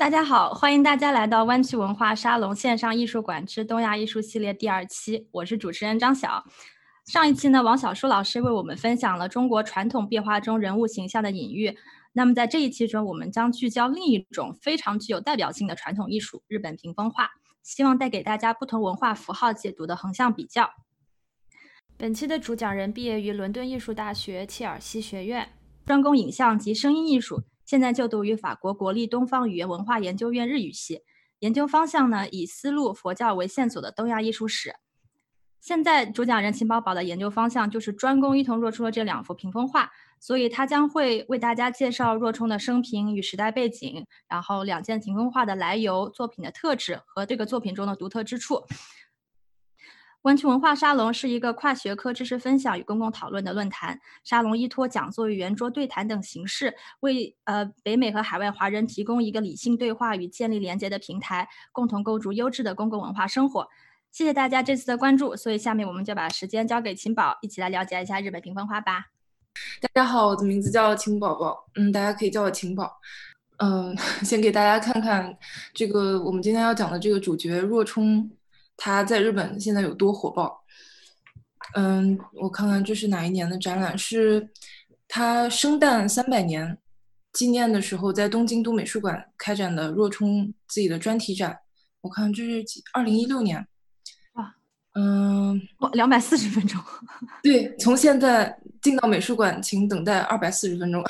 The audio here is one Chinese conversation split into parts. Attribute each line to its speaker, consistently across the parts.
Speaker 1: 大家好，欢迎大家来到湾区文化沙龙线上艺术馆之东亚艺术系列第二期，我是主持人张晓。上一期呢，王小舒老师为我们分享了中国传统壁画中人物形象的隐喻。那么在这一期中，我们将聚焦另一种非常具有代表性的传统艺术——日本屏风画，希望带给大家不同文化符号解读的横向比较。本期的主讲人毕业于伦敦艺术大学切尔西学院，专攻影像及声音艺术。现在就读于法国国立东方语言文化研究院日语系，研究方向呢以丝路佛教为线索的东亚艺术史。现在主讲人秦宝宝的研究方向就是专攻伊藤若冲的这两幅屏风画，所以他将会为大家介绍若冲的生平与时代背景，然后两件屏风画的来由、作品的特质和这个作品中的独特之处。湾区文化沙龙是一个跨学科知识分享与公共讨论的论坛。沙龙依托讲座与圆桌对谈等形式，为呃北美和海外华人提供一个理性对话与建立连接的平台，共同构筑优质的公共文化生活。谢谢大家这次的关注。所以下面我们就把时间交给秦宝，一起来了解一下日本屏风画吧。
Speaker 2: 大家好，我的名字叫秦宝宝，嗯，大家可以叫我秦宝。嗯，先给大家看看这个我们今天要讲的这个主角若冲。他在日本现在有多火爆？嗯，我看看这是哪一年的展览？是他生诞三百年纪念的时候，在东京都美术馆开展的若冲自己的专题展。我看这是几？二零一六年。
Speaker 1: 哇，
Speaker 2: 嗯，
Speaker 1: 哇，两百四十分钟。
Speaker 2: 对，从现在进到美术馆，请等待二百四十分钟。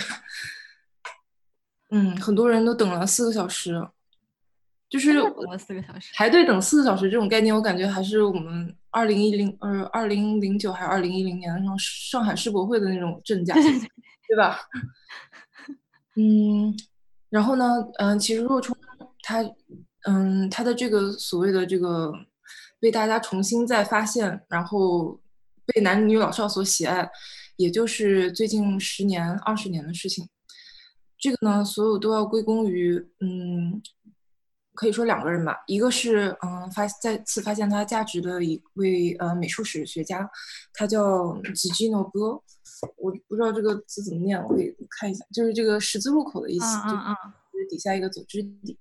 Speaker 2: 嗯，很多人都等了四个小时。就是
Speaker 1: 等了四个小时，
Speaker 2: 排队等四个小时这种概念，我感觉还是我们二零一零呃二零零九还是二零一零年上上海世博会的那种阵 架，对吧？嗯，然后呢，嗯，其实若冲他，嗯，他的这个所谓的这个被大家重新再发现，然后被男女老少所喜爱，也就是最近十年二十年的事情。这个呢，所有都要归功于嗯。可以说两个人吧，一个是嗯发再次发现它价值的一位呃美术史学家，他叫吉吉诺波，我不知道这个字怎么念，我可以看一下，就是这个十字路口的意思，就是底下一个走之底，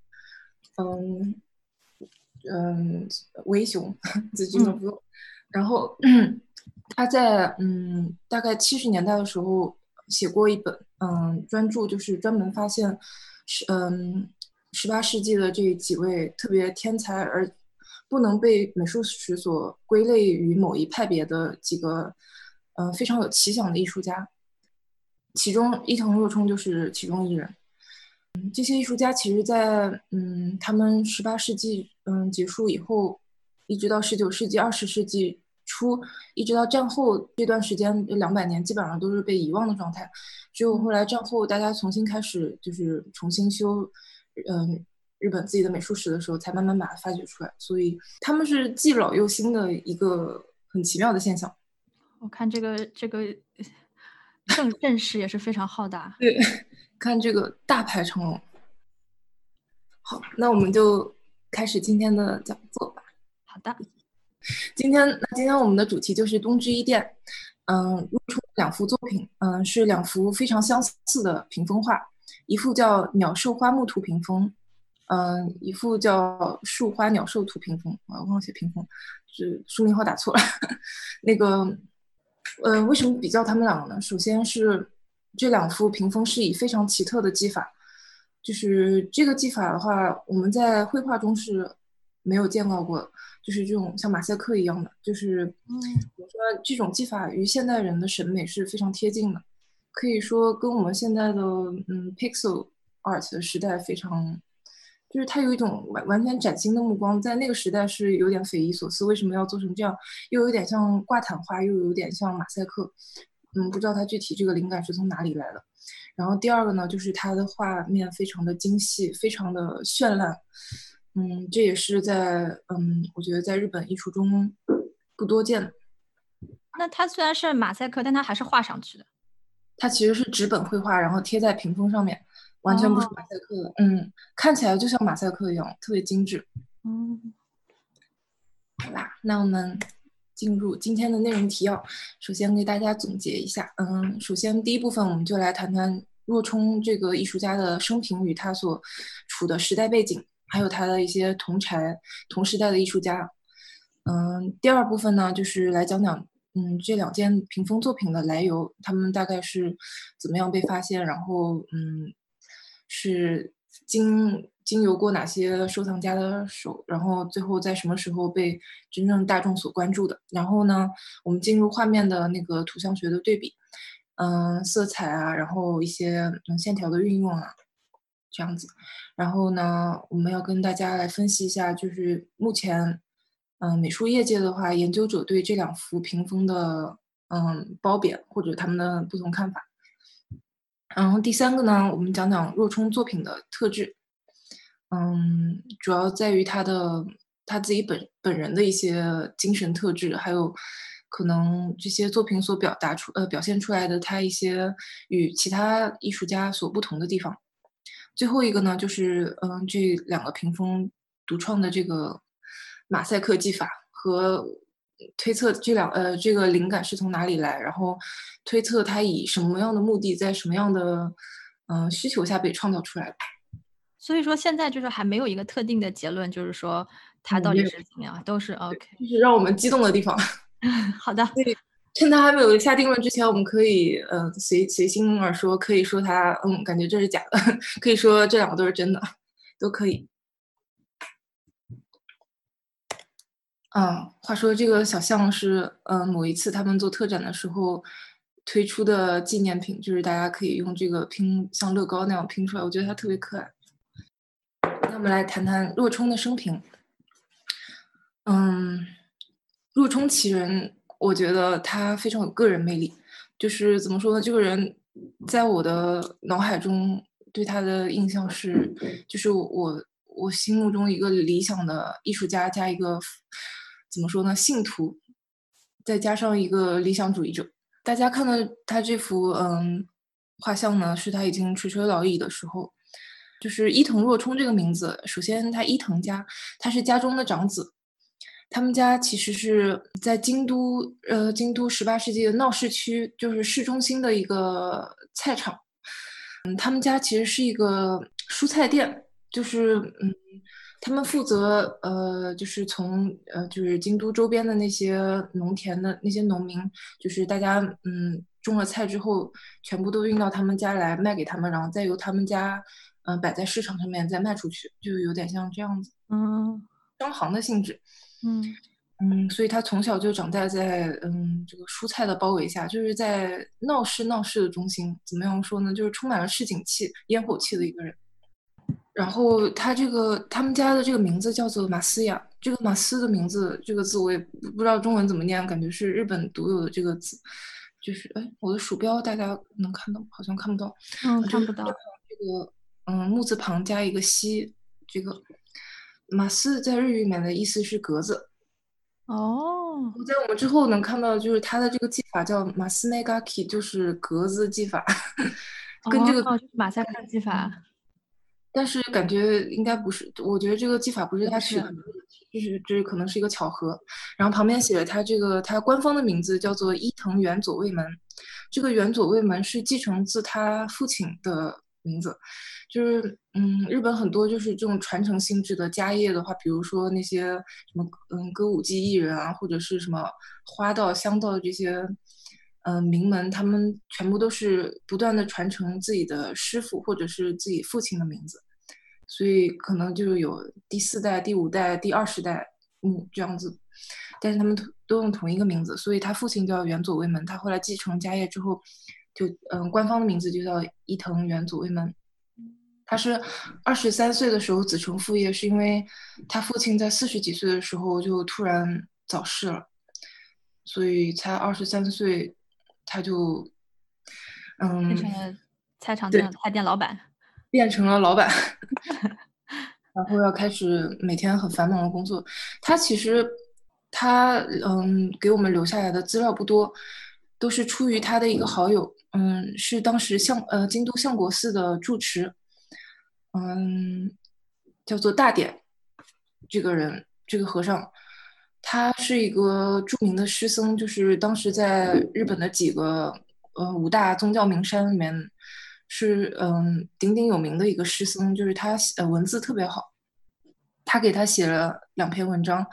Speaker 2: 嗯嗯维雄吉吉诺波，然后 他在嗯大概七十年代的时候写过一本嗯专著，就是专门发现是嗯。十八世纪的这几位特别天才而不能被美术史所归类于某一派别的几个，嗯，非常有奇想的艺术家，其中伊藤若冲就是其中一人。嗯，这些艺术家其实，在嗯，他们十八世纪嗯结束以后，一直到十九世纪、二十世纪初，一直到战后这段时间两百年，基本上都是被遗忘的状态。只有后来战后大家重新开始，就是重新修。嗯，日本自己的美术史的时候，才慢慢把它发掘出来，所以他们是既老又新的一个很奇妙的现象。
Speaker 1: 我看这个这个阵阵势也是非常浩大。
Speaker 2: 对，看这个大排长龙。好，那我们就开始今天的讲座吧。
Speaker 1: 好的，
Speaker 2: 今天那今天我们的主题就是东之一殿。嗯，露出两幅作品，嗯，是两幅非常相似的屏风画。一幅叫《鸟兽花木图屏风》，嗯，一幅叫《树花鸟兽图屏风》。我忘了写屏风，是书名号打错了。那个，呃，为什么比较他们两个呢？首先是这两幅屏风是以非常奇特的技法，就是这个技法的话，我们在绘画中是没有见到过，就是这种像马赛克一样的，就是嗯，我说这种技法与现代人的审美是非常贴近的。可以说跟我们现在的嗯 pixel art 的时代非常，就是它有一种完完全崭新的目光，在那个时代是有点匪夷所思，为什么要做成这样？又有点像挂毯画，又有点像马赛克，嗯，不知道它具体这个灵感是从哪里来的。然后第二个呢，就是它的画面非常的精细，非常的绚烂，嗯，这也是在嗯，我觉得在日本艺术中不多见的。
Speaker 1: 那它虽然是马赛克，但它还是画上去的。
Speaker 2: 它其实是纸本绘画，然后贴在屏风上面，完全不是马赛克的。嗯，看起来就像马赛克一样，特别精致。
Speaker 1: 嗯，
Speaker 2: 好啦，那我们进入今天的内容提要。首先给大家总结一下，嗯，首先第一部分我们就来谈谈若冲这个艺术家的生平与他所处的时代背景，还有他的一些同柴同时代的艺术家。嗯，第二部分呢，就是来讲讲嗯这两件屏风作品的来由，他们大概是怎么样被发现，然后嗯是经经由过哪些收藏家的手，然后最后在什么时候被真正大众所关注的。然后呢，我们进入画面的那个图像学的对比。嗯，色彩啊，然后一些嗯线条的运用啊，这样子。然后呢，我们要跟大家来分析一下，就是目前嗯美术业界的话，研究者对这两幅屏风的嗯褒贬或者他们的不同看法。然后第三个呢，我们讲讲若冲作品的特质。嗯，主要在于他的他自己本本人的一些精神特质，还有。可能这些作品所表达出呃表现出来的他一些与其他艺术家所不同的地方。最后一个呢，就是嗯这两个屏风独创的这个马赛克技法和推测这两呃这个灵感是从哪里来，然后推测它以什么样的目的在什么样的嗯需求下被创造出来的。
Speaker 1: 所以说现在就是还没有一个特定的结论，就是说它到底是怎么样，都是 OK，
Speaker 2: 就是让我们激动的地方。
Speaker 1: 好的，
Speaker 2: 趁他还没有下定论之前，我们可以呃随随心而说，可以说他嗯，感觉这是假的，可以说这两个都是真的，都可以。嗯，话说这个小象是嗯某一次他们做特展的时候推出的纪念品，就是大家可以用这个拼像乐高那样拼出来，我觉得它特别可爱。那我们来谈谈若冲的生平。嗯。若冲其人，我觉得他非常有个人魅力。就是怎么说呢？这个人在我的脑海中对他的印象是，就是我我心目中一个理想的艺术家加一个怎么说呢？信徒，再加上一个理想主义者。大家看到他这幅嗯画像呢，是他已经垂垂老矣的时候。就是伊藤若冲这个名字，首先他伊藤家，他是家中的长子。他们家其实是在京都，呃，京都十八世纪的闹市区，就是市中心的一个菜场。嗯，他们家其实是一个蔬菜店，就是嗯，他们负责呃，就是从呃，就是京都周边的那些农田的那些农民，就是大家嗯种了菜之后，全部都运到他们家来卖给他们，然后再由他们家嗯摆在市场上面再卖出去，就有点像这样子，
Speaker 1: 嗯，
Speaker 2: 商行的性质。
Speaker 1: 嗯
Speaker 2: 嗯，所以他从小就长大在嗯这个蔬菜的包围下，就是在闹市闹市的中心。怎么样说呢？就是充满了市井气、烟火气的一个人。然后他这个他们家的这个名字叫做马斯亚，这个马斯的名字这个字我也不知道中文怎么念，感觉是日本独有的这个字。就是哎，我的鼠标大家能看到吗？好像看不到。
Speaker 1: 嗯，看不到。这
Speaker 2: 个嗯木字旁加一个西，这个。马斯在日语里面的意思是格子，
Speaker 1: 哦，
Speaker 2: 在我们之后能看到，就是它的这个技法叫马斯内嘎 k 就是格子技法，跟这个
Speaker 1: 马赛克技法，
Speaker 2: 但是感觉应该不是，我觉得这个技法不是他取的，就是这可能是一个巧合。然后旁边写了他这个他官方的名字叫做伊藤原左卫门，这个原左卫门是继承自他父亲的名字。就是，嗯，日本很多就是这种传承性质的家业的话，比如说那些什么，嗯，歌舞伎艺人啊，或者是什么花道、香道的这些，嗯，名门，他们全部都是不断的传承自己的师傅或者是自己父亲的名字，所以可能就有第四代、第五代、第二十代，嗯，这样子，但是他们都用同一个名字，所以他父亲叫远佐卫门，他后来继承家业之后，就，嗯，官方的名字就叫伊藤远佐卫门。他是二十三岁的时候子承父业，是因为他父亲在四十几岁的时候就突然早逝了，所以才二十三岁他就嗯
Speaker 1: 变成了菜场店菜店老板，
Speaker 2: 变成了老板，然后要开始每天很繁忙的工作。他其实他嗯给我们留下来的资料不多，都是出于他的一个好友，嗯是当时相呃京都相国寺的住持。嗯，叫做大典，这个人，这个和尚，他是一个著名的师僧，就是当时在日本的几个呃五大宗教名山里面，是嗯鼎鼎有名的一个诗僧，就是他呃文字特别好，他给他写了两篇文章，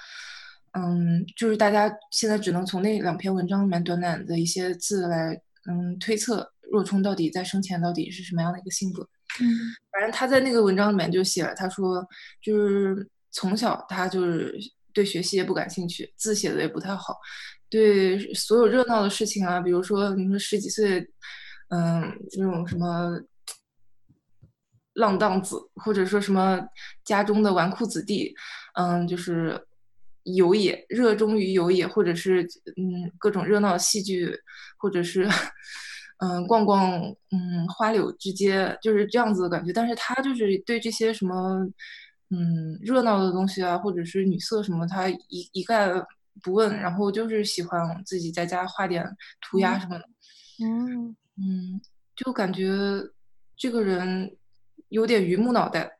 Speaker 2: 嗯，就是大家现在只能从那两篇文章里面短短的一些字来嗯推测若冲到底在生前到底是什么样的一个性格，
Speaker 1: 嗯，
Speaker 2: 反正他在那个文章里面就写了，他说就是从小他就是对学习也不感兴趣，字写的也不太好。对所有热闹的事情啊，比如说你说十几岁，嗯，那种什么浪荡子，或者说什么家中的纨绔子弟，嗯，就是游也，热衷于游也，或者是嗯各种热闹戏剧，或者是嗯逛逛嗯花柳之街，就是这样子的感觉。但是他就是对这些什么嗯热闹的东西啊，或者是女色什么，他一一概。不问，然后就是喜欢自己在家画点涂鸦什么的。
Speaker 1: 嗯
Speaker 2: 嗯，就感觉这个人有点榆木脑袋，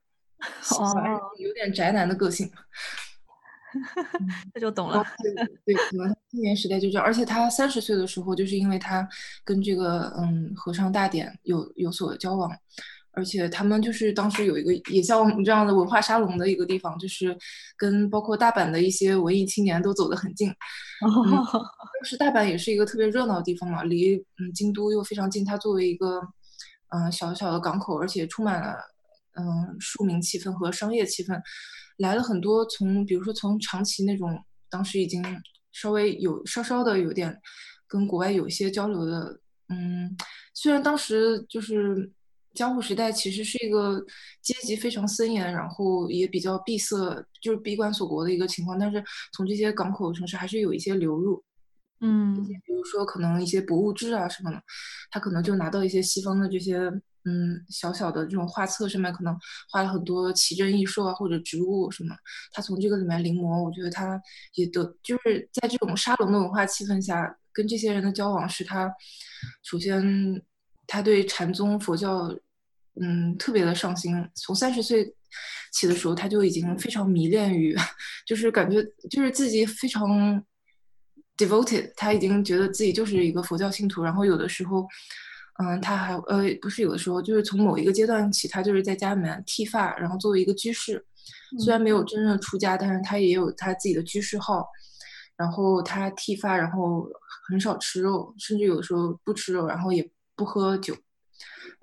Speaker 1: 哦，
Speaker 2: 有点宅男的个性。
Speaker 1: 这就懂了。
Speaker 2: 对，可能青年时代就这样。而且他三十岁的时候，就是因为他跟这个嗯和尚大典有有所交往。而且他们就是当时有一个也像我们这样的文化沙龙的一个地方，就是跟包括大阪的一些文艺青年都走得很近。当时大阪也是一个特别热闹的地方嘛，离嗯京都又非常近。它作为一个嗯小小的港口，而且充满了嗯庶民气氛和商业气氛，来了很多从比如说从长崎那种当时已经稍微有稍稍的有点跟国外有一些交流的嗯，虽然当时就是。江户时代其实是一个阶级非常森严，然后也比较闭塞，就是闭关锁国的一个情况。但是从这些港口城市还是有一些流入，
Speaker 1: 嗯，
Speaker 2: 比如说可能一些博物志啊什么的，他可能就拿到一些西方的这些嗯小小的这种画册上面可能画了很多奇珍异兽啊或者植物什么，他从这个里面临摹，我觉得他也得就是在这种沙龙的文化气氛下，跟这些人的交往使他首先他对禅宗佛教。嗯，特别的上心。从三十岁起的时候，他就已经非常迷恋于，就是感觉就是自己非常 devoted。他已经觉得自己就是一个佛教信徒。然后有的时候，嗯，他还呃不是有的时候，就是从某一个阶段起，他就是在家里面剃发，然后作为一个居士。虽然没有真正出家，但是他也有他自己的居士号。然后他剃发，然后很少吃肉，甚至有的时候不吃肉，然后也不喝酒。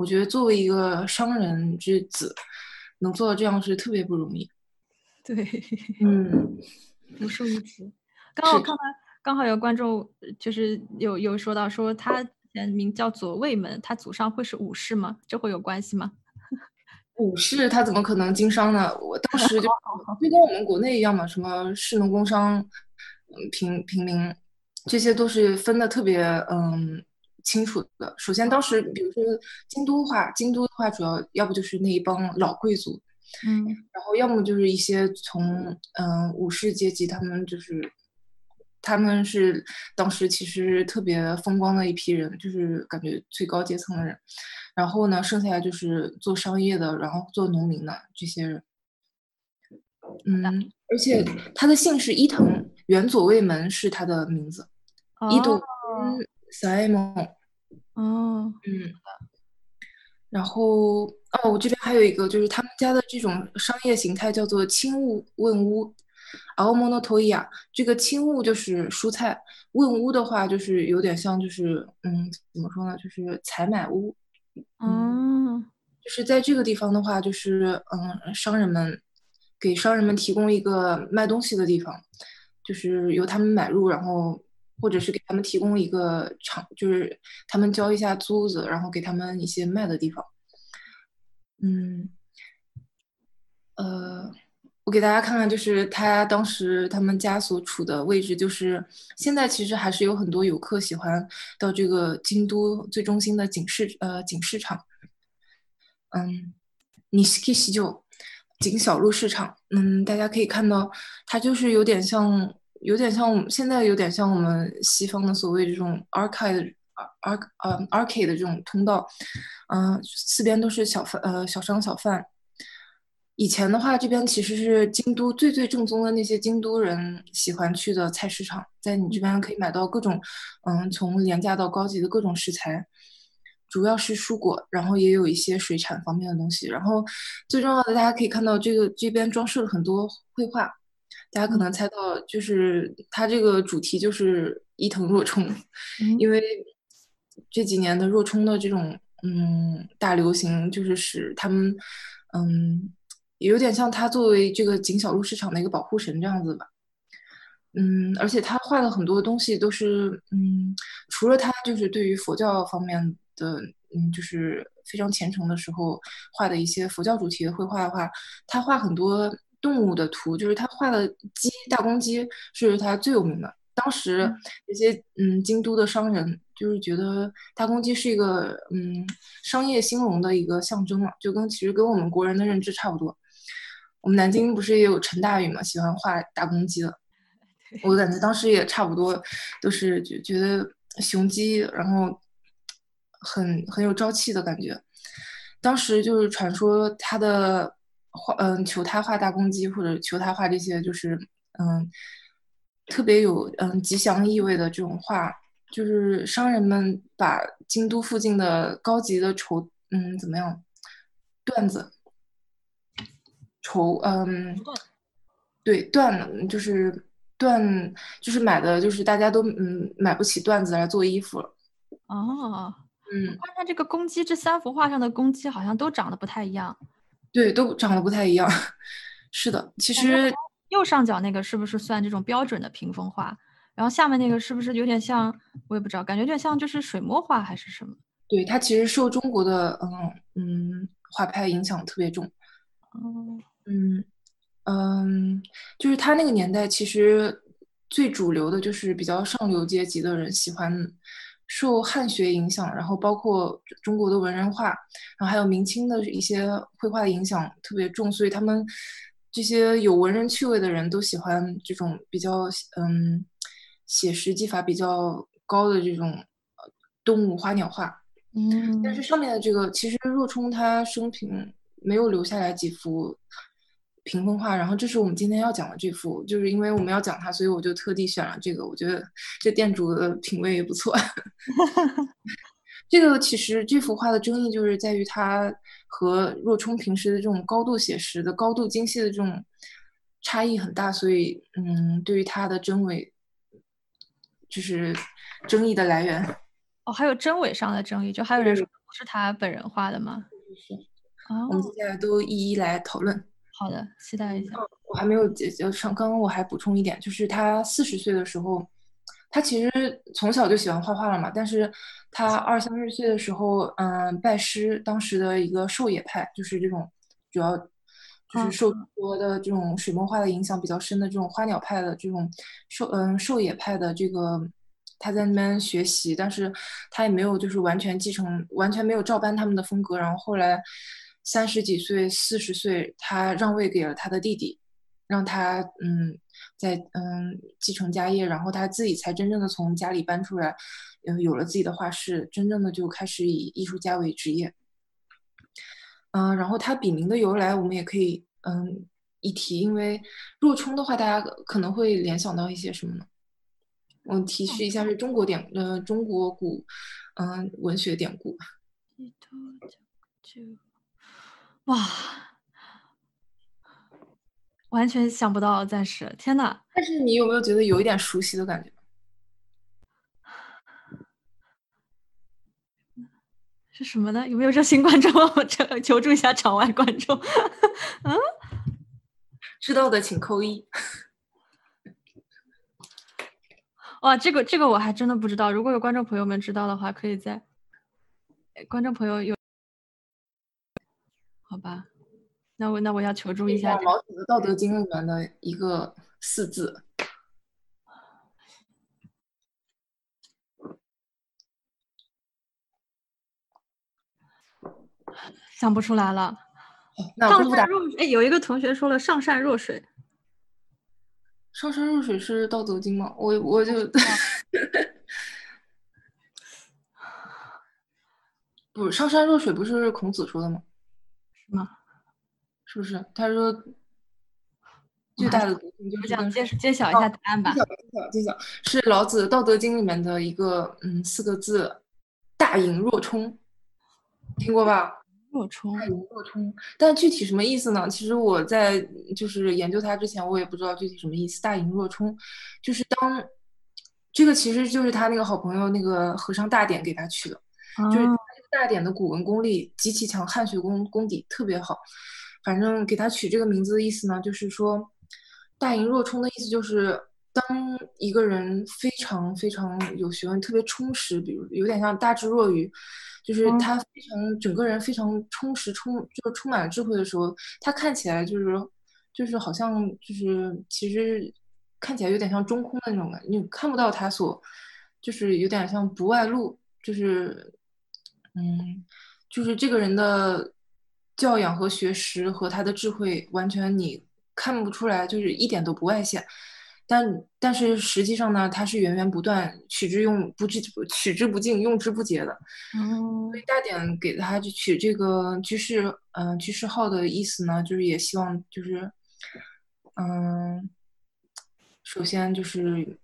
Speaker 2: 我觉得作为一个商人之子，能做到这样是特别不容易。
Speaker 1: 对，
Speaker 2: 嗯，
Speaker 1: 独树一帜。刚好看到，刚好有观众就是有有说到说他前名叫左卫门，他祖上会是武士吗？这会有关系吗？
Speaker 2: 武士他怎么可能经商呢？我当时就就跟我们国内一样嘛，什么士农工商，嗯，平平民，这些都是分的特别嗯。清楚的。首先，当时比如说京都话，京都的话主要要不就是那一帮老贵族，
Speaker 1: 嗯，
Speaker 2: 然后要么就是一些从嗯武士阶级，他们就是他们是当时其实特别风光的一批人，就是感觉最高阶层的人。然后呢，剩下来就是做商业的，然后做农民的这些人。嗯，而且他的姓是伊藤，原左卫门是他的名字，伊藤。塞蒙，
Speaker 1: 哦，
Speaker 2: 嗯，然后哦，我这边还有一个，就是他们家的这种商业形态叫做轻物问屋，阿莫诺托伊亚。这个青物就是蔬菜，问屋的话就是有点像，就是嗯，怎么说呢，就是采买屋。
Speaker 1: 嗯，
Speaker 2: 就是在这个地方的话，就是嗯，商人们给商人们提供一个卖东西的地方，就是由他们买入，然后。或者是给他们提供一个场，就是他们交一下租子，然后给他们一些卖的地方。嗯，呃，我给大家看看，就是他当时他们家所处的位置，就是现在其实还是有很多游客喜欢到这个京都最中心的景市，呃，景市场。嗯，尼斯基西就景小路市场。嗯，大家可以看到，它就是有点像。有点像我们现在有点像我们西方的所谓这种 arcade arc 呃 arcade 的这种通道，嗯，四边都是小贩呃小商小贩。以前的话，这边其实是京都最最正宗的那些京都人喜欢去的菜市场，在你这边可以买到各种嗯从廉价到高级的各种食材。主要是蔬果，然后也有一些水产方面的东西。然后最重要的，大家可以看到这个这边装饰了很多绘画，大家可能猜到，就是它这个主题就是伊藤若冲，因为这几年的若冲的这种嗯大流行，就是使他们嗯有点像他作为这个锦小路市场的一个保护神这样子吧。嗯，而且他画的很多东西都是嗯，除了他就是对于佛教方面。的嗯，就是非常虔诚的时候画的一些佛教主题的绘画的话，他画很多动物的图，就是他画的鸡大公鸡是他最有名的。当时那些嗯京都的商人就是觉得大公鸡是一个嗯商业兴隆的一个象征嘛，就跟其实跟我们国人的认知差不多。我们南京不是也有陈大宇嘛，喜欢画大公鸡的，我感觉当时也差不多，都是觉觉得雄鸡，然后。很很有朝气的感觉，当时就是传说他的画，嗯，求他画大公鸡或者求他画这些，就是嗯，特别有嗯吉祥意味的这种画，就是商人们把京都附近的高级的绸，嗯，怎么样，缎子，绸，嗯，对，缎就是缎，就是买的就是大家都嗯买不起缎子来做衣服了，
Speaker 1: 哦。嗯，看看这个公鸡，这三幅画上的公鸡好像都长得不太一样。
Speaker 2: 对，都长得不太一样。是的，其实
Speaker 1: 右上角那个是不是算这种标准的屏风画？然后下面那个是不是有点像？我也不知道，感觉有点像就是水墨画还是什么？
Speaker 2: 对，它其实受中国的嗯嗯画派影响特别重。
Speaker 1: 哦，
Speaker 2: 嗯嗯，就是他那个年代，其实最主流的就是比较上流阶级的人喜欢。受汉学影响，然后包括中国的文人画，然后还有明清的一些绘画的影响特别重，所以他们这些有文人趣味的人都喜欢这种比较嗯写实技法比较高的这种动物花鸟画。
Speaker 1: 嗯，
Speaker 2: 但是上面的这个其实若冲他生平没有留下来几幅。屏风画，然后这是我们今天要讲的这幅，就是因为我们要讲它，所以我就特地选了这个。我觉得这店主的品味也不错。这个其实这幅画的争议就是在于它和若冲平时的这种高度写实的、高度精细的这种差异很大，所以嗯，对于它的真伪就是争议的来源。
Speaker 1: 哦，还有真伪上的争议，就还有人说不是他本人画的吗？
Speaker 2: 是。啊，我们接下来都一一来讨论。
Speaker 1: 好的，期待一下。
Speaker 2: 我还没有解上，刚刚我还补充一点，就是他四十岁的时候，他其实从小就喜欢画画了嘛。但是他二三十岁的时候，嗯，拜师当时的一个狩野派，就是这种主要就是受中国的这种水墨画的影响比较深的这种花鸟派的这种狩嗯狩野派的这个，他在那边学习，但是他也没有就是完全继承，完全没有照搬他们的风格。然后后来。三十几岁、四十岁，他让位给了他的弟弟，让他嗯，在嗯继承家业，然后他自己才真正的从家里搬出来，嗯，有了自己的画室，真正的就开始以艺术家为职业。嗯，然后他笔名的由来，我们也可以嗯一提，因为若冲的话，大家可能会联想到一些什么呢？我提示一下，是中国典呃中国古嗯文学典故。
Speaker 1: 哇，完全想不到，暂时天呐！
Speaker 2: 但是你有没有觉得有一点熟悉的感觉？
Speaker 1: 是什么呢？有没有热心观众？我求求助一下场外观众。嗯，
Speaker 2: 知道的请扣一。
Speaker 1: 哇，这个这个我还真的不知道。如果有观众朋友们知道的话，可以在观众朋友有。好吧，那我那我要求助一下
Speaker 2: 老子的《道德经》里面的一个四字，
Speaker 1: 想不出来了。
Speaker 2: 上
Speaker 1: 善若哎，有一个同学说了“上善若水”，“
Speaker 2: 上善若水”是《道德经》吗？我我就不 “上善若水”不是孔子说的吗？
Speaker 1: 吗？
Speaker 2: 是不是？他说最大的毒性就是
Speaker 1: 想揭揭晓一下答案吧。
Speaker 2: 揭晓，揭晓，揭晓，是老子《道德经》里面的一个嗯四个字：大隐若冲。听过吧？
Speaker 1: 若冲，
Speaker 2: 若冲，但具体什么意思呢？其实我在就是研究它之前，我也不知道具体什么意思。大隐若冲，就是当这个其实就是他那个好朋友那个和尚大典给他取的，就是大点的古文功力极其强，汉学功功底特别好。反正给他取这个名字的意思呢，就是说大盈若冲的意思就是，当一个人非常非常有学问，特别充实，比如有点像大智若愚。就是他非常整个人非常充实，充就是充满了智慧的时候，他看起来就是就是好像就是其实看起来有点像中空的那种感觉，你看不到他所就是有点像不外露，就是嗯，就是这个人的教养和学识和他的智慧完全你看不出来，就是一点都不外显。但但是实际上呢，他是源源不断，取之用不知，取之不尽，用之不竭的。
Speaker 1: 嗯，
Speaker 2: 所以大典给他就取这个居士，嗯，居士号的意思呢，就是也希望就是，嗯，首先就是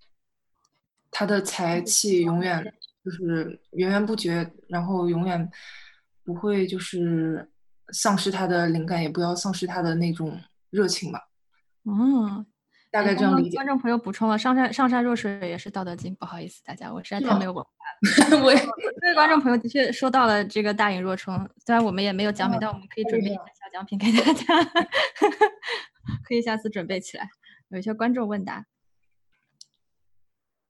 Speaker 2: 他的才气永远就是源源不绝，然后永远不会就是丧失他的灵感，也不要丧失他的那种热情吧。
Speaker 1: 嗯。
Speaker 2: 大概这样理解。
Speaker 1: 观众朋友补充了，上善上善若水也是《道德经》，不好意思大家，我实在太没有文化
Speaker 2: 了。我
Speaker 1: 这位观众朋友的确说到了这个大隐若冲，虽然我们也没有奖品，但我们可以准备一个小奖品给大家，可以下次准备起来。有一些观众问答。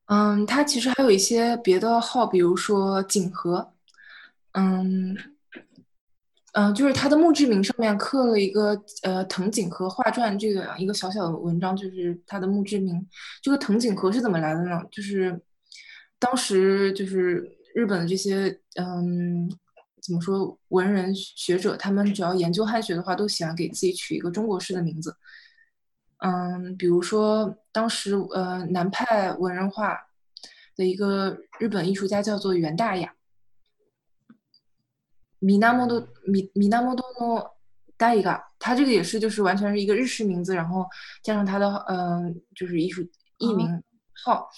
Speaker 2: 嗯，他其实还有一些别的号，比如说锦和，嗯。嗯，就是他的墓志铭上面刻了一个呃藤井和画传这个一个小小的文章，就是他的墓志铭。这个藤井和是怎么来的呢？就是当时就是日本的这些嗯怎么说文人学者，他们只要研究汉学的话，都喜欢给自己取一个中国式的名字。嗯，比如说当时呃南派文人画的一个日本艺术家叫做袁大雅。米纳莫多米米纳莫多诺大一个，他这个也是就是完全是一个日式名字，然后加上他的嗯就是艺术艺名号，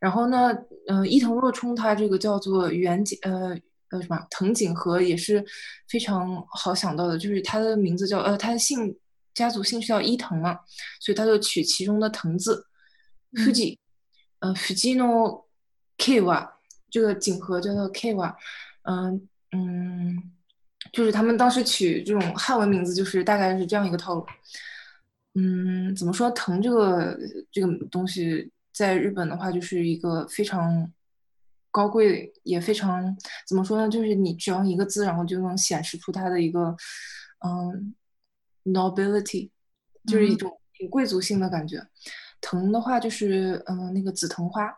Speaker 2: 然后呢嗯伊藤若冲他这个叫做远景呃呃什么藤井和也是非常好想到的，就是他的名字叫呃他的姓家族姓氏叫伊藤嘛，所以他就取其中的藤字，Fuji，呃 Fuji no Kwa 这个景和叫做 Kwa，嗯。嗯，就是他们当时取这种汉文名字，就是大概是这样一个套路。嗯，怎么说？藤这个这个东西，在日本的话，就是一个非常高贵，也非常怎么说呢？就是你只要一个字，然后就能显示出它的一个嗯 nobility，就是一种挺贵族性的感觉。藤的话，就是嗯那个紫藤花。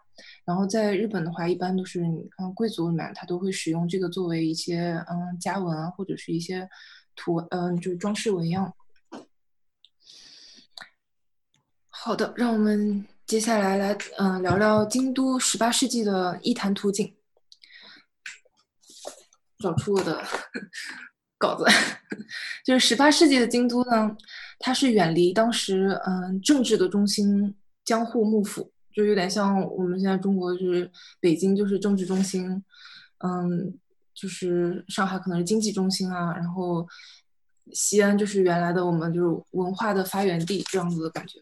Speaker 2: 然后在日本的话，一般都是你看贵族里面，他都会使用这个作为一些嗯家纹啊，或者是一些图嗯就是装饰纹样。好的，让我们接下来来嗯聊聊京都十八世纪的艺坛图景。找出我的稿子，就是十八世纪的京都呢，它是远离当时嗯政治的中心江户幕府。就有点像我们现在中国，就是北京就是政治中心，嗯，就是上海可能是经济中心啊，然后西安就是原来的我们就是文化的发源地这样子的感觉。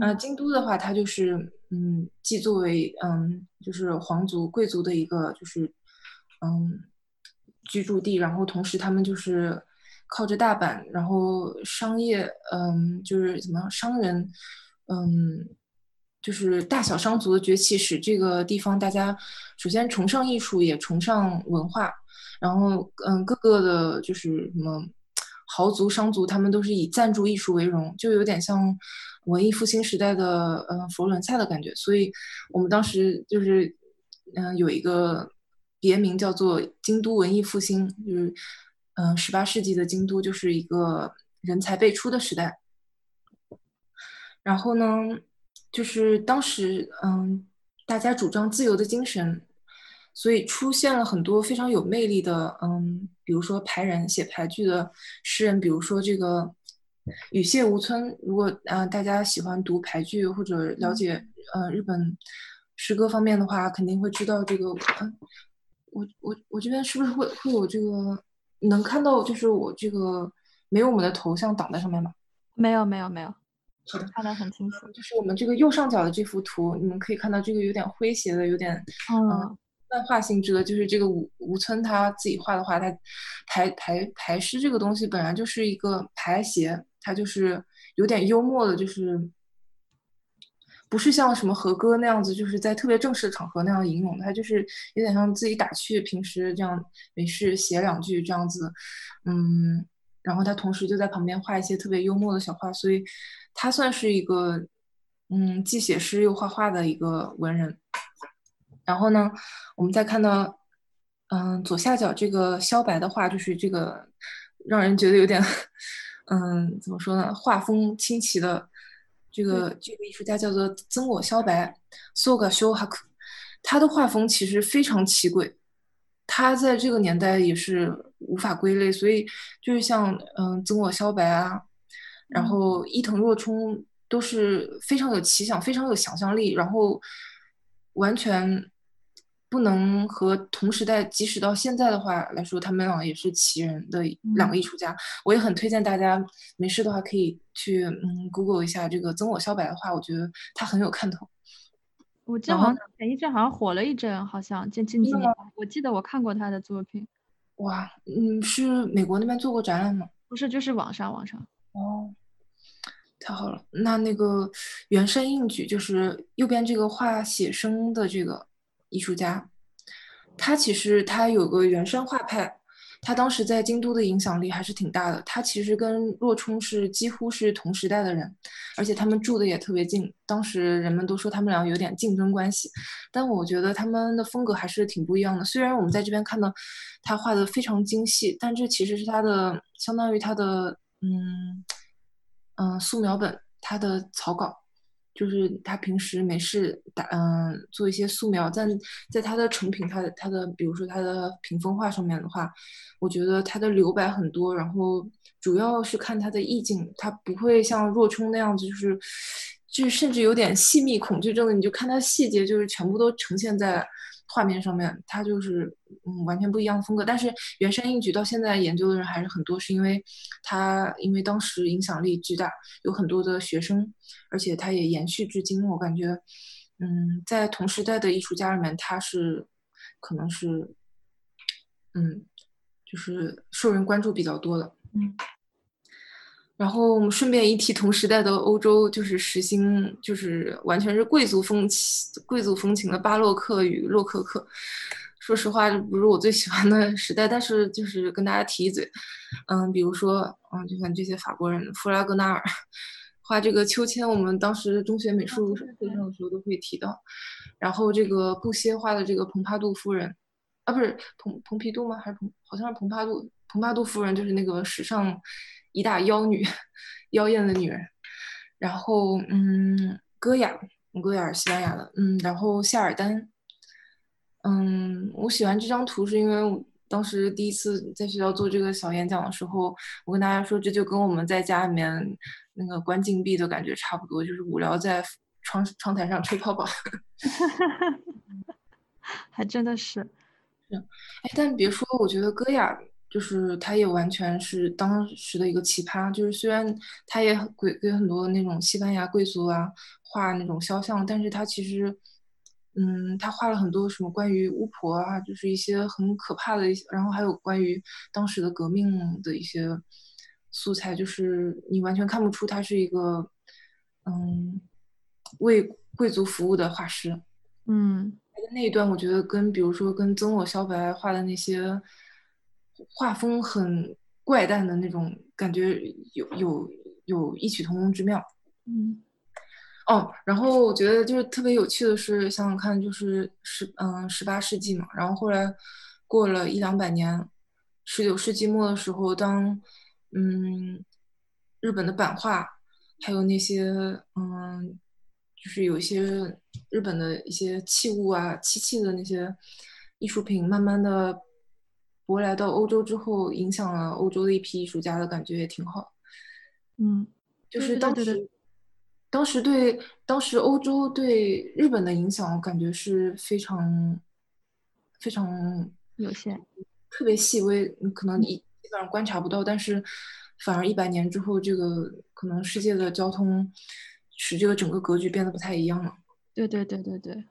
Speaker 1: 嗯，
Speaker 2: 京都的话，它就是嗯，既作为嗯，就是皇族贵族的一个就是嗯居住地，然后同时他们就是靠着大阪，然后商业嗯，就是怎么商人嗯。就是大小商族的崛起，使这个地方大家首先崇尚艺术，也崇尚文化。然后，嗯，各个的就是什么豪族、商族，他们都是以赞助艺术为荣，就有点像文艺复兴时代的嗯佛罗伦萨的感觉。所以，我们当时就是嗯有一个别名叫做京都文艺复兴，就是嗯十八世纪的京都就是一个人才辈出的时代。然后呢？就是当时，嗯，大家主张自由的精神，所以出现了很多非常有魅力的，嗯，比如说排人写排剧的诗人，比如说这个羽谢无村。如果嗯大家喜欢读排剧或者了解呃日本诗歌方面的话，肯定会知道这个。我我我这边是不是会会有这个能看到就是我这个没有我们的头像挡在上面吗？
Speaker 1: 没有，没有，没有。
Speaker 2: 好的，
Speaker 1: 看得很清楚。
Speaker 2: 就是我们这个右上角的这幅图，你们可以看到这个有点诙谐的，有点嗯漫画性质的，就是这个吴吴村他自己画的画，他排排排诗这个东西本来就是一个排谐，他就是有点幽默的，就是不是像什么和歌那样子，就是在特别正式的场合那样吟咏，他就是有点像自己打趣，平时这样没事写两句这样子，嗯，然后他同时就在旁边画一些特别幽默的小画，所以。他算是一个，嗯，既写诗又画画的一个文人。然后呢，我们再看到，嗯，左下角这个萧白的画，就是这个让人觉得有点，嗯，怎么说呢？画风清奇的这个这个艺术家叫做曾我萧白 （Soga Shohaku）。他的画风其实非常奇诡，他在这个年代也是无法归类，所以就是像嗯，曾我萧白啊。然后伊藤若冲都是非常有奇想、非常有想象力，然后完全不能和同时代，即使到现在的话来说，他们俩也是奇人的两个艺术家。我也很推荐大家没事的话可以去嗯 Google 一下这个曾我萧白的话，我觉得他很有看头。
Speaker 1: 我记得好像前一阵好像火了一阵，好像近近几年，我记得我看过他的作品。
Speaker 2: 哇，嗯，是美国那边做过展览吗？
Speaker 1: 不是，就是网上网上。
Speaker 2: 哦，太好了。那那个原山应举，就是右边这个画写生的这个艺术家，他其实他有个原山画派，他当时在京都的影响力还是挺大的。他其实跟若冲是几乎是同时代的人，而且他们住的也特别近。当时人们都说他们俩有点竞争关系，但我觉得他们的风格还是挺不一样的。虽然我们在这边看到他画的非常精细，但这其实是他的相当于他的。嗯嗯，素描本他的草稿，就是他平时没事打嗯做一些素描，但在他的成品，他的他的比如说他的屏风画上面的话，我觉得他的留白很多，然后主要是看他的意境，他不会像若冲那样子，就是就甚至有点细密恐惧症的，你就看他细节，就是全部都呈现在。画面上面，它就是嗯完全不一样的风格。但是原山应举到现在研究的人还是很多，是因为他因为当时影响力巨大，有很多的学生，而且他也延续至今。我感觉，嗯，在同时代的艺术家里面，他是可能是嗯，就是受人关注比较多的。
Speaker 1: 嗯。
Speaker 2: 然后我们顺便一提，同时代的欧洲就是实行，就是完全是贵族风情、贵族风情的巴洛克与洛可可。说实话，这不是我最喜欢的时代，但是就是跟大家提一嘴，嗯，比如说，嗯，就像这些法国人，弗拉格纳尔画这个秋千，我们当时中学美术课上的时候都会提到。然后这个布歇画的这个蓬帕杜夫人，啊，不是蓬蓬皮杜吗？还是蓬？好像是蓬帕杜。蓬帕杜夫人就是那个史上。一大妖女，妖艳的女人。然后，嗯，戈雅，戈雅是西班牙的，嗯，然后夏尔丹，嗯，我喜欢这张图是因为我当时第一次在学校做这个小演讲的时候，我跟大家说，这就跟我们在家里面那个关禁闭的感觉差不多，就是无聊在窗窗台上吹泡泡。
Speaker 1: 还真的是，
Speaker 2: 是，哎，但别说，我觉得戈雅。就是他也完全是当时的一个奇葩，就是虽然他也给给很多那种西班牙贵族啊画那种肖像，但是他其实，嗯，他画了很多什么关于巫婆啊，就是一些很可怕的一些，然后还有关于当时的革命的一些素材，就是你完全看不出他是一个，嗯，为贵族服务的画师。
Speaker 1: 嗯，
Speaker 2: 他的那一段我觉得跟比如说跟曾我萧白画的那些。画风很怪诞的那种感觉，有有有异曲同工之妙。
Speaker 1: 嗯，
Speaker 2: 哦，然后我觉得就是特别有趣的是，想想看，就是十嗯十八世纪嘛，然后后来过了一两百年，十九世纪末的时候，当嗯日本的版画，还有那些嗯就是有一些日本的一些器物啊漆器的那些艺术品，慢慢的。我来到欧洲之后，影响了欧洲的一批艺术家的感觉也挺好。
Speaker 1: 嗯，
Speaker 2: 就是当时，当时对当时欧洲对日本的影响，我感觉是非常非常
Speaker 1: 有限，
Speaker 2: 特别细微。可能你基本上观察不到，但是反而一百年之后，这个可能世界的交通使这个整个格局变得不太一样了。
Speaker 1: 对对对对对。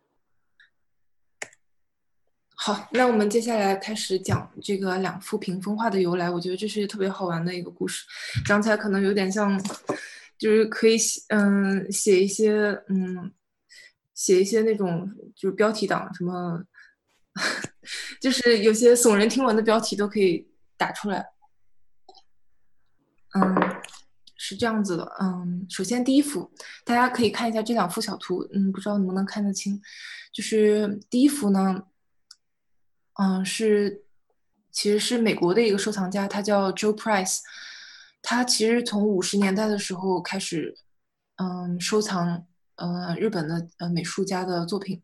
Speaker 2: 好，那我们接下来开始讲这个两幅屏风画的由来。我觉得这是特别好玩的一个故事，讲起来可能有点像，就是可以写，嗯，写一些，嗯，写一些那种就是标题党，什么，就是有些耸人听闻的标题都可以打出来。嗯，是这样子的，嗯，首先第一幅，大家可以看一下这两幅小图，嗯，不知道能不能看得清，就是第一幅呢。嗯，是，其实是美国的一个收藏家，他叫 Joe Price。他其实从五十年代的时候开始，嗯，收藏，呃，日本的呃美术家的作品，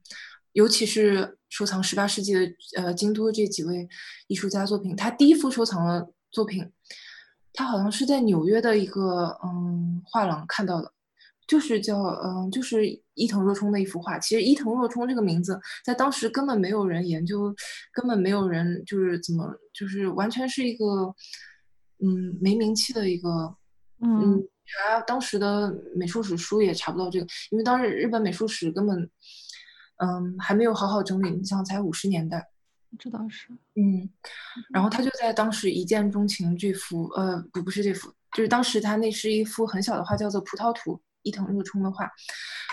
Speaker 2: 尤其是收藏十八世纪的呃京都这几位艺术家作品。他第一幅收藏的作品，他好像是在纽约的一个嗯画廊看到的。就是叫嗯，就是伊藤若冲的一幅画。其实伊藤若冲这个名字在当时根本没有人研究，根本没有人就是怎么就是完全是一个嗯没名气的一个嗯查当时的美术史书也查不到这个，因为当时日本美术史根本嗯还没有好好整理，你像才五十年代，
Speaker 1: 这倒是
Speaker 2: 嗯，然后他就在当时一见钟情这幅呃不不是这幅，就是当时他那是一幅很小的画，叫做《葡萄图》。伊藤若冲的画，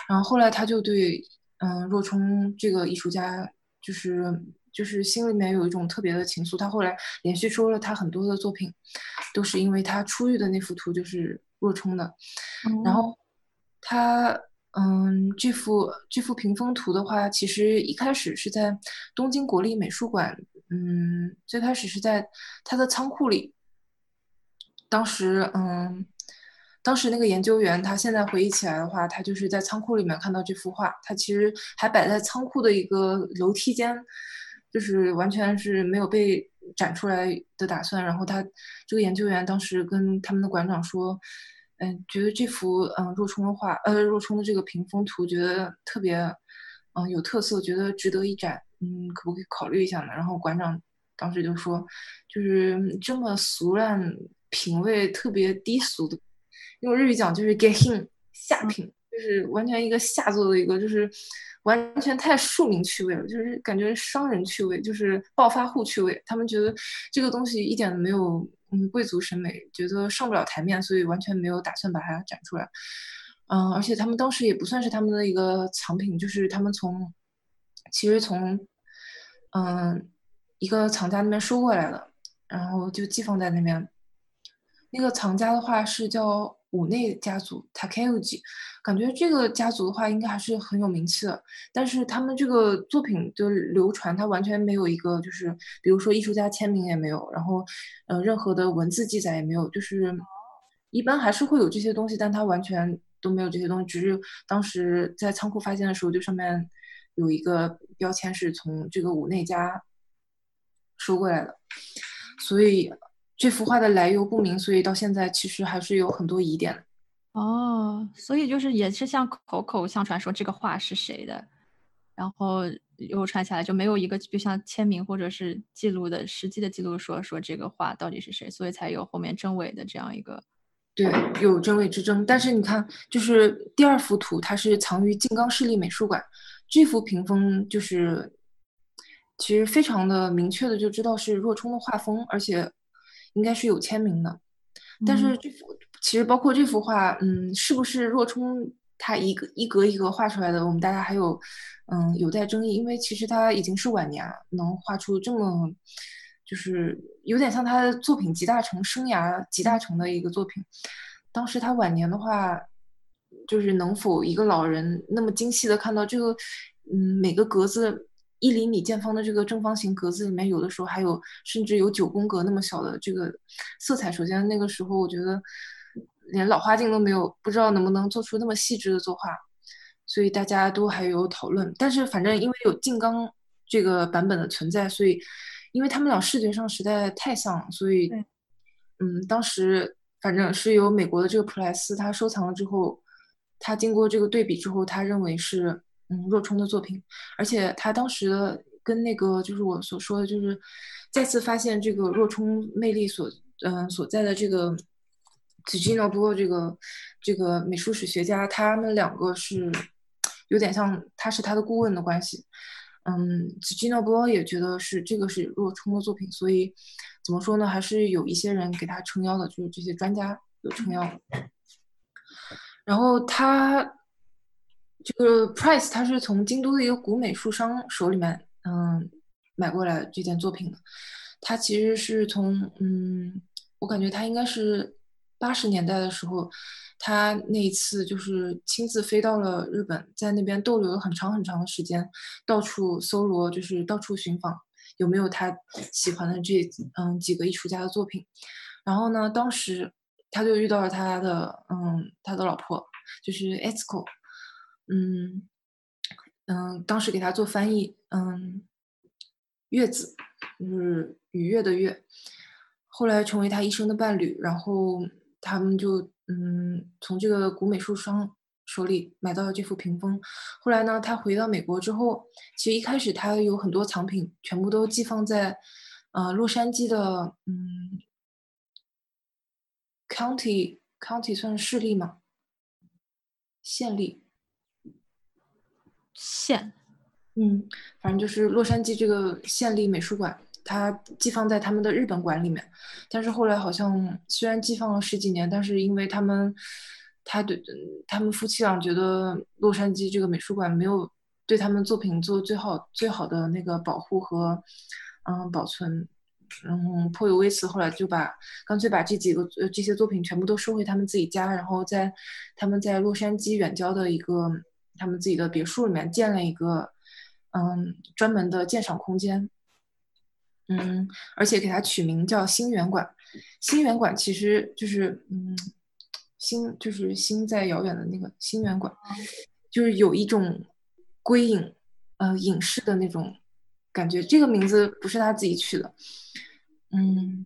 Speaker 2: 然后后来他就对，嗯，若冲这个艺术家，就是就是心里面有一种特别的情愫。他后来连续说了他很多的作品，都是因为他出狱的那幅图就是若冲的。然后他，嗯，这幅这幅屏风图的话，其实一开始是在东京国立美术馆，嗯，最开始是在他的仓库里，当时，嗯。当时那个研究员，他现在回忆起来的话，他就是在仓库里面看到这幅画，他其实还摆在仓库的一个楼梯间，就是完全是没有被展出来的打算。然后他这个研究员当时跟他们的馆长说，嗯，觉得这幅嗯若冲的画，呃若冲的这个屏风图，觉得特别嗯有特色，觉得值得一展，嗯，可不可以考虑一下呢？然后馆长当时就说，就是这么俗烂、品味特别低俗的。用日语讲就是 get him 下品，就是完全一个下作的一个，就是完全太庶民趣味了，就是感觉商人趣味，就是暴发户趣味。他们觉得这个东西一点都没有嗯贵族审美，觉得上不了台面，所以完全没有打算把它展出来。嗯，而且他们当时也不算是他们的一个藏品，就是他们从其实从嗯一个藏家那边收过来的，然后就寄放在那边。那个藏家的话是叫。五内家族 Takeuji，感觉这个家族的话应该还是很有名气的，但是他们这个作品的流传，它完全没有一个就是，比如说艺术家签名也没有，然后，呃，任何的文字记载也没有，就是一般还是会有这些东西，但它完全都没有这些东西，只是当时在仓库发现的时候，就上面有一个标签是从这个五内家收过来的，所以。这幅画的来由不明，所以到现在其实还是有很多疑点。
Speaker 1: 哦，所以就是也是像口口相传说这个画是谁的，然后流传下来就没有一个就像签名或者是记录的实际的记录说说这个画到底是谁，所以才有后面真伪的这样一个。
Speaker 2: 对，有真伪之争。但是你看，就是第二幅图，它是藏于静冈市立美术馆。这幅屏风就是其实非常的明确的就知道是若冲的画风，而且。应该是有签名的，但是这幅其实包括这幅画，嗯，是不是若冲他一个一格一格画出来的？我们大家还有嗯有待争议，因为其实他已经是晚年了，能画出这么就是有点像他的作品集大成、生涯集大成的一个作品。当时他晚年的话，就是能否一个老人那么精细的看到这个嗯每个格子。一厘米见方的这个正方形格子里面，有的时候还有甚至有九宫格那么小的这个色彩。首先那个时候，我觉得连老花镜都没有，不知道能不能做出那么细致的作画。所以大家都还有讨论。但是反正因为有静冈这个版本的存在，所以因为他们俩视觉上实在太像，所以嗯，当时反正是由美国的这个普莱斯他收藏了之后，他经过这个对比之后，他认为是。嗯，若冲的作品，而且他当时跟那个就是我所说的，就是再次发现这个若冲魅力所嗯所在的这个 Gino 波这个这个美术史学家，他们两个是有点像，他是他的顾问的关系。嗯，Gino 波也觉得是这个是若冲的作品，所以怎么说呢，还是有一些人给他撑腰的，就是这些专家有撑腰。然后他这个 Price 他是从京都的一个古美术商手里面嗯买过来这件作品的。他其实是从嗯，我感觉他应该是八十年代的时候，他那一次就是亲自飞到了日本，在那边逗留了很长很长的时间，到处搜罗，就是到处寻访有没有他喜欢的这嗯几个艺术家的作品。然后呢，当时他就遇到了他的嗯他的老婆，就是 Etsuko，嗯嗯，当时给他做翻译，嗯，月子就是愉悦的悦，后来成为他一生的伴侣，然后他们就嗯从这个古美术商手里买到了这幅屏风。后来呢，他回到美国之后，其实一开始他有很多藏品，全部都寄放在呃洛杉矶的嗯 county county 算是市立吗？县立
Speaker 1: 县，
Speaker 2: 嗯，反正就是洛杉矶这个县立美术馆。它寄放在他们的日本馆里面，但是后来好像虽然寄放了十几年，但是因为他们，他对他们夫妻俩觉得洛杉矶这个美术馆没有对他们作品做最好最好的那个保护和嗯保存，嗯颇有微词，后来就把干脆把这几个呃这些作品全部都收回他们自己家，然后在他们在洛杉矶远郊的一个他们自己的别墅里面建了一个嗯专门的鉴赏空间。嗯，而且给它取名叫星源馆。星源馆其实就是嗯，星就是星在遥远的那个星源馆，就是有一种归隐呃隐士的那种感觉。这个名字不是他自己取的，嗯，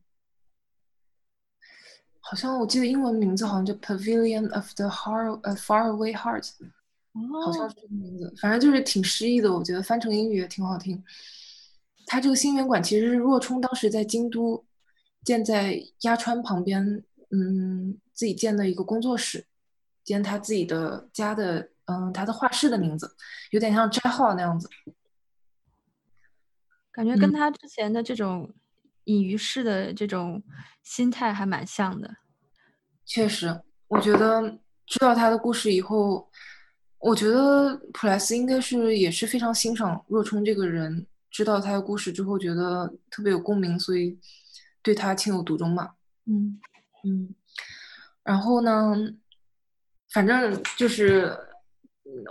Speaker 2: 好像我记得英文名字好像叫 Pavilion of the Heart，呃，Faraway Heart，好像是这个名字。反正就是挺诗意的，我觉得翻成英语也挺好听。他这个新源馆其实是若冲当时在京都建在鸭川旁边，嗯，自己建的一个工作室，兼他自己的家的，嗯，他的画室的名字，有点像斋号那样子，
Speaker 1: 感觉跟他之前的这种隐于世的这种心态还蛮像的。
Speaker 2: 确实，我觉得知道他的故事以后，我觉得普莱斯应该是也是非常欣赏若冲这个人。知道他的故事之后，觉得特别有共鸣，所以对他情有独钟嘛。
Speaker 1: 嗯
Speaker 2: 嗯，然后呢，反正就是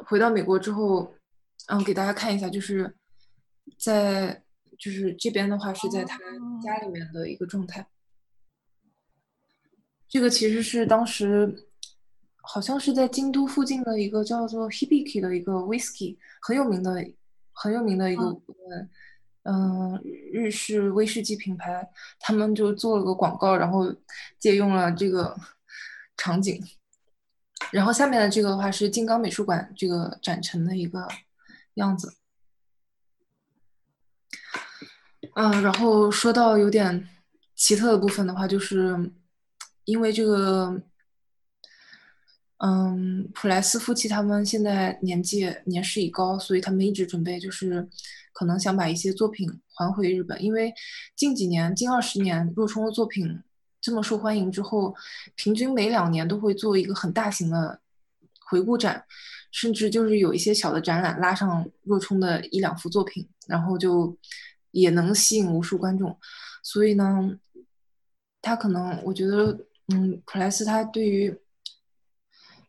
Speaker 2: 回到美国之后，嗯，给大家看一下，就是在就是这边的话是在他家里面的一个状态。这个其实是当时好像是在京都附近的一个叫做 Hibiki 的一个 whisky 很有名的。很有名的一个嗯日式威士忌品牌，他们就做了个广告，然后借用了这个场景。然后下面的这个的话是金刚美术馆这个展陈的一个样子。嗯，然后说到有点奇特的部分的话，就是因为这个。嗯，普莱斯夫妻他们现在年纪年事已高，所以他们一直准备就是可能想把一些作品还回日本。因为近几年、近二十年，若冲的作品这么受欢迎之后，平均每两年都会做一个很大型的回顾展，甚至就是有一些小的展览拉上若冲的一两幅作品，然后就也能吸引无数观众。所以呢，他可能我觉得，嗯，普莱斯他对于。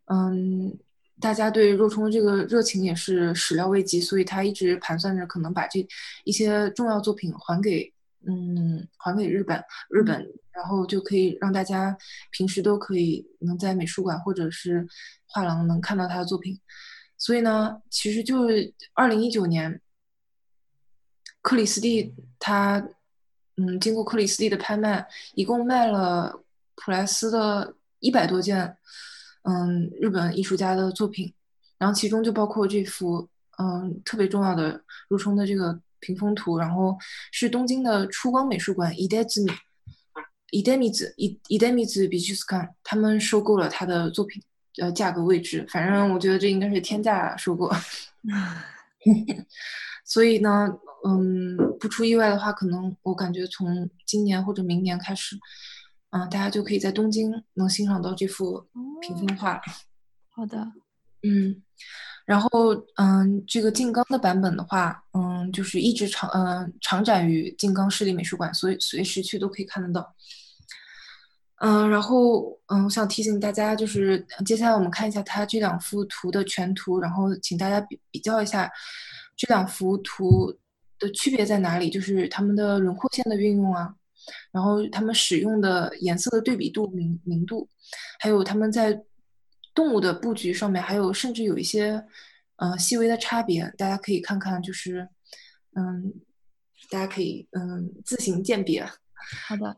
Speaker 2: 嗯，大家对若冲这个热情也是始料未及，所以他一直盘算着可能把这一些重要作品还给，嗯，还给日本，日本，然后就可以让大家平时都可以能在美术馆或者是画廊能看到他的作品。所以呢，其实就是二零一九年，克里斯蒂他，嗯，经过克里斯蒂的拍卖，一共卖了普莱斯的一百多件。嗯，日本艺术家的作品，然后其中就包括这幅嗯特别重要的入冲的这个屏风图，然后是东京的出光美术馆伊代子米，伊代米子伊伊代米子比丘斯康，他们收购了他的作品，呃，价格未知，反正我觉得这应该是天价收购。所以呢，嗯，不出意外的话，可能我感觉从今年或者明年开始，嗯，大家就可以在东京能欣赏到这幅屏风画。
Speaker 1: 好的，
Speaker 2: 嗯，然后嗯，这个静冈的版本的话，嗯，就是一直长嗯长展于静冈市立美术馆，所以随时去都可以看得到。嗯，然后嗯，我想提醒大家，就是接下来我们看一下它这两幅图的全图，然后请大家比比较一下这两幅图的区别在哪里，就是它们的轮廓线的运用啊，然后它们使用的颜色的对比度明明度，还有它们在动物的布局上面，还有甚至有一些嗯细微的差别，大家可以看看，就是嗯，大家可以嗯自行鉴别。
Speaker 1: 好的，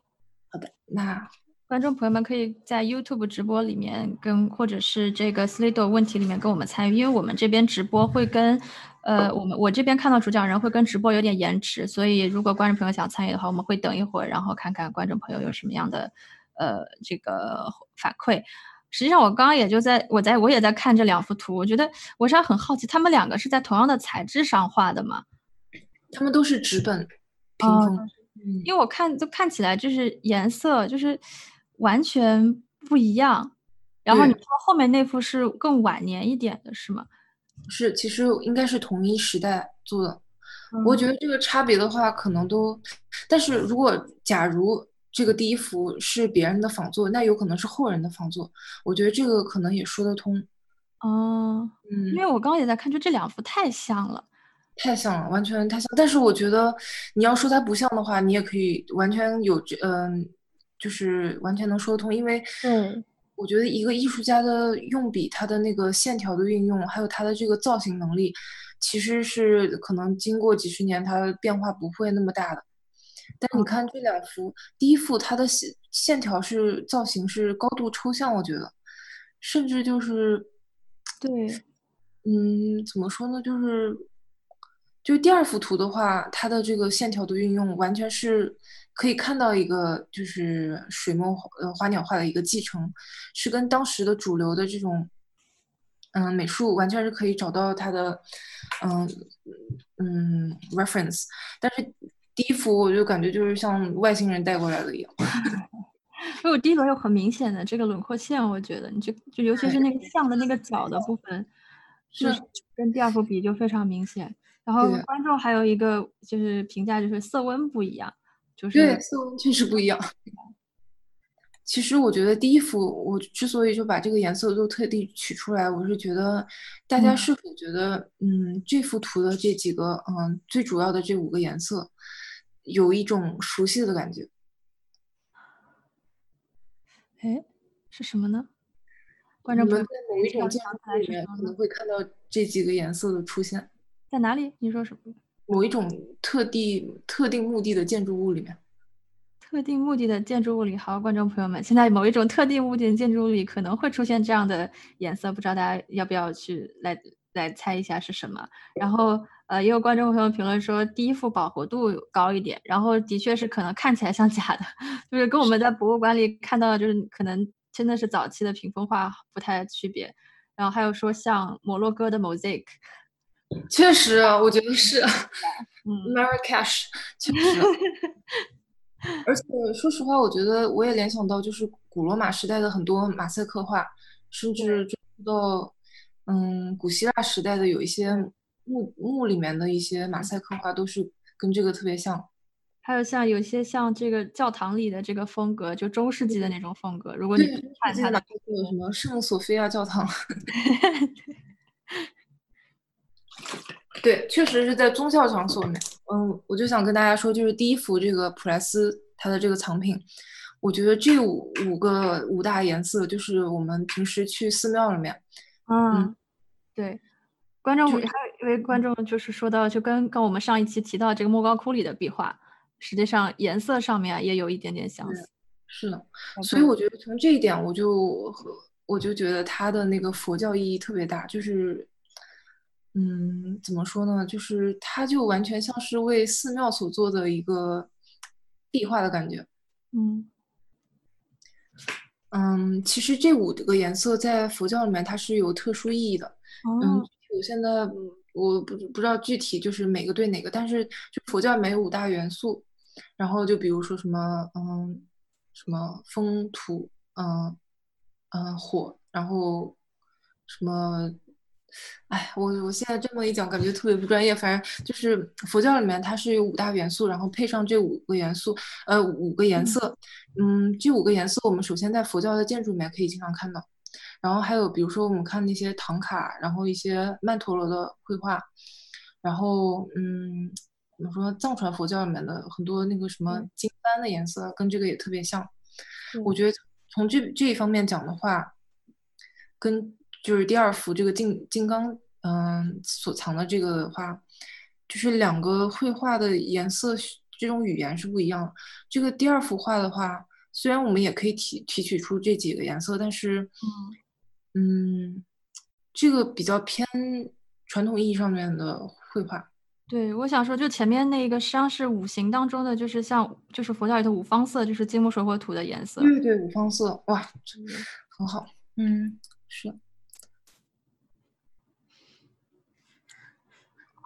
Speaker 2: 好的，那。
Speaker 1: 观众朋友们可以在 YouTube 直播里面跟，或者是这个 Slido 问题里面跟我们参与，因为我们这边直播会跟，呃，我们我这边看到主讲人会跟直播有点延迟，所以如果观众朋友想参与的话，我们会等一会儿，然后看看观众朋友有什么样的，呃，这个反馈。实际上，我刚刚也就在我在我也在看这两幅图，我觉得我是很好奇，他们两个是在同样的材质上画的吗？
Speaker 2: 他们都是纸本屏风，
Speaker 1: 嗯，因为我看就看起来就是颜色就是。完全不一样，然后你说后面那幅是更晚年一点的，是吗？
Speaker 2: 是，其实应该是同一时代做的。我觉得这个差别的话，可能都，但是如果假如这个第一幅是别人的仿作，那有可能是后人的仿作。我觉得这个可能也说得通。
Speaker 1: 哦，嗯，因为我刚刚也在看，就这两幅太像了，
Speaker 2: 太像了，完全太像。但是我觉得你要说它不像的话，你也可以完全有这，嗯。就是完全能说得通，因为
Speaker 1: 嗯，
Speaker 2: 我觉得一个艺术家的用笔，他的那个线条的运用，还有他的这个造型能力，其实是可能经过几十年，它变化不会那么大的。但你看这两幅，第一幅它的线线条是造型是高度抽象，我觉得，甚至就是
Speaker 1: 对，
Speaker 2: 嗯，怎么说呢？就是就第二幅图的话，它的这个线条的运用完全是。可以看到一个就是水墨呃花鸟画的一个继承，是跟当时的主流的这种嗯美术完全是可以找到它的嗯嗯 reference，但是第一幅我就感觉就是像外星人带过来的一样，
Speaker 1: 因为我第一轮有很明显的这个轮廓线，我觉得你就就尤其是那个像的那个角的部分，是跟第二幅比就非常明显。然后观众还有一个就是评价就是色温不一样。
Speaker 2: 对，色温确实不一样。其实我觉得第一幅，我之所以就把这个颜色都特地取出来，我是觉得大家是否觉得，嗯，这幅图的这几个，嗯，最主要的这五个颜色，有一种熟悉的感觉。
Speaker 1: 哎，是什么呢？观众朋友们
Speaker 2: 在某一种建筑里面可能会看到这几个颜色的出现。
Speaker 1: 在哪里？你说什么？
Speaker 2: 某一种特定、特定目的的建筑物里面，
Speaker 1: 特定目的的建筑物里，好，观众朋友们，现在某一种特定目的的建筑物里可能会出现这样的颜色，不知道大家要不要去来来猜一下是什么？然后，呃，也有观众朋友评论说，第一幅饱和度高一点，然后的确是可能看起来像假的，就是跟我们在博物馆里看到的，就是可能真的是早期的屏风画不太区别。然后还有说像摩洛哥的 mosaic。
Speaker 2: 确实，我觉得是，嗯，Marrakesh 确实，而且说实话，我觉得我也联想到，就是古罗马时代的很多马赛克画，甚至到嗯古希腊时代的有一些墓墓里面的一些马赛克画，都是跟这个特别像。
Speaker 1: 还有像有些像这个教堂里的这个风格，就中世纪的那种风格。如果你看它的
Speaker 2: 什么圣索菲亚教堂。对，确实是在宗教场所里面。嗯，我就想跟大家说，就是第一幅这个普莱斯他的这个藏品，我觉得这五五个五大颜色，就是我们平时去寺庙里面，
Speaker 1: 嗯，对，观众还有一位观众就是说到，就跟跟我们上一期提到这个莫高窟里的壁画，实际上颜色上面也有一点点相似。
Speaker 2: 是的，所以我觉得从这一点，我就我就觉得它的那个佛教意义特别大，就是。嗯，怎么说呢？就是它就完全像是为寺庙所做的一个壁画的感觉。
Speaker 1: 嗯，
Speaker 2: 嗯，其实这五个颜色在佛教里面它是有特殊意义的。嗯，我现在我不不知道具体就是每个对哪个，但是就佛教里面有五大元素，然后就比如说什么嗯什么风土嗯嗯火，然后什么。哎，我我现在这么一讲，感觉特别不专业。反正就是佛教里面它是有五大元素，然后配上这五个元素，呃，五个颜色。嗯，这五个颜色我们首先在佛教的建筑里面可以经常看到。然后还有比如说我们看那些唐卡，然后一些曼陀罗的绘画，然后嗯，怎么说藏传佛教里面的很多那个什么经幡的颜色跟这个也特别像。我觉得从这这一方面讲的话，跟。就是第二幅这个金金刚，嗯，所藏的这个画，就是两个绘画的颜色这种语言是不一样的。这个第二幅画的话，虽然我们也可以提提取出这几个颜色，但是，嗯，这个比较偏传统意义上面的绘画。
Speaker 1: 对，我想说，就前面那个实际上是五行当中的，就是像就是佛教里的五方色，就是金木水火土的颜色。
Speaker 2: 对对，五方色，哇，很好。嗯，是。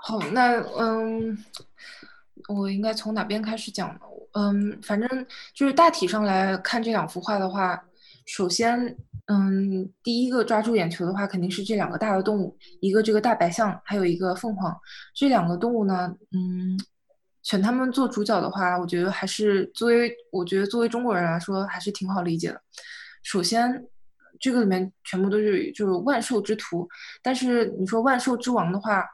Speaker 2: 好，那嗯，我应该从哪边开始讲呢？嗯，反正就是大体上来看这两幅画的话，首先，嗯，第一个抓住眼球的话，肯定是这两个大的动物，一个这个大白象，还有一个凤凰。这两个动物呢，嗯，选他们做主角的话，我觉得还是作为，我觉得作为中国人来说，还是挺好理解的。首先，这个里面全部都是就是万兽之徒，但是你说万兽之王的话。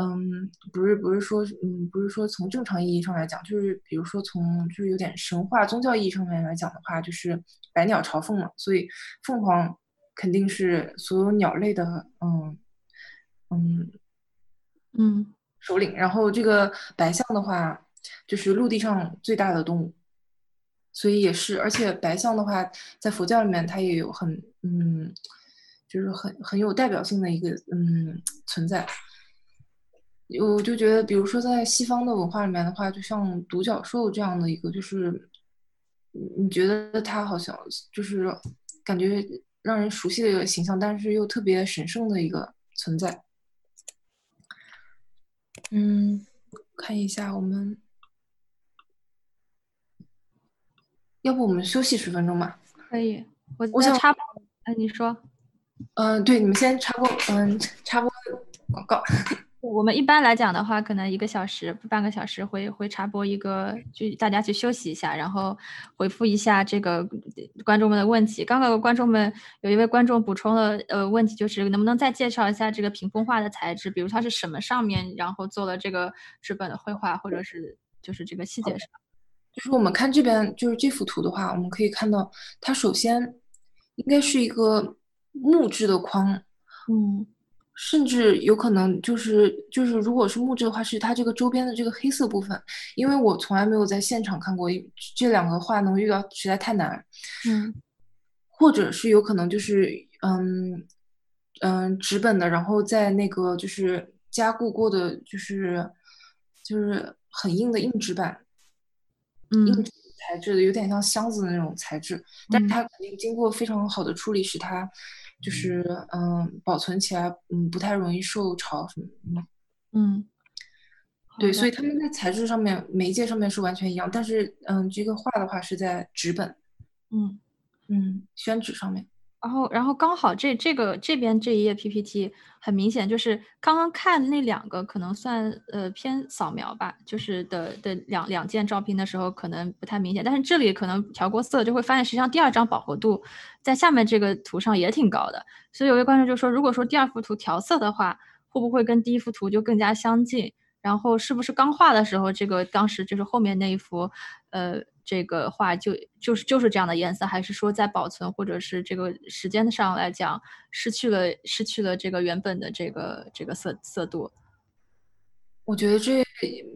Speaker 2: 嗯，不是不是说，嗯，不是说从正常意义上来讲，就是比如说从就是有点神话宗教意义上面来讲的话，就是百鸟朝凤嘛，所以凤凰肯定是所有鸟类的，嗯嗯
Speaker 1: 嗯
Speaker 2: 首领。然后这个白象的话，就是陆地上最大的动物，所以也是，而且白象的话，在佛教里面它也有很嗯，就是很很有代表性的一个嗯存在。我就觉得，比如说在西方的文化里面的话，就像独角兽这样的一个，就是你觉得它好像就是感觉让人熟悉的一个形象，但是又特别神圣的一个存在。嗯，看一下我们，要不我们休息十分钟吧？
Speaker 1: 可以，我我想插播，哎，你说，
Speaker 2: 嗯，对，你们先插播，嗯，插播广告。
Speaker 1: 我们一般来讲的话，可能一个小时、半个小时会会插播一个，就大家去休息一下，然后回复一下这个观众们的问题。刚刚观众们有一位观众补充了呃问题，就是能不能再介绍一下这个屏风画的材质，比如它是什么上面，然后做了这个纸本的绘画，或者是就是这个细节上。
Speaker 2: 就是我们看这边就是这幅图的话，我们可以看到它首先应该是一个木质的框，
Speaker 1: 嗯。
Speaker 2: 甚至有可能就是就是，如果是木质的话，是它这个周边的这个黑色部分，因为我从来没有在现场看过，这两个画能遇到实在太难。
Speaker 1: 嗯，
Speaker 2: 或者是有可能就是嗯嗯纸本的，然后在那个就是加固过的，就是就是很硬的硬纸板，硬。纸材质的，有点像箱子的那种材质，但是它肯定经过非常好的处理，使它。就是嗯，保存起来嗯不太容易受潮什么的。
Speaker 1: 嗯，
Speaker 2: 对，所以他们在材质上面媒介上面是完全一样，但是嗯，这个画的话是在纸本，
Speaker 1: 嗯
Speaker 2: 嗯，宣纸上面。
Speaker 1: 然后，然后刚好这这个这边这一页 PPT 很明显就是刚刚看那两个可能算呃偏扫描吧，就是的的两两件照片的时候可能不太明显，但是这里可能调过色就会发现，实际上第二张饱和度在下面这个图上也挺高的。所以有位观众就说，如果说第二幅图调色的话，会不会跟第一幅图就更加相近？然后是不是刚画的时候这个当时就是后面那一幅呃？这个画就就是就是这样的颜色，还是说在保存或者是这个时间上来讲，失去了失去了这个原本的这个这个色色度？
Speaker 2: 我觉得这，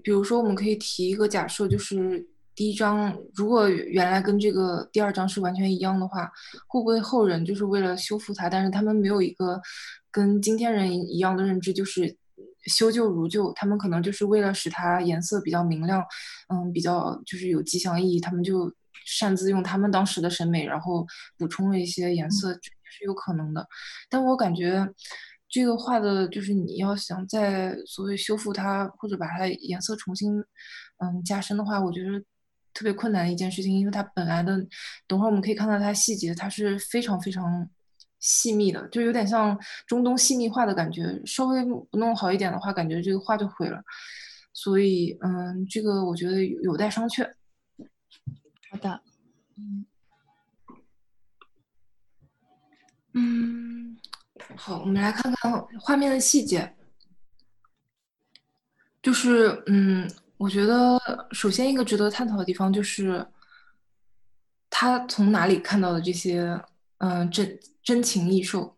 Speaker 2: 比如说我们可以提一个假设，就是第一张如果原来跟这个第二张是完全一样的话，会不会后人就是为了修复它，但是他们没有一个跟今天人一样的认知，就是。修旧如旧，他们可能就是为了使它颜色比较明亮，嗯，比较就是有吉祥意义，他们就擅自用他们当时的审美，然后补充了一些颜色，是有可能的。但我感觉这个画的，就是你要想在所谓修复它，或者把它颜色重新嗯加深的话，我觉得特别困难的一件事情，因为它本来的，等会儿我们可以看到它细节，它是非常非常细密的，就有点像中东细密画的感觉，稍微不弄好一点的话，感觉这个画就毁了。所以，嗯，这个我觉得有待商榷。
Speaker 1: 好的，
Speaker 2: 嗯，嗯，好，我们来看看画面的细节。就是，嗯，我觉得首先一个值得探讨的地方就是，他从哪里看到的这些，嗯，真真情异兽。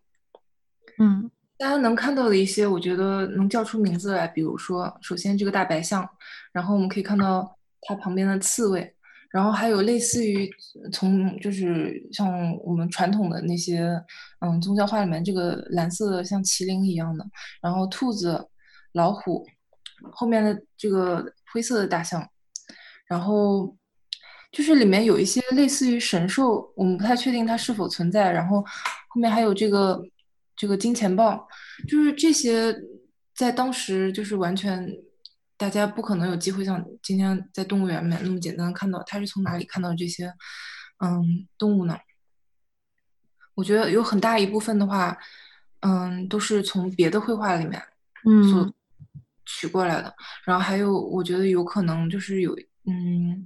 Speaker 1: 嗯。
Speaker 2: 大家能看到的一些，我觉得能叫出名字来。比如说，首先这个大白象，然后我们可以看到它旁边的刺猬，然后还有类似于从就是像我们传统的那些嗯宗教画里面这个蓝色的像麒麟一样的，然后兔子、老虎，后面的这个灰色的大象，然后就是里面有一些类似于神兽，我们不太确定它是否存在。然后后面还有这个。这个金钱豹，就是这些，在当时就是完全，大家不可能有机会像今天在动物园里面那么简单的看到。它是从哪里看到这些，嗯，动物呢？我觉得有很大一部分的话，嗯，都是从别的绘画里面，
Speaker 1: 嗯，
Speaker 2: 所取过来的。然后还有，我觉得有可能就是有，嗯。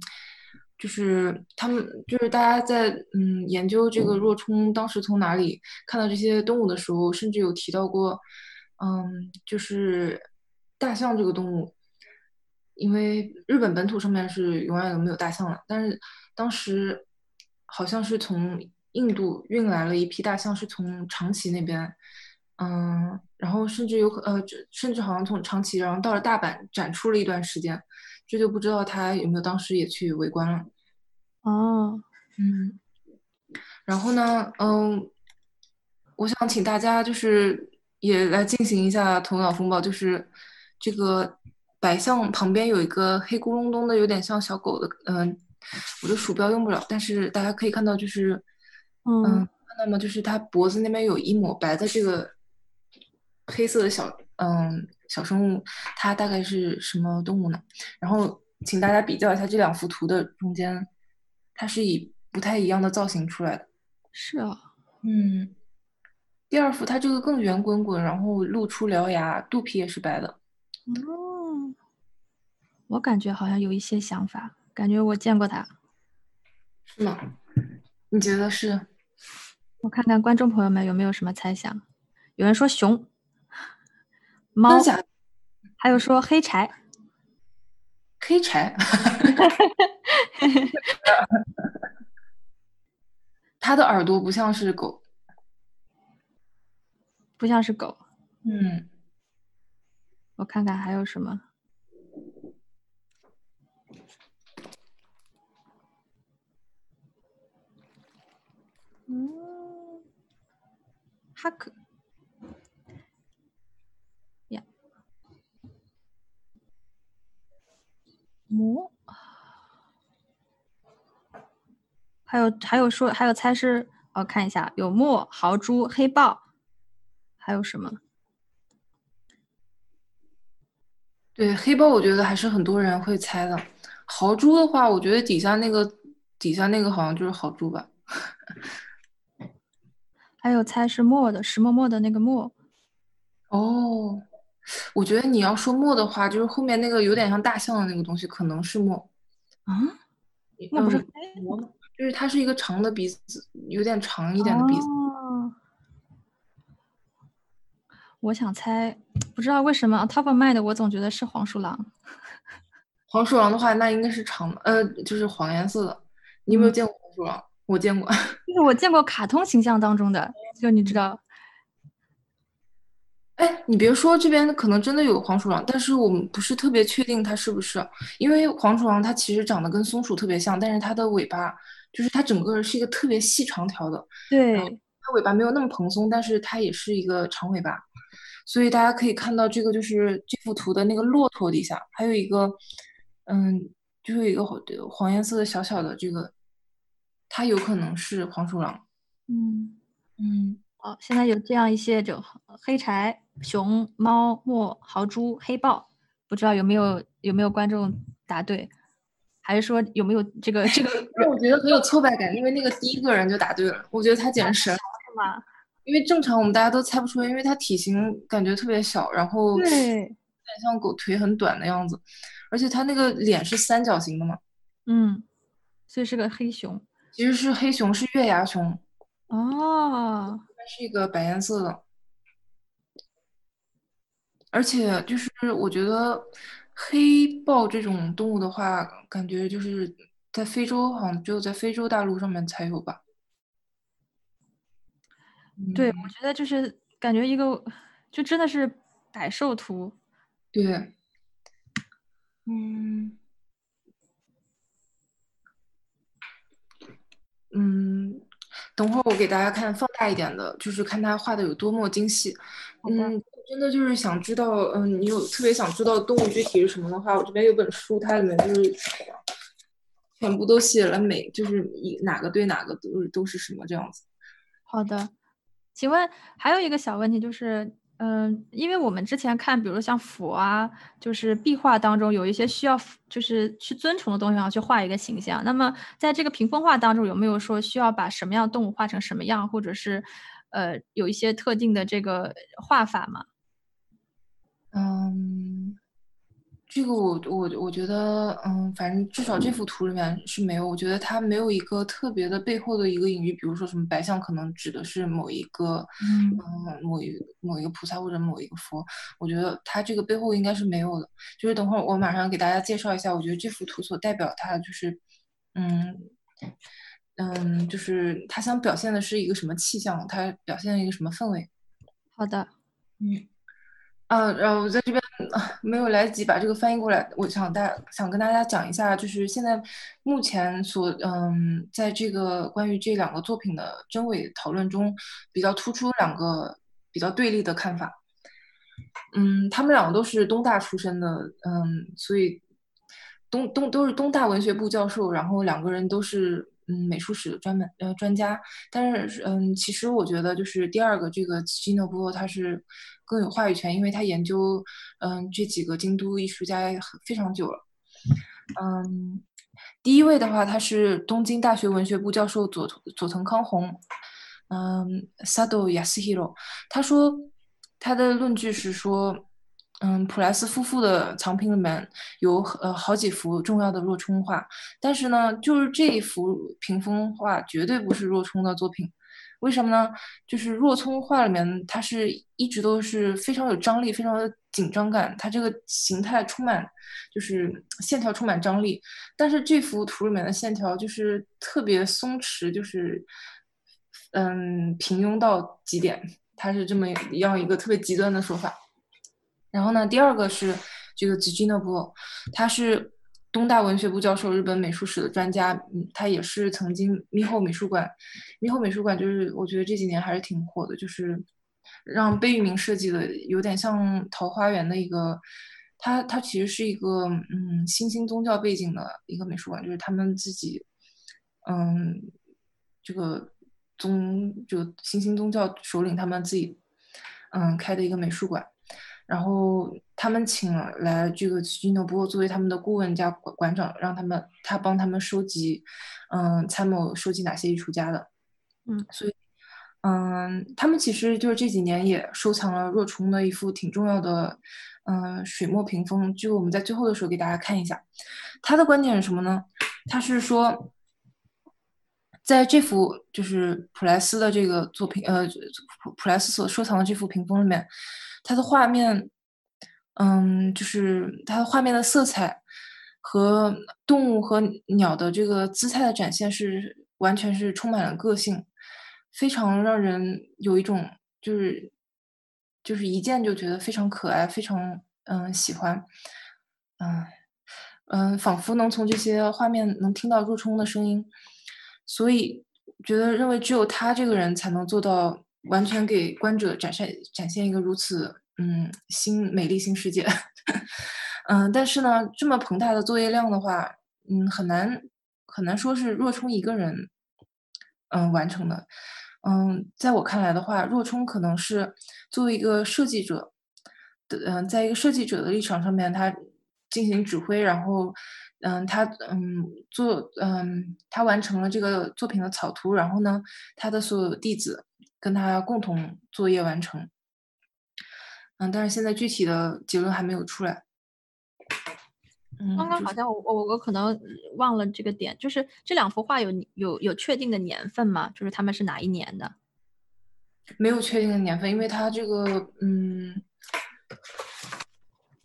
Speaker 2: 就是他们，就是大家在嗯研究这个若冲当时从哪里看到这些动物的时候，甚至有提到过，嗯，就是大象这个动物，因为日本本土上面是永远都没有大象的，但是当时好像是从印度运来了一批大象，是从长崎那边，嗯，然后甚至有可呃，甚至好像从长崎然后到了大阪展出了一段时间。这就不知道他有没有当时也去围观了。
Speaker 1: 哦，
Speaker 2: 嗯，然后呢，嗯，我想请大家就是也来进行一下头脑风暴，就是这个白象旁边有一个黑咕隆咚的，有点像小狗的，嗯，我的鼠标用不了，但是大家可以看到，就是，嗯，看到吗？就是它脖子那边有一抹白的这个黑色的小，嗯。小生物，它大概是什么动物呢？然后，请大家比较一下这两幅图的中间，它是以不太一样的造型出来的。
Speaker 1: 是啊，
Speaker 2: 嗯，第二幅它这个更圆滚滚，然后露出獠牙，肚皮也是白的。
Speaker 1: 哦，我感觉好像有一些想法，感觉我见过它。
Speaker 2: 是吗？你觉得是？
Speaker 1: 我看看观众朋友们有没有什么猜想？有人说熊。猫，还有说黑柴，
Speaker 2: 黑柴，它的耳朵不像是狗，
Speaker 1: 不像是狗。
Speaker 2: 嗯，
Speaker 1: 我看看还有什么。嗯，哈克。魔，还有还有说还有猜是哦，看一下有墨豪猪黑豹，还有什么？
Speaker 2: 对黑豹，我觉得还是很多人会猜的。豪猪的话，我觉得底下那个底下那个好像就是豪猪吧。
Speaker 1: 还有猜是墨的石墨墨的那个墨。
Speaker 2: 哦。我觉得你要说墨的话，就是后面那个有点像大象的那个东西，可能是墨。
Speaker 1: 啊？那不是？
Speaker 2: 就是它是一个长的鼻子，有点长一点的鼻子。
Speaker 1: 我想猜，不知道为什么 Top of Mind，我总觉得是黄鼠狼。
Speaker 2: 黄鼠狼的话，那应该是长的，呃，就是黄颜色的。你有没有见过黄鼠狼？我见过，
Speaker 1: 就是我见过卡通形象当中的，就你知道。
Speaker 2: 哎，你别说，这边可能真的有黄鼠狼，但是我们不是特别确定它是不是，因为黄鼠狼它其实长得跟松鼠特别像，但是它的尾巴就是它整个是一个特别细长条的，
Speaker 1: 对，
Speaker 2: 它尾巴没有那么蓬松，但是它也是一个长尾巴，所以大家可以看到这个就是这幅图的那个骆驼底下还有一个，嗯，就是一个黄黄颜色的小小的这个它有可能是黄鼠狼。
Speaker 1: 嗯。
Speaker 2: 嗯，
Speaker 1: 好，现在有这样一些就黑柴、熊猫、墨、豪猪、黑豹，不知道有没有有没有观众答对，还是说有没有这个这个？
Speaker 2: 我觉得很有挫败感，因为那个第一个人就答对了，我觉得他简直神，
Speaker 1: 是吗？
Speaker 2: 因为正常我们大家都猜不出来，因为它体型感觉特别小，然后
Speaker 1: 对，有
Speaker 2: 点像狗，腿很短的样子，而且它那个脸是三角形的嘛，
Speaker 1: 嗯，所以是个黑熊。
Speaker 2: 其实是黑熊，是月牙熊，
Speaker 1: 哦，
Speaker 2: 它是一个白颜色的，而且就是我觉得黑豹这种动物的话，感觉就是在非洲好像只有在非洲大陆上面才有吧。
Speaker 1: 对，
Speaker 2: 嗯
Speaker 1: 我觉得就是感觉一个就真的是百兽图。
Speaker 2: 对，嗯嗯，等会儿我给大家看放大一点的，就是看他画的有多么精细。嗯，真的就是想知道，嗯，你有特别想知道动物具体是什么的话，我这边有本书，它里面就是全部都写了每就是一哪个对哪个都都是什么这样子。
Speaker 1: 好的，请问还有一个小问题就是，嗯、因为我们之前看，比如像佛啊，就是壁画当中有一些需要就是去尊崇的东西，然后去画一个形象。那么在这个屏风画当中，有没有说需要把什么样动物画成什么样，或者是呃有一些特定的这个画法吗？
Speaker 2: 嗯，这个我我我觉得，嗯，反正至少这幅图里面是没有，我觉得它没有一个特别的背后的一个隐喻，比如说什么白象可能指的是某一个，
Speaker 1: 嗯
Speaker 2: 嗯，某一某一个菩萨或者某一个佛，我觉得它这个背后应该是没有的。就是等会儿我马上给大家介绍一下，我觉得这幅图所代表它就是，嗯嗯，就是它想表现的是一个什么气象，它表现了一个什么氛围。
Speaker 1: 好的，
Speaker 2: 嗯，啊，然后我在这边没有来得及把这个翻译过来，我想大想跟大家讲一下，就是现在目前所嗯，在这个关于这两个作品的真伪讨论中，比较突出两个比较对立的看法。嗯，他们两个都是东大出身的，嗯，所以东东都是东大文学部教授，然后两个人都是嗯美术史的专门呃专家，但是嗯，其实我觉得就是第二个这个基诺波他是更有话语权，因为他研究嗯这几个京都艺术家非常久了，嗯，第一位的话他是东京大学文学部教授佐佐藤康弘，嗯，Sado Yasuhiro，他说他的论据是说。嗯，普莱斯夫妇的藏品里面有呃好几幅重要的若冲画，但是呢，就是这一幅屏风画绝对不是若冲的作品。为什么呢？就是若冲画里面，它是一直都是非常有张力、非常有紧张感，它这个形态充满就是线条充满张力。但是这幅图里面的线条就是特别松弛，就是嗯平庸到极点，它是这么样一个特别极端的说法。然后呢，第二个是这个吉居诺布，他是东大文学部教授，日本美术史的专家，嗯，他也是曾经猕猴美术馆，猕猴美术馆就是我觉得这几年还是挺火的，就是让贝聿铭设计的，有点像桃花源的一个，他他其实是一个嗯新兴宗教背景的一个美术馆，就是他们自己嗯这个宗这个新兴宗教首领他们自己嗯开的一个美术馆。然后他们请来这个吉诺波作为他们的顾问加馆馆长，让他们他帮他们收集，嗯，参谋收集哪些艺术家的，
Speaker 1: 嗯，
Speaker 2: 所以，嗯，他们其实就是这几年也收藏了若冲的一幅挺重要的，嗯，水墨屏风，就我们在最后的时候给大家看一下，他的观点是什么呢？他是说。在这幅就是普莱斯的这个作品，呃，普普莱斯所收藏的这幅屏风里面，它的画面，嗯，就是它的画面的色彩和动物和鸟的这个姿态的展现是完全是充满了个性，非常让人有一种就是就是一见就觉得非常可爱，非常嗯喜欢，嗯嗯，仿佛能从这些画面能听到若冲的声音，所以觉得认为只有他这个人才能做到完全给观者展现展现一个如此嗯新美丽新世界，嗯，但是呢，这么庞大的作业量的话，嗯，很难很难说是若冲一个人嗯完成的。嗯，在我看来的话，若冲可能是作为一个设计者的，嗯，在一个设计者的立场上面，他进行指挥，然后，嗯，他嗯做嗯他完成了这个作品的草图，然后呢，他的所有弟子跟他共同作业完成。嗯，但是现在具体的结论还没有出来。
Speaker 1: 刚刚好像我我我可能忘了这个点，就是这两幅画有有有确定的年份吗？就是他们是哪一年的？
Speaker 2: 没有确定的年份，因为它这个嗯，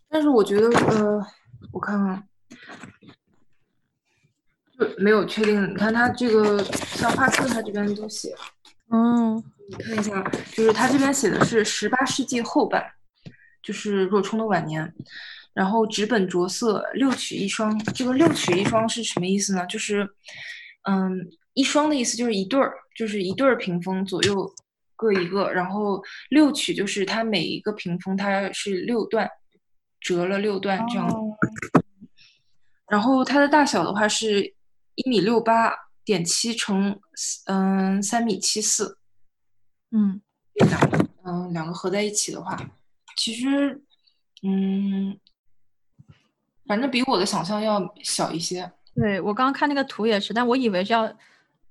Speaker 2: 但是我觉得呃，我看看，就没有确定。你看他这个像画册，他这边都写，
Speaker 1: 嗯，
Speaker 2: 你看一下，就是他这边写的是十八世纪后半，就是若冲的晚年。然后纸本着色，六曲一双。这个六曲一双是什么意思呢？就是，嗯，一双的意思就是一对儿，就是一对儿屏风左右各一个。然后六曲就是它每一个屏风它是六段，折了六段这样。然后它的大小的话是一米六八点七乘嗯三米七四，
Speaker 1: 嗯，
Speaker 2: 两嗯两个合在一起的话，其实嗯。反正比我的想象要小一些。
Speaker 1: 对我刚刚看那个图也是，但我以为是要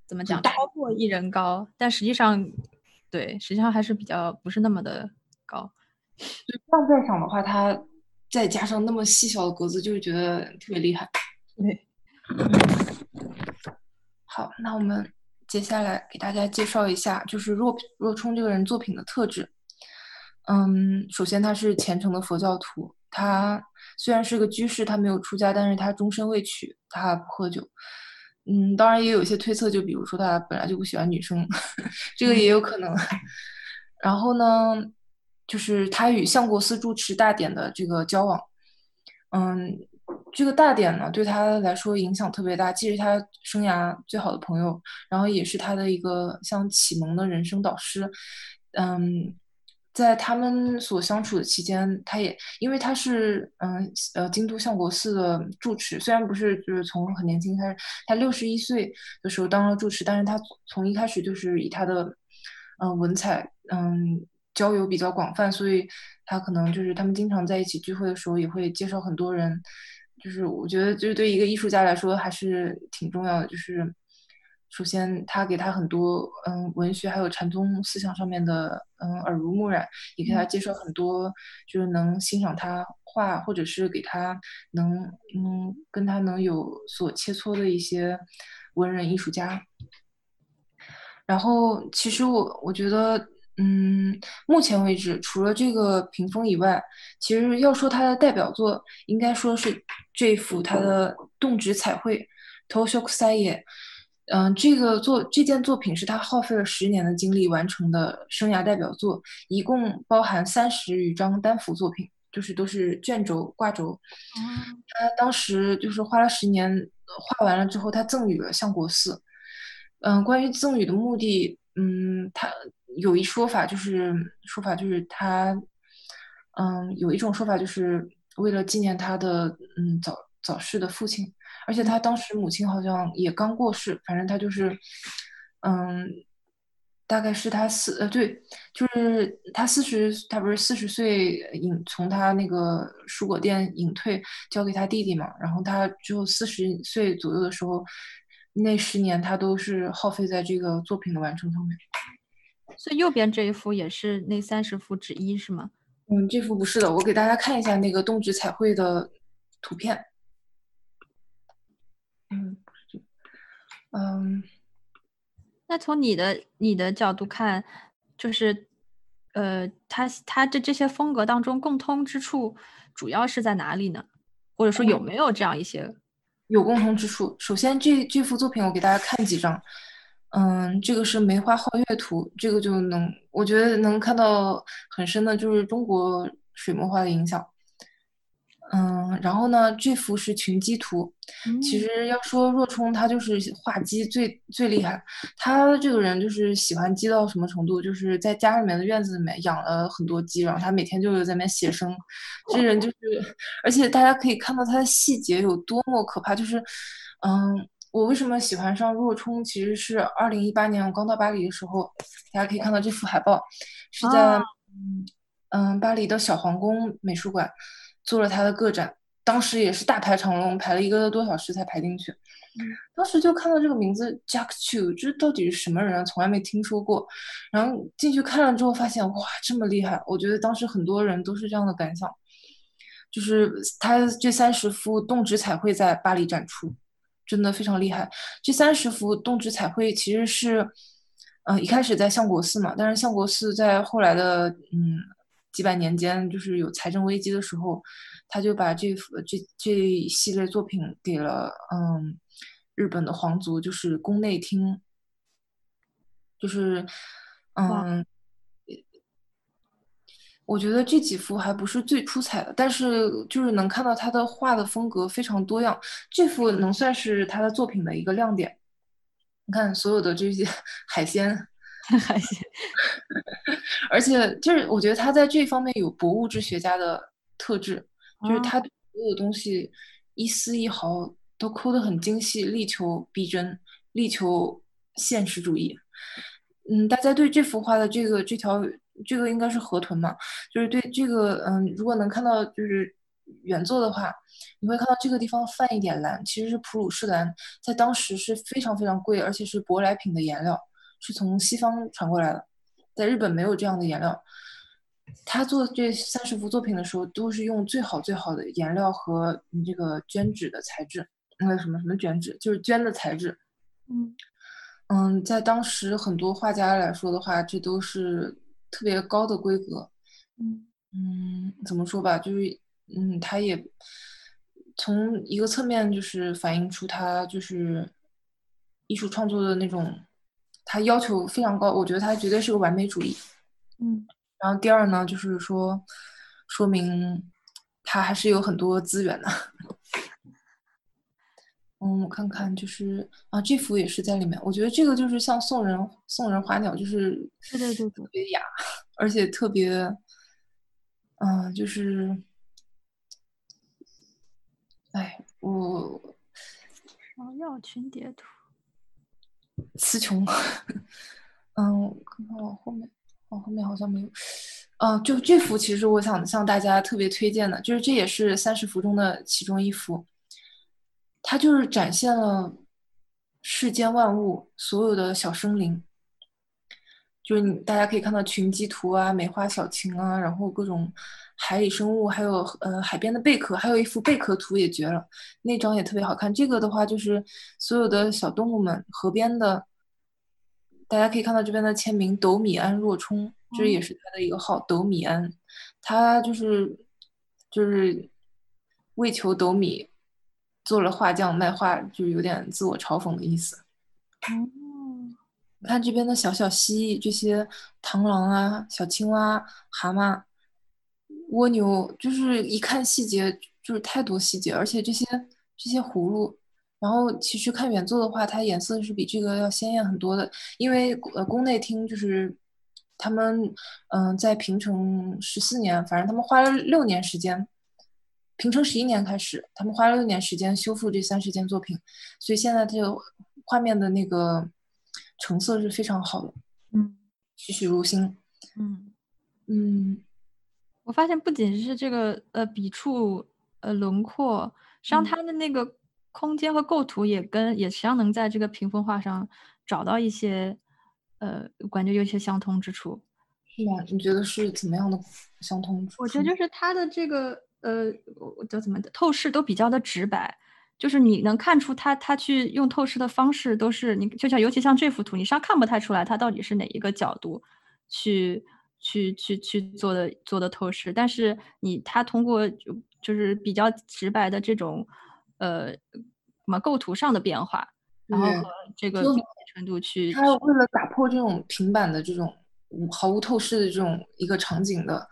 Speaker 1: 怎么讲超过一人高，但实际上，对，实际上还是比较不是那么的高。
Speaker 2: 就这样再想的话，它再加上那么细小的格子，就会觉得特别厉害。
Speaker 1: 对。
Speaker 2: 好，那我们接下来给大家介绍一下，就是若若冲这个人作品的特质。嗯，首先他是虔诚的佛教徒，他。虽然是个居士，他没有出家，但是他终身未娶，他不喝酒。嗯，当然也有一些推测，就比如说他本来就不喜欢女生，这个也有可能。然后呢，就是他与相国寺住持大典的这个交往，嗯，这个大典呢对他来说影响特别大，既是他生涯最好的朋友，然后也是他的一个像启蒙的人生导师，嗯。在他们所相处的期间，他也因为他是嗯呃京都相国寺的住持，虽然不是就是从很年轻开始，他六十一岁的时候当了住持，但是他从一开始就是以他的嗯文采嗯交友比较广泛，所以他可能就是他们经常在一起聚会的时候也会介绍很多人，就是我觉得就是对一个艺术家来说还是挺重要的，就是。首先，他给他很多嗯文学还有禅宗思想上面的嗯耳濡目染，也给他介绍很多就是能欣赏他画或者是给他能嗯跟他能有所切磋的一些文人艺术家。然后，其实我我觉得嗯目前为止，除了这个屏风以外，其实要说他的代表作，应该说是这幅他的动植彩绘《头修克塞耶》。嗯，这个作这件作品是他耗费了十年的精力完成的生涯代表作，一共包含三十余张单幅作品，就是都是卷轴挂轴。他当时就是花了十年画完了之后，他赠予了相国寺。嗯，关于赠予的目的，嗯，他有一说法，就是说法就是他，嗯，有一种说法就是为了纪念他的嗯早早逝的父亲。而且他当时母亲好像也刚过世，反正他就是，嗯，大概是他四呃对，就是他四十，他不是四十岁隐从他那个蔬果店隐退，交给他弟弟嘛。然后他只有四十岁左右的时候，那十年他都是耗费在这个作品的完成上面。
Speaker 1: 所以右边这一幅也是那三十幅之一是吗？
Speaker 2: 嗯，这幅不是的，我给大家看一下那个动植彩绘的图片。嗯，嗯，
Speaker 1: 那从你的你的角度看，就是，呃，他他的这些风格当中共通之处主要是在哪里呢？或者说有没有这样一些
Speaker 2: 有共同之处？首先，这这幅作品我给大家看几张，嗯，这个是梅花皓月图，这个就能我觉得能看到很深的就是中国水墨画的影响。嗯，然后呢，这幅是群鸡图。其实要说若冲，他就是画鸡最最厉害。他这个人就是喜欢鸡到什么程度，就是在家里面的院子里面养了很多鸡，然后他每天就是在那边写生。这人就是，而且大家可以看到他的细节有多么可怕，就是，嗯，我为什么喜欢上若冲？其实是二零一八年我刚到巴黎的时候，大家可以看到这幅海报，是在嗯巴黎的小皇宫美术馆做了他的个展，当时也是大排长龙，排了一个多小时才排进去。当时就看到这个名字 Jack Chu，这到底是什么人啊？从来没听说过。然后进去看了之后，发现哇，这么厉害！我觉得当时很多人都是这样的感想，就是他这三十幅动植彩绘在巴黎展出。真的非常厉害。这三十幅动植彩绘其实是，嗯，一开始在相国寺嘛，但是相国寺在后来的嗯几百年间，就是有财政危机的时候，他就把这幅这这一系列作品给了嗯日本的皇族，就是宫内厅，就是嗯。我觉得这几幅还不是最出彩的，但是就是能看到他的画的风格非常多样。这幅能算是他的作品的一个亮点。你看所有的这些 海鲜，
Speaker 1: 海鲜，
Speaker 2: 而且就是我觉得他在这方面有博物志学家的特质，就是他所有东西一丝一毫都抠得很精细，力求逼真，力求现实主义。嗯，大家对这幅画的这个这条。这个应该是河豚嘛，就是对这个，嗯，如果能看到就是原作的话，你会看到这个地方泛一点蓝，其实是普鲁士蓝，在当时是非常非常贵，而且是舶来品的颜料，是从西方传过来的，在日本没有这样的颜料。他做这三十幅作品的时候，都是用最好最好的颜料和你这个绢纸的材质，那个什么什么绢纸，就是绢的材质。
Speaker 1: 嗯
Speaker 2: 嗯，在当时很多画家来说的话，这都是。特别高的规格，
Speaker 1: 嗯
Speaker 2: 嗯，怎么说吧，就是嗯，他也从一个侧面就是反映出他就是艺术创作的那种，他要求非常高，我觉得他绝对是个完美主义，
Speaker 1: 嗯。
Speaker 2: 然后第二呢，就是说说明他还是有很多资源的。嗯，我看看，就是啊，这幅也是在里面。我觉得这个就是像送人送人花鸟，就是
Speaker 1: 对对对，特
Speaker 2: 别雅，而且特别，嗯，就是，哎，我
Speaker 1: 芍药群蝶图，
Speaker 2: 词穷。嗯，看看往后面，往后面好像没有。嗯，就这幅，其实我想向大家特别推荐的，就是这也是三十幅中的其中一幅。它就是展现了世间万物所有的小生灵，就是你大家可以看到群鸡图啊、梅花小青啊，然后各种海里生物，还有呃海边的贝壳，还有一幅贝壳图也绝了，那张也特别好看。这个的话就是所有的小动物们，河边的，大家可以看到这边的签名“斗米安若冲”，这也是他的一个号“斗米安”，他就是就是为求斗米。做了画匠卖画，就有点自我嘲讽的意思。
Speaker 1: 哦，
Speaker 2: 你看这边的小小蜥蜴，这些螳螂啊、小青蛙、蛤蟆、蜗牛，就是一看细节就是太多细节，而且这些这些葫芦，然后其实看原作的话，它颜色是比这个要鲜艳很多的，因为呃宫内厅就是他们嗯在平成十四年，反正他们花了六年时间。平成十一年开始，他们花了六年时间修复这三十件作品，所以现在这个画面的那个成色是非常好的，
Speaker 1: 嗯，
Speaker 2: 栩栩如生，
Speaker 1: 嗯
Speaker 2: 嗯。
Speaker 1: 我发现不仅是这个呃笔触呃轮廓，实际上它的那个空间和构图也跟也实际上能在这个屏风画上找到一些呃感觉有些相通之处，
Speaker 2: 是吗？你觉得是怎么样的相通处？
Speaker 1: 我觉得就是它的这个。呃，叫怎么的？透视都比较的直白，就是你能看出他他去用透视的方式都是你就像尤其像这幅图，你实际上看不太出来他到底是哪一个角度去去去去做的做的透视，但是你他通过就就是比较直白的这种呃什么构图上的变化，然后和这个程度去，
Speaker 2: 他为了打破这种平板的这种毫无透视的这种一个场景的。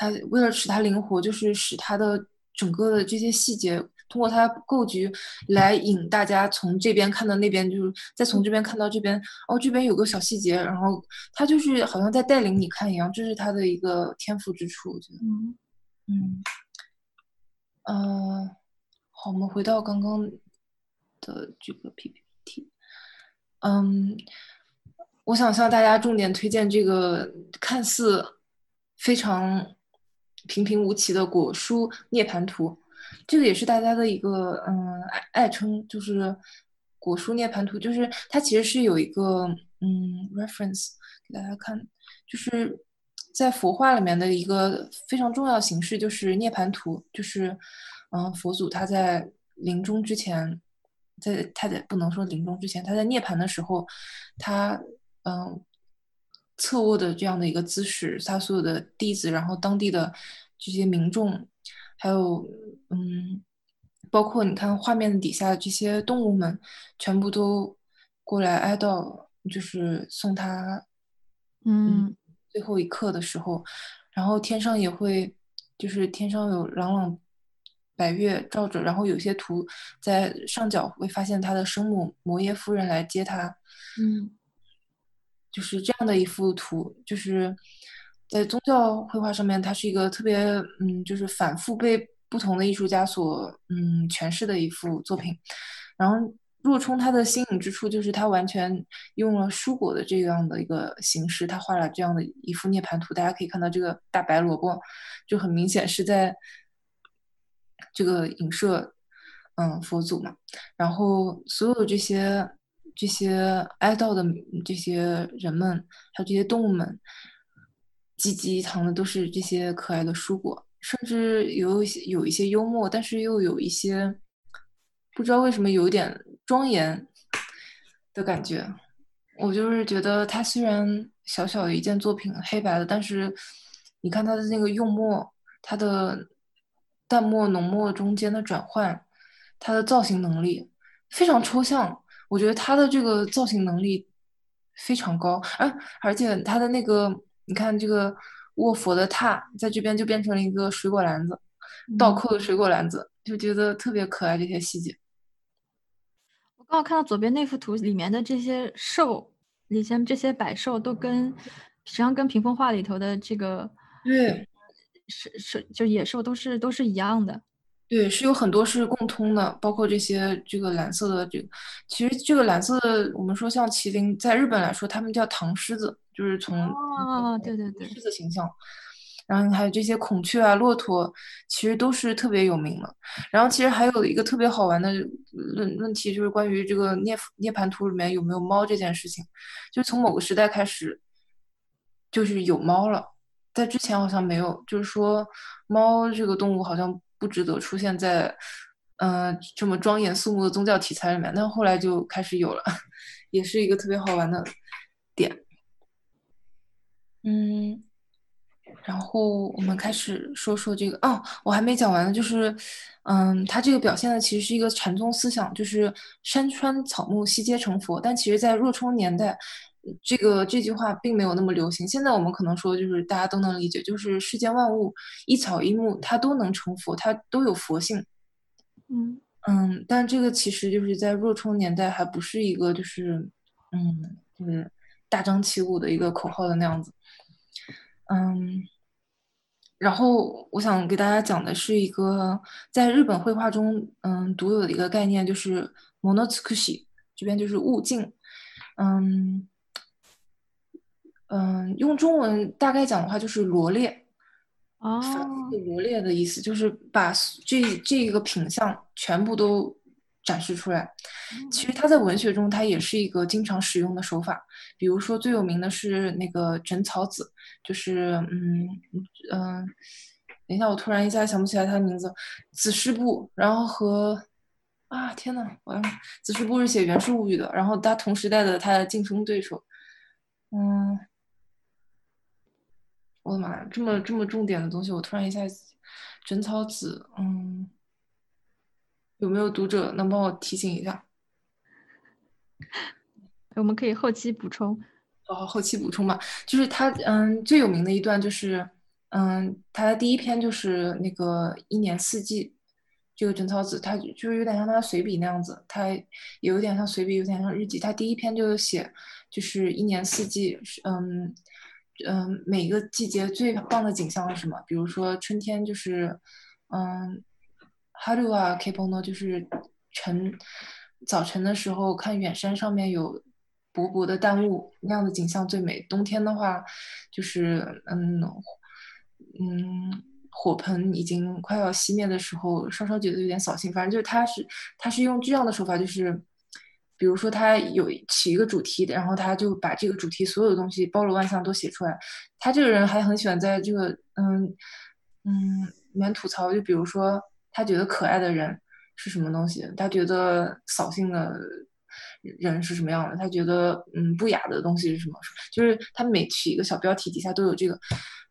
Speaker 2: 他为了使它灵活，就是使它的整个的这些细节，通过它构局来引大家从这边看到那边，就是再从这边看到这边。哦，这边有个小细节，然后他就是好像在带领你看一样，这是他的一个天赋之处，我觉得。
Speaker 1: 嗯
Speaker 2: 嗯。呃，好，我们回到刚刚的这个 PPT。嗯，我想向大家重点推荐这个看似非常平平无奇的果蔬涅槃图，这个也是大家的一个嗯爱爱称，就是果蔬涅槃图，就是它其实是有一个嗯 reference 给大家看，就是在佛画里面的一个非常重要形式，就是涅槃图，就是嗯佛祖他在临终之前。在他在不能说临终之前，他在涅槃的时候，他嗯侧卧的这样的一个姿势，他所有的弟子，然后当地的这些民众，还有嗯，包括你看画面底下的这些动物们，全部都过来哀悼，就是送他
Speaker 1: 嗯
Speaker 2: 最后一刻的时候，然后天上也会，就是天上有朗朗。白月照着，然后有些图在上角会发现他的生母摩耶夫人来接他，
Speaker 1: 嗯，
Speaker 2: 就是这样的一幅图，就是在宗教绘画上面，它是一个特别嗯，就是反复被不同的艺术家所嗯诠释的一幅作品。然后若冲他的新颖之处就是他完全用了蔬果的这样的一个形式，他画了这样的一幅涅槃图，大家可以看到这个大白萝卜就很明显是在。这个影射，嗯，佛祖嘛，然后所有这些这些哀悼的这些人们，还有这些动物们，济济藏的都是这些可爱的蔬果，甚至有一些有一些幽默，但是又有一些不知道为什么有点庄严的感觉。我就是觉得它虽然小小的一件作品，黑白的，但是你看它的那个用墨，它的。淡墨、浓墨中间的转换，它的造型能力非常抽象。我觉得他的这个造型能力非常高，而而且他的那个，你看这个卧佛的榻，在这边就变成了一个水果篮子，倒扣的水果篮子，就觉得特别可爱。这些细节，
Speaker 1: 我刚好看到左边那幅图里面的这些兽，以前这些百兽都跟实际上跟屏风画里头的这个
Speaker 2: 对。
Speaker 1: 是是，就野兽都是都是一样的，
Speaker 2: 对，是有很多是共通的，包括这些这个蓝色的这个，其实这个蓝色的，我们说像麒麟，在日本来说，他们叫唐狮子，就是从
Speaker 1: 哦，对对对，
Speaker 2: 狮子形象，然后还有这些孔雀啊、骆驼，其实都是特别有名的。然后其实还有一个特别好玩的论问题，就是关于这个涅涅盘图里面有没有猫这件事情，就从某个时代开始，就是有猫了。在之前好像没有，就是说猫这个动物好像不值得出现在，嗯，这么庄严肃穆的宗教题材里面。但后来就开始有了，也是一个特别好玩的点。嗯，然后我们开始说说这个哦，我还没讲完呢，就是，嗯，它这个表现的其实是一个禅宗思想，就是山川草木悉皆成佛。但其实，在若冲年代。这个这句话并没有那么流行。现在我们可能说，就是大家都能理解，就是世间万物一草一木，它都能成佛，它都有佛性。
Speaker 1: 嗯
Speaker 2: 嗯，但这个其实就是在若冲年代还不是一个就是嗯就是大张旗鼓的一个口号的那样子。嗯，然后我想给大家讲的是一个在日本绘画中嗯独有的一个概念，就是 monotsukushi，这边就是物境。嗯。嗯，用中文大概讲的话就是罗列，
Speaker 1: 哦，
Speaker 2: 罗列的意思就是把这这个品相全部都展示出来。其实它在文学中，它也是一个经常使用的手法。比如说最有名的是那个枕草子，就是嗯嗯，等一下，我突然一下想不起来他的名字，子师部，然后和啊天呐，我要子师部是写《源氏物语》的，然后他同时代的他的竞争对手，嗯。我的妈呀，这么这么重点的东西，我突然一下枕草子，嗯，有没有读者能帮我提醒一下？
Speaker 1: 我们可以后期补充。
Speaker 2: 哦，后期补充吧。就是他，嗯，最有名的一段就是，嗯，他的第一篇就是那个一年四季，这个枕草子，他就是有点像他随笔那样子，他有点像随笔，有点像日记。他第一篇就写，就是一年四季，是嗯。每个季节最棒的景象是什么？比如说春天就是嗯，haru wa k e p o n o 就是晨早晨的时候看远山上面有薄薄的淡雾，那样的景象最美。冬天的话，就是嗯嗯，火盆已经快要熄灭的时候，稍稍觉得有点扫兴。反正就是他是他是用这样的手法，就是比如说他有起一个主题，然后他就把这个主题所有的东西包罗万象都写出来。他这个人还很喜欢在这个嗯嗯里面吐槽，就比如说他觉得可爱的人。是什么东西？他觉得扫兴的人是什么样的？他觉得嗯不雅的东西是什么？就是他每起一个小标题底下都有这个，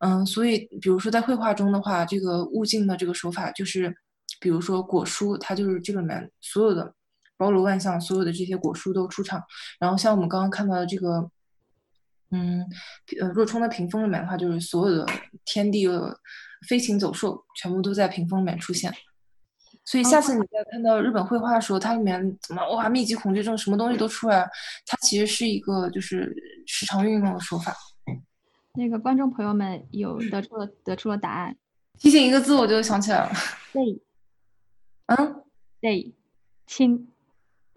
Speaker 2: 嗯，所以比如说在绘画中的话，这个物镜的这个手法就是，比如说果蔬，它就是这个里面所有的包罗万象，所有的这些果蔬都出场。然后像我们刚刚看到的这个，嗯，呃，若冲的屏风里面的话，就是所有的天地飞禽走兽全部都在屏风里面出现。所以下次你再看到日本绘画的时候，它里面怎么哇密集恐惧症什么东西都出来，它其实是一个就是时常运用的手法。
Speaker 1: 那个观众朋友们有得出了得出了答案，
Speaker 2: 提醒一个字我就想起来了。
Speaker 1: 对，
Speaker 2: 嗯，
Speaker 1: 对，青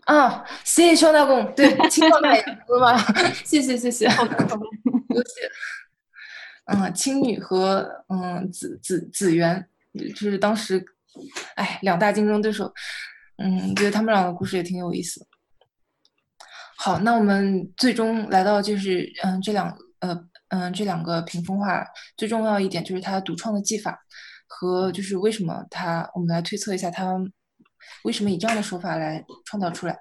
Speaker 2: 啊，谢谢双大公，对，青光大眼，对吗？谢谢谢谢，
Speaker 1: 好的好的，
Speaker 2: 谢谢。嗯，青女和嗯紫紫紫媛，就是当时。哎，两大竞争对手，嗯，觉得他们两个故事也挺有意思。好，那我们最终来到就是，嗯，这两，呃，嗯，这两个屏风画最重要一点就是它独创的技法和就是为什么它，我们来推测一下他为什么以这样的手法来创造出来。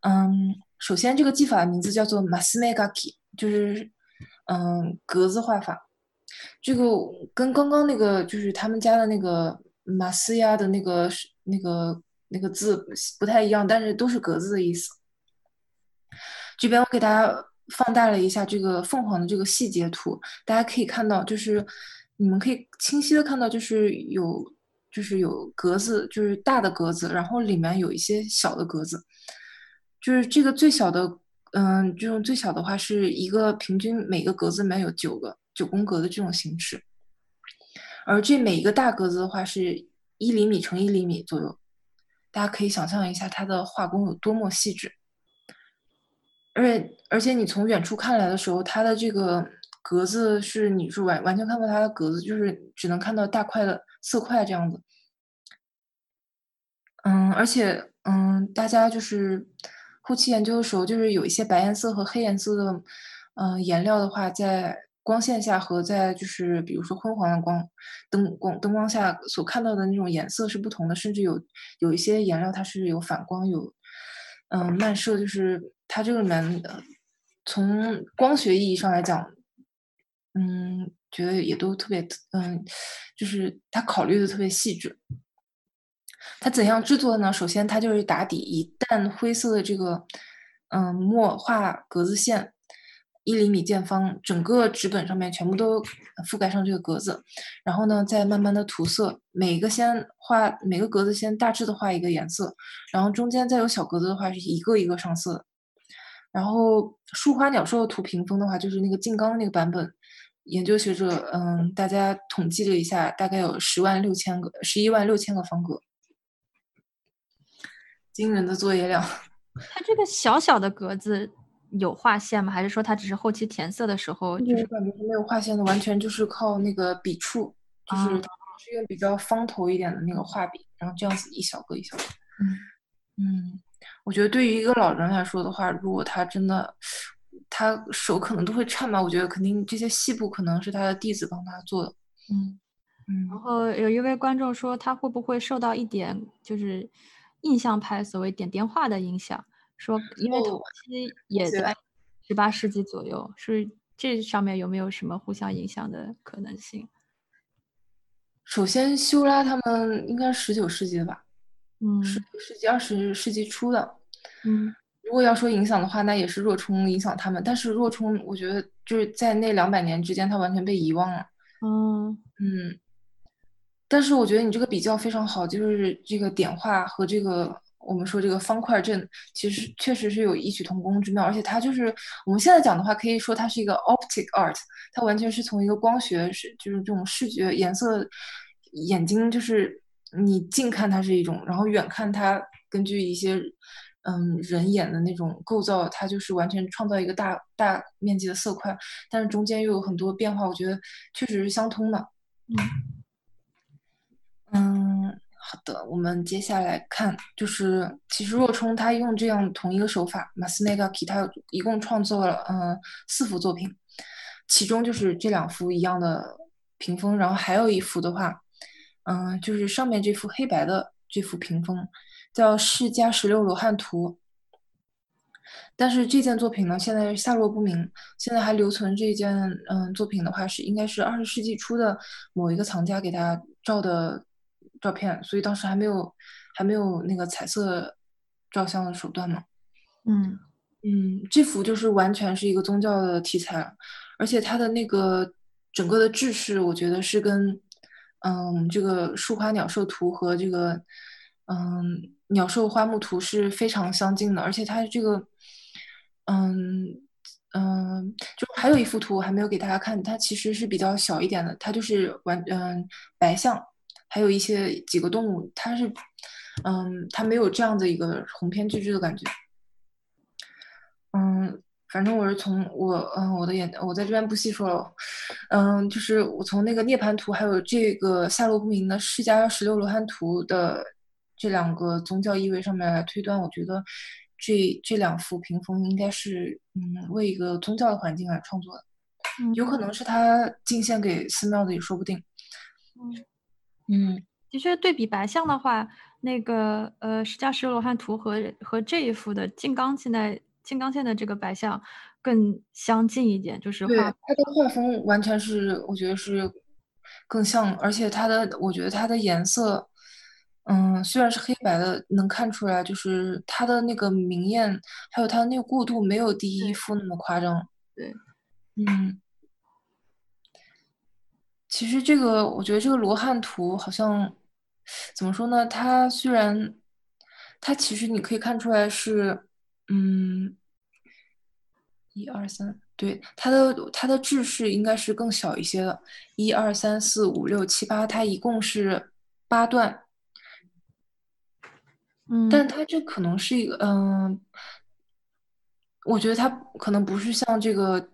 Speaker 2: 嗯，首先这个技法的名字叫做 Masmegaki，就是嗯格子画法。这个跟刚刚那个就是他们家的那个。马斯亚的那个那个那个字不太一样，但是都是格子的意思。这边我给大家放大了一下这个凤凰的这个细节图，大家可以看到，就是你们可以清晰的看到，就是有就是有格子，就是大的格子，然后里面有一些小的格子，就是这个最小的，嗯，这种最小的话是一个平均每个格子里面有九个九宫格的这种形式。而这每一个大格子的话是一厘米乘一厘米左右，大家可以想象一下它的画工有多么细致。而且而且你从远处看来的时候，它的这个格子是你是完完全看不到它的格子，就是只能看到大块的色块这样子。嗯，而且嗯，大家就是后期研究的时候，就是有一些白颜色和黑颜色的嗯颜料的话在。光线下和在就是比如说昏黄的光灯光灯光下所看到的那种颜色是不同的，甚至有有一些颜料它是有反光有嗯漫射，就是它这个里面从光学意义上来讲，嗯，觉得也都特别嗯，就是他考虑的特别细致。他怎样制作的呢？首先它就是打底以淡灰色的这个嗯墨画格子线。一厘米见方，整个纸本上面全部都覆盖上这个格子，然后呢，再慢慢的涂色，每个先画每个格子先大致的画一个颜色，然后中间再有小格子的话是一个一个上色，然后树花鸟兽涂屏风的话就是那个静冈那个版本，研究学者嗯，大家统计了一下，大概有十万六千个，十一万六千个方格，惊人的作业量。
Speaker 1: 它这个小小的格子。有画线吗？还是说它只是后期填色的时候？就是
Speaker 2: 感觉是没有画线的，完全就是靠那个笔触，就是是用比较方头一点的那个画笔，然后这样子一小个一小个。嗯嗯，我觉得对于一个老人来说的话，如果他真的，他手可能都会颤吧。我觉得肯定这些细部可能是他的弟子帮他做的。
Speaker 1: 嗯嗯。然后有一位观众说，他会不会受到一点就是印象派所谓点点画的影响？说，因为同期也在十八世纪左右，是这上面有没有什么互相影响的可能性？
Speaker 2: 首先，修拉他们应该十九世纪的吧？
Speaker 1: 嗯，
Speaker 2: 十九世纪、二十世纪初的。
Speaker 1: 嗯，
Speaker 2: 如果要说影响的话，那也是若冲影响他们。但是若冲，我觉得就是在那两百年之间，他完全被遗忘了。
Speaker 1: 嗯
Speaker 2: 嗯。但是我觉得你这个比较非常好，就是这个点画和这个。我们说这个方块阵其实确实是有异曲同工之妙，而且它就是我们现在讲的话，可以说它是一个 optic art，它完全是从一个光学是就是这种视觉颜色，眼睛就是你近看它是一种，然后远看它根据一些嗯人眼的那种构造，它就是完全创造一个大大面积的色块，但是中间又有很多变化，我觉得确实是相通的。嗯，好的，我们接下来看，就是其实若冲他用这样同一个手法，马斯内嘎基他一共创作了嗯四幅作品，其中就是这两幅一样的屏风，然后还有一幅的话，嗯，就是上面这幅黑白的这幅屏风。叫《释迦十六罗汉图》，但是这件作品呢，现在下落不明。现在还留存这件嗯作品的话，是应该是二十世纪初的某一个藏家给他照的照片，所以当时还没有还没有那个彩色照相的手段嘛。
Speaker 1: 嗯
Speaker 2: 嗯，这幅就是完全是一个宗教的题材，而且它的那个整个的制式，我觉得是跟嗯这个树花鸟兽图和这个嗯。鸟兽花木图是非常相近的，而且它这个，嗯嗯，就还有一幅图我还没有给大家看，它其实是比较小一点的，它就是完嗯白象，还有一些几个动物，它是嗯它没有这样的一个鸿篇巨制的感觉，嗯，反正我是从我嗯我的眼我在这边不细说了，嗯，就是我从那个涅槃图还有这个下落不明的释迦十六罗汉图的。这两个宗教意味上面来推断，我觉得这这两幅屏风应该是嗯为一个宗教的环境来创作的，有可能是他进献给寺庙的也说不定。嗯嗯，
Speaker 1: 的确对比白象的话，那个呃释迦十罗汉图和和这一幅的金刚现在金刚线的这个白象更相近一点，就是
Speaker 2: 画它的画风完全是我觉得是更像，而且它的我觉得它的颜色。嗯，虽然是黑白的，能看出来，就是它的那个明艳，还有它的那个过渡，没有第一幅那么夸张。
Speaker 1: 对，
Speaker 2: 嗯，其实这个，我觉得这个罗汉图好像怎么说呢？它虽然，它其实你可以看出来是，嗯，一二三，对，它的它的制式应该是更小一些的，一二三四五六七八，它一共是八段。但它这可能是一个，嗯，我觉得它可能不是像这个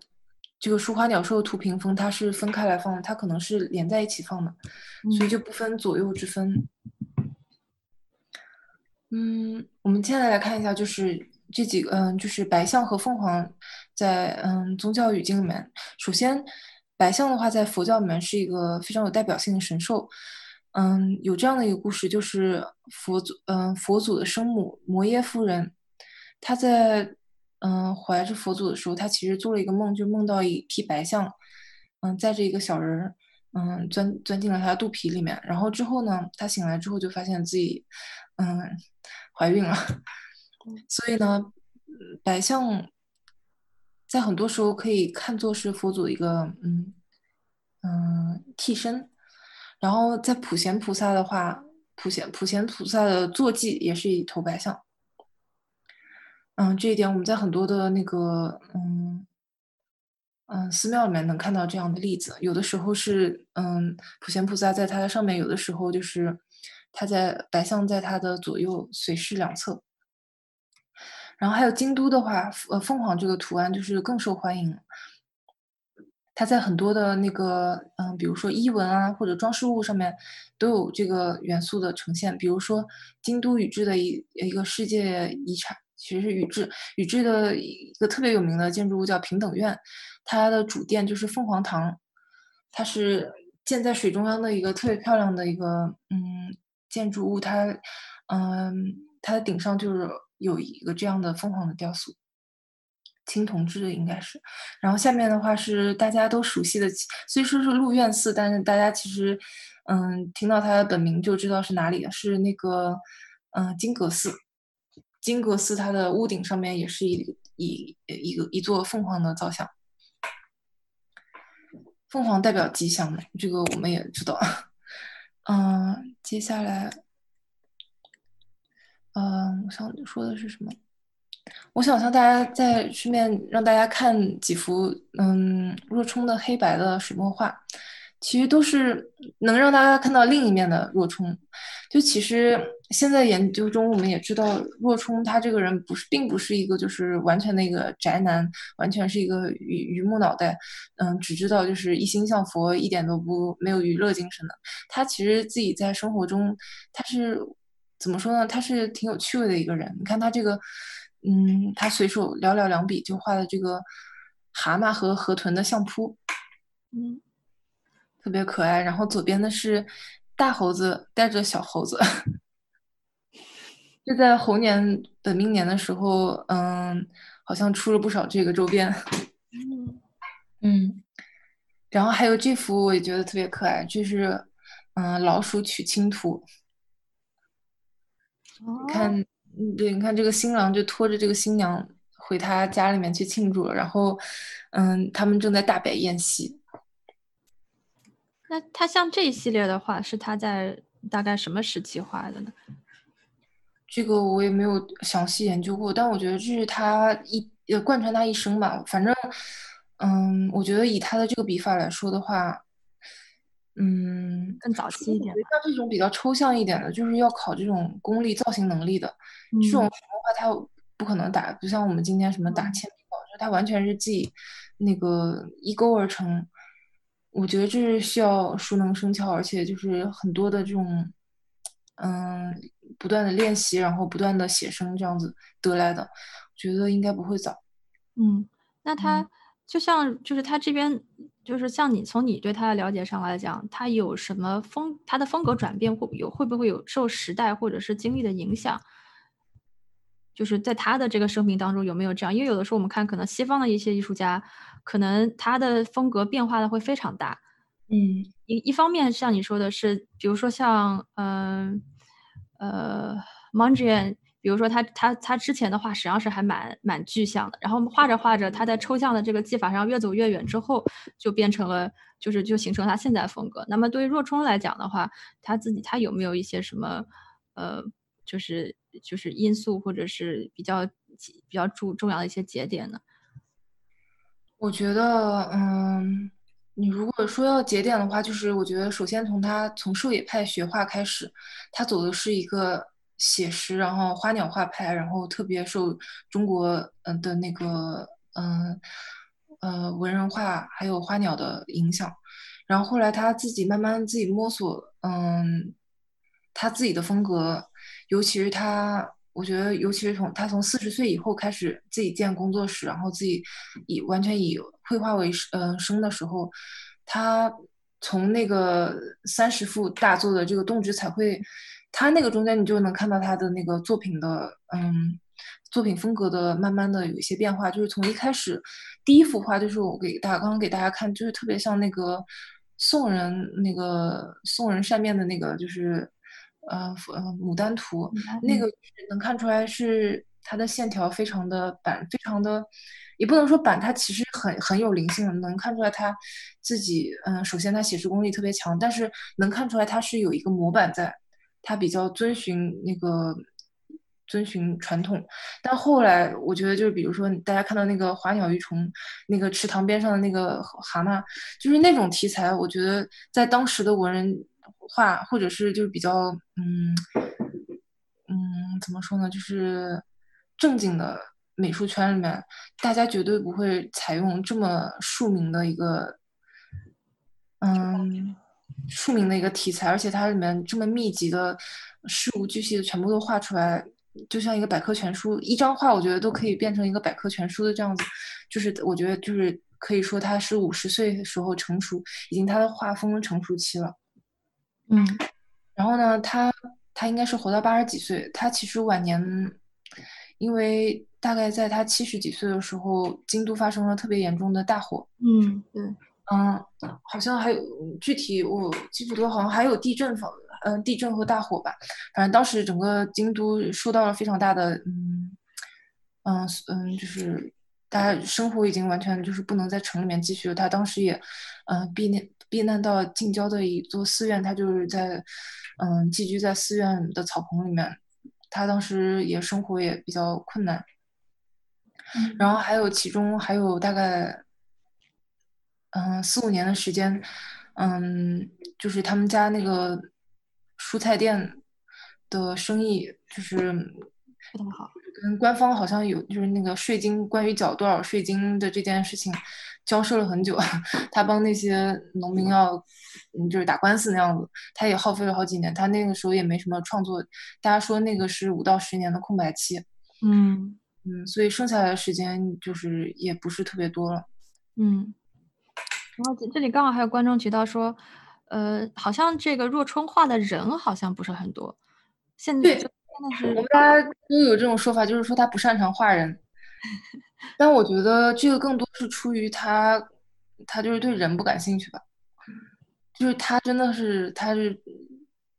Speaker 2: 这个书花鸟兽图屏风，它是分开来放的，它可能是连在一起放的，所以就不分左右之分。嗯，我们接下来来看一下，就是这几个，嗯，就是白象和凤凰在嗯宗教语境里面，首先白象的话在佛教里面是一个非常有代表性的神兽。嗯，有这样的一个故事，就是佛祖，嗯，佛祖的生母摩耶夫人，她在嗯怀着佛祖的时候，她其实做了一个梦，就梦到一匹白象，嗯，载着一个小人，嗯，钻钻进了她的肚皮里面。然后之后呢，她醒来之后就发现自己，嗯，怀孕了。所以呢，白象在很多时候可以看作是佛祖的一个，嗯嗯，替身。然后在普贤菩萨的话，普贤普贤菩萨的坐骑也是一头白象。嗯，这一点我们在很多的那个嗯嗯寺庙里面能看到这样的例子。有的时候是嗯普贤菩萨在它的上面，有的时候就是他在白象在他的左右随侍两侧。然后还有京都的话，呃凤凰这个图案就是更受欢迎。它在很多的那个，嗯，比如说衣纹啊，或者装饰物上面，都有这个元素的呈现。比如说京都宇治的一一个世界遗产，其实是宇治，宇治的一个特别有名的建筑物叫平等院，它的主殿就是凤凰堂，它是建在水中央的一个特别漂亮的一个嗯建筑物，它嗯它的顶上就是有一个这样的凤凰的雕塑。青铜制的应该是，然后下面的话是大家都熟悉的，虽说是鹿苑寺，但是大家其实，嗯，听到它的本名就知道是哪里了，是那个，嗯，金阁寺。金阁寺它的屋顶上面也是一一一个一座凤凰的造像，凤凰代表吉祥嘛，这个我们也知道。嗯，接下来，嗯，我想说的是什么？我想向大家再顺便让大家看几幅，嗯，若冲的黑白的水墨画，其实都是能让大家看到另一面的若冲。就其实现在研究中，我们也知道若冲他这个人不是，并不是一个就是完全的一个宅男，完全是一个榆榆木脑袋，嗯，只知道就是一心向佛，一点都不没有娱乐精神的。他其实自己在生活中，他是怎么说呢？他是挺有趣味的一个人。你看他这个，嗯，他随手寥寥两笔就画的这个蛤蟆和河豚的相扑，
Speaker 1: 嗯，
Speaker 2: 特别可爱。然后左边的是。大猴子带着小猴子，就在猴年本命年的时候，嗯，好像出了不少这个周边，
Speaker 1: 嗯
Speaker 2: 嗯，然后还有这幅我也觉得特别可爱，就是嗯老鼠娶亲图，看，嗯对，你看这个新郎就拖着这个新娘回他家里面去庆祝了，然后嗯他们正在大摆宴席。
Speaker 1: 那他像这一系列的话，是他在大概什么时期画的呢？
Speaker 2: 这个我也没有详细研究过，但我觉得这是他一呃贯穿他一生吧。反正，嗯，我觉得以他的这个笔法来说的话，嗯，
Speaker 1: 更早期一点。
Speaker 2: 像这种比较抽象一点的，就是要考这种功力、造型能力的这种的话，他不可能打，不像我们今天什么打铅笔稿，就他完全是自己那个一勾而成。我觉得这是需要熟能生巧，而且就是很多的这种，嗯，不断的练习，然后不断的写生这样子得来的。觉得应该不会早。
Speaker 1: 嗯，那他就像就是他这边就是像你从你对他的了解上来讲，他有什么风？他的风格转变会有会不会有受时代或者是经历的影响？就是在他的这个生命当中有没有这样？因为有的时候我们看可能西方的一些艺术家，可能他的风格变化的会非常大。
Speaker 2: 嗯，
Speaker 1: 一一方面像你说的是，比如说像嗯呃 m o n d r i a n 比如说他他他之前的画实际上是还蛮蛮具象的，然后画着画着，他在抽象的这个技法上越走越远之后，就变成了就是就形成他现在风格。那么对于若冲来讲的话，他自己他有没有一些什么呃？就是就是因素，或者是比较比较重重要的一些节点呢？
Speaker 2: 我觉得，嗯，你如果说要节点的话，就是我觉得首先从他从狩野派学画开始，他走的是一个写实，然后花鸟画派，然后特别受中国嗯的那个嗯呃文人画还有花鸟的影响，然后后来他自己慢慢自己摸索，嗯，他自己的风格。尤其是他，我觉得，尤其是从他从四十岁以后开始自己建工作室，然后自己以完全以绘画为呃生的时候，他从那个三十幅大作的这个动植彩绘，他那个中间你就能看到他的那个作品的嗯作品风格的慢慢的有一些变化，就是从一开始第一幅画就是我给大家刚刚给大家看，就是特别像那个宋人那个宋人扇面的那个就是。呃呃，牡丹图那个能看出来是它的线条非常的板，非常的，也不能说板，它其实很很有灵性，能看出来他自己，嗯，首先他写实功力特别强，但是能看出来他是有一个模板在，他比较遵循那个遵循传统，但后来我觉得就是比如说大家看到那个花鸟鱼虫，那个池塘边上的那个蛤蟆，就是那种题材，我觉得在当时的文人。画或者是就是比较嗯嗯怎么说呢，就是正经的美术圈里面，大家绝对不会采用这么庶民的一个嗯庶民的一个题材，而且它里面这么密集的事无巨细的全部都画出来，就像一个百科全书，一张画我觉得都可以变成一个百科全书的这样子，就是我觉得就是可以说他是五十岁的时候成熟，已经他的画风成熟期了。
Speaker 1: 嗯，
Speaker 2: 然后呢，他他应该是活到八十几岁。他其实晚年，因为大概在他七十几岁的时候，京都发生了特别严重的大火。
Speaker 1: 嗯，对，
Speaker 2: 嗯，好像还有具体我记不得，好像还有地震，嗯，地震和大火吧。反正当时整个京都受到了非常大的，嗯嗯嗯，就是大家生活已经完全就是不能在城里面继续了。他当时也，嗯，避难。避难到近郊的一座寺院，他就是在，嗯，寄居在寺院的草棚里面。他当时也生活也比较困难。然后还有其中还有大概，嗯，四五年的时间，嗯，就是他们家那个蔬菜店的生意就是
Speaker 1: 不太好，
Speaker 2: 跟官方好像有就是那个税金关于缴多少税金的这件事情交涉了很久，他帮那些农民要嗯就是打官司那样子，他也耗费了好几年，他那个时候也没什么创作，大家说那个是五到十年的空白期，
Speaker 1: 嗯
Speaker 2: 嗯，所以剩下来的时间就是也不是特别多了，
Speaker 1: 嗯。然后这这里刚好还有观众提到说，呃，好像这个若春画的人好像不是很多，现在
Speaker 2: 对
Speaker 1: 就现在是
Speaker 2: 我们大家都有这种说法，就是说他不擅长画人，但我觉得这个更多是出于他，他就是对人不感兴趣吧，就是他真的是他是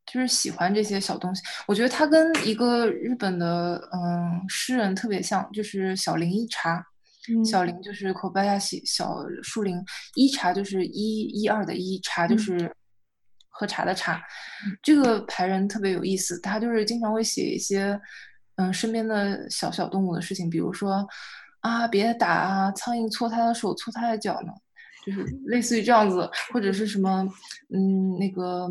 Speaker 2: 就是喜欢这些小东西。我觉得他跟一个日本的嗯诗人特别像，就是小林一茶。
Speaker 1: 嗯
Speaker 2: 小林就是口巴亚西小树林，一茶就是一一二的一茶就
Speaker 1: 嗯
Speaker 2: 是喝茶的茶。这个牌人特别有意思，他就是经常会写一些嗯身边的小小动物的事情，比如说啊别打啊，苍蝇搓他的手，搓他的脚呢，就是类似于这样子，或者是什么嗯那个。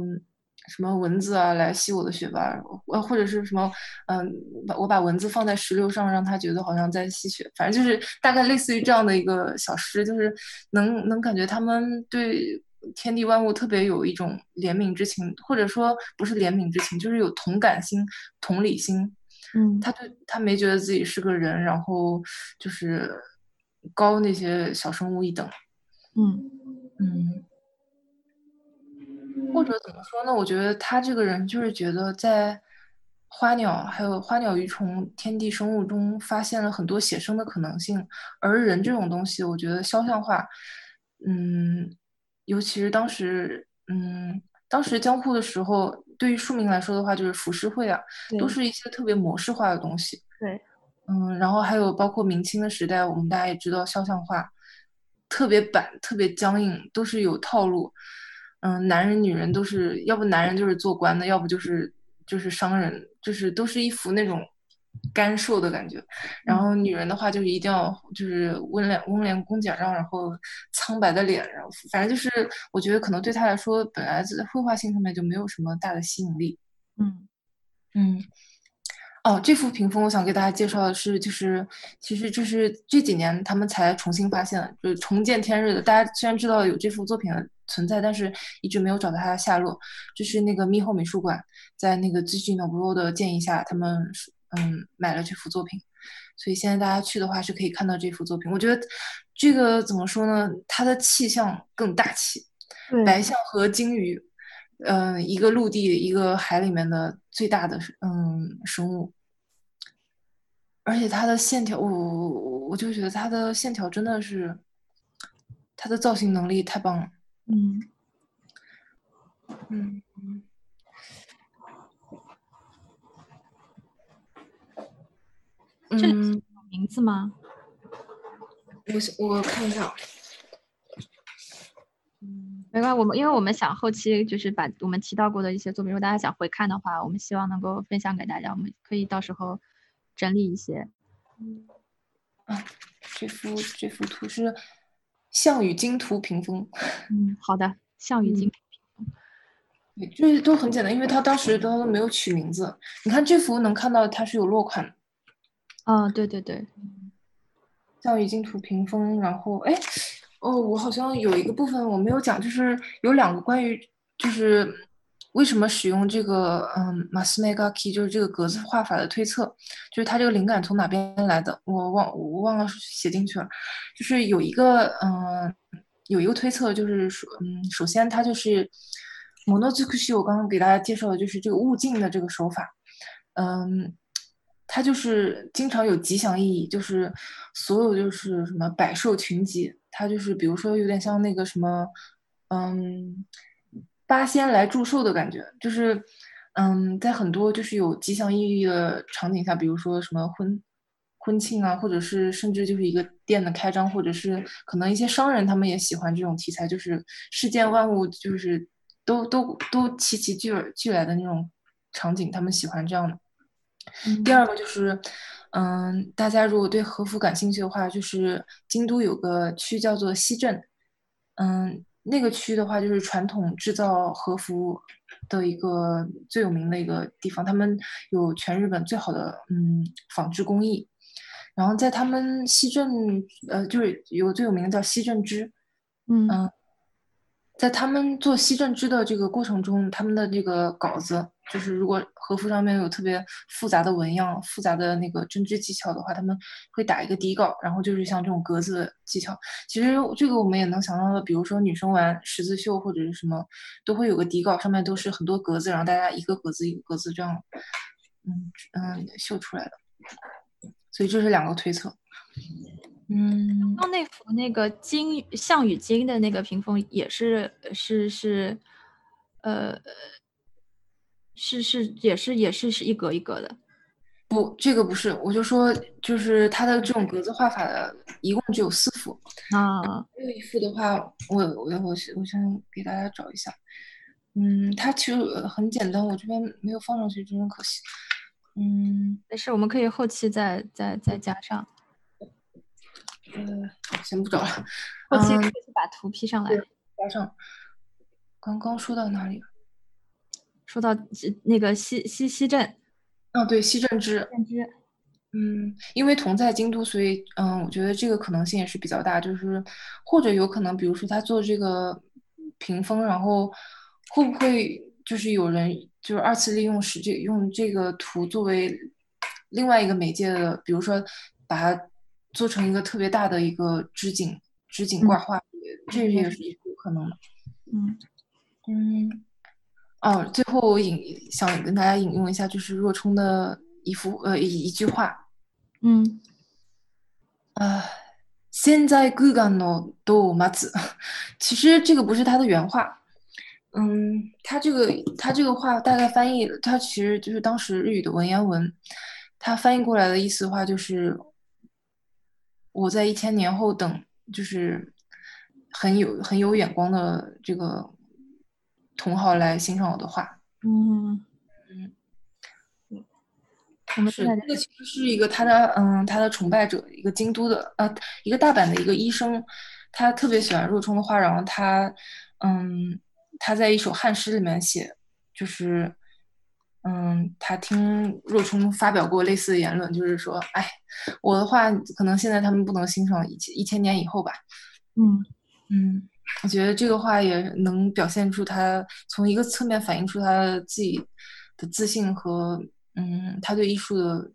Speaker 2: 什么蚊子啊，来吸我的血吧，呃，或者是什么，嗯，把我把蚊子放在石榴上，让它觉得好像在吸血，反正就是大概类似于这样的一个小诗，就是能能感觉他们对天地万物特别有一种怜悯之情，或者说不是怜悯之情，就是有同感心、同理心。
Speaker 1: 嗯
Speaker 2: 他对他没觉得自己是个人，然后就是高那些小生物一等。
Speaker 1: 嗯
Speaker 2: 嗯，或者怎么说呢？我觉得他这个人就是觉得在花鸟还有花鸟鱼虫、天地生物中发现了很多写生的可能性，而人这种东西，我觉得肖像画，嗯，尤其是当时，嗯，当时江户的时候，对于庶民来说的话，就是浮世绘啊，都是一些特别模式化的东西。
Speaker 1: 对，
Speaker 2: 嗯，然后还有包括明清的时代，我们大家也知道肖像画特别板、特别僵硬，都是有套路。嗯，男人、女人都是，要不男人就是做官的，要不就是就是商人，就是都是一副那种干瘦的感觉。然后女人的话，就是一定要就是温良温良恭俭让，然后苍白的脸，然后反正就是我觉得可能对他来说，本来在绘画性上面就没有什么大的吸引力。
Speaker 1: 嗯
Speaker 2: 嗯，哦，这幅屏风我想给大家介绍的是，就是其实这是这几年他们才重新发现，就是重见天日的。大家虽然知道有这幅作品的存在，但是一直没有找到它的下落。就是那个密后美术馆在那个 Gigi Nobuo 的建议下，他们嗯买了这幅作品，所以现在大家去的话是可以看到这幅作品。我觉得这个怎么说呢？它的气象更大气，
Speaker 1: 对
Speaker 2: 白象和鲸鱼，嗯、一个陆地，一个海里面的最大的嗯生物，而且它的线条，我我我就觉得它的线条真的是，它的造型能力太棒了，
Speaker 1: 嗯。
Speaker 2: 嗯。嗯。
Speaker 1: 名字吗？
Speaker 2: 我想我看一下，
Speaker 1: 没关系，我们因为我们想后期就是把我们提到过的一些作品，如果大家想回看的话，我们希望能够分享给大家，我们可以到时候整理一些。
Speaker 2: 嗯，啊这幅这幅图是项羽金图屏风。
Speaker 1: 嗯，好的，项羽金屏。
Speaker 2: 对，就是都很简单，因为他当时都没有取名字。你看这幅能看到它是有落款啊，
Speaker 1: 哦，对对对，
Speaker 2: 项羽金图屏风。然后，哎，哦，我好像有一个部分我没有讲，就是有两个关于就是为什么使用这个嗯马斯梅嘎 key 就是这个格子画法的推测，就是它这个灵感从哪边来的，我忘我忘了写进去了。就是有一个嗯有一个推测，就是说嗯首先它就是。摩诺兹克西，我刚刚给大家介绍的就是这个物镜的这个手法，嗯，它就是经常有吉祥意义，就是所有就是什么百兽群集，它就是比如说有点像那个什么，嗯，八仙来祝寿的感觉，就是嗯，在很多就是有吉祥意义的场景下，比如说什么婚婚庆啊，或者是甚至就是一个店的开张，或者是可能一些商人他们也喜欢这种题材，就是世间万物就是。都都都齐齐聚而聚来的那种场景，他们喜欢这样的。
Speaker 1: 嗯
Speaker 2: 第二个就是，嗯，大家如果对和服感兴趣的话，就是京都有个区叫做西镇，嗯，那个区的话，就是传统制造和服的一个最有名的一个地方，他们有全日本最好的嗯纺织工艺。然后在他们西镇，呃，就是有最有名的叫西镇织，
Speaker 1: 嗯。
Speaker 2: 嗯，在他们做西镇织的这个过程中，他们的这个稿子，就是如果和服上面有特别复杂的纹样、复杂的那个针织技巧的话，他们会打一个底稿，然后就是像这种格子的技巧。其实这个我们也能想到的，比如说女生玩十字绣或者是什么，都会有个底稿，上面都是很多格子，然后大家一个格子一个格子这样，嗯嗯绣出来的。所以这是两个推测。嗯，
Speaker 1: 刚那幅那个金项羽金的那个屏风也是是是，呃，是是也是也是是一格一格的。
Speaker 2: 不，这个不是，我就说就是它的这种格子画法的，一共只有四幅
Speaker 1: 啊。
Speaker 2: 还有一幅的话，我我我我先给大家找一下。嗯，它其实很简单，我这边没有放上去，真可惜。嗯，
Speaker 1: 没事，我们可以后期再再再加上。
Speaker 2: 呃，先不找了，
Speaker 1: 后期可以把图 P 上来。
Speaker 2: 加上。刚刚说到哪里？
Speaker 1: 说到那个西西西镇。
Speaker 2: 哦，对，西镇
Speaker 1: 之。
Speaker 2: 嗯，因为同在京都，所以嗯，我觉得这个可能性也是比较大，就是或者有可能，比如说他做这个屏风，然后会不会就是有人就是二次利用使这用这个图作为另外一个媒介的，比如说把它做成一个特别大的一个织锦织锦挂画，这也是有可能的。
Speaker 1: 嗯
Speaker 2: 嗯。哦，最后引想跟大家引用一下，就是若冲的一幅呃一一句话，
Speaker 1: 嗯，
Speaker 2: 啊，现在骨干の都麻子，其实这个不是他的原话，嗯，他这个他这个话大概翻译，他其实就是当时日语的文言文，他翻译过来的意思的话就是我在一千年后等，就是很有很有眼光的这个。同好来欣赏我的画，
Speaker 1: 嗯嗯，我们
Speaker 2: 是这个其实是一个他的嗯他的崇拜者，一个京都的呃一个大阪的一个医生，他特别喜欢若冲的画，然后他嗯他在一首汉诗里面写，就是嗯他听若冲发表过类似的言论，就是说哎我的画可能现在他们不能欣赏一千一千年以后吧，
Speaker 1: 嗯。
Speaker 2: 嗯。我觉得这个话也能表现出他从一个侧面反映出他自己的自信和嗯，他对艺术的，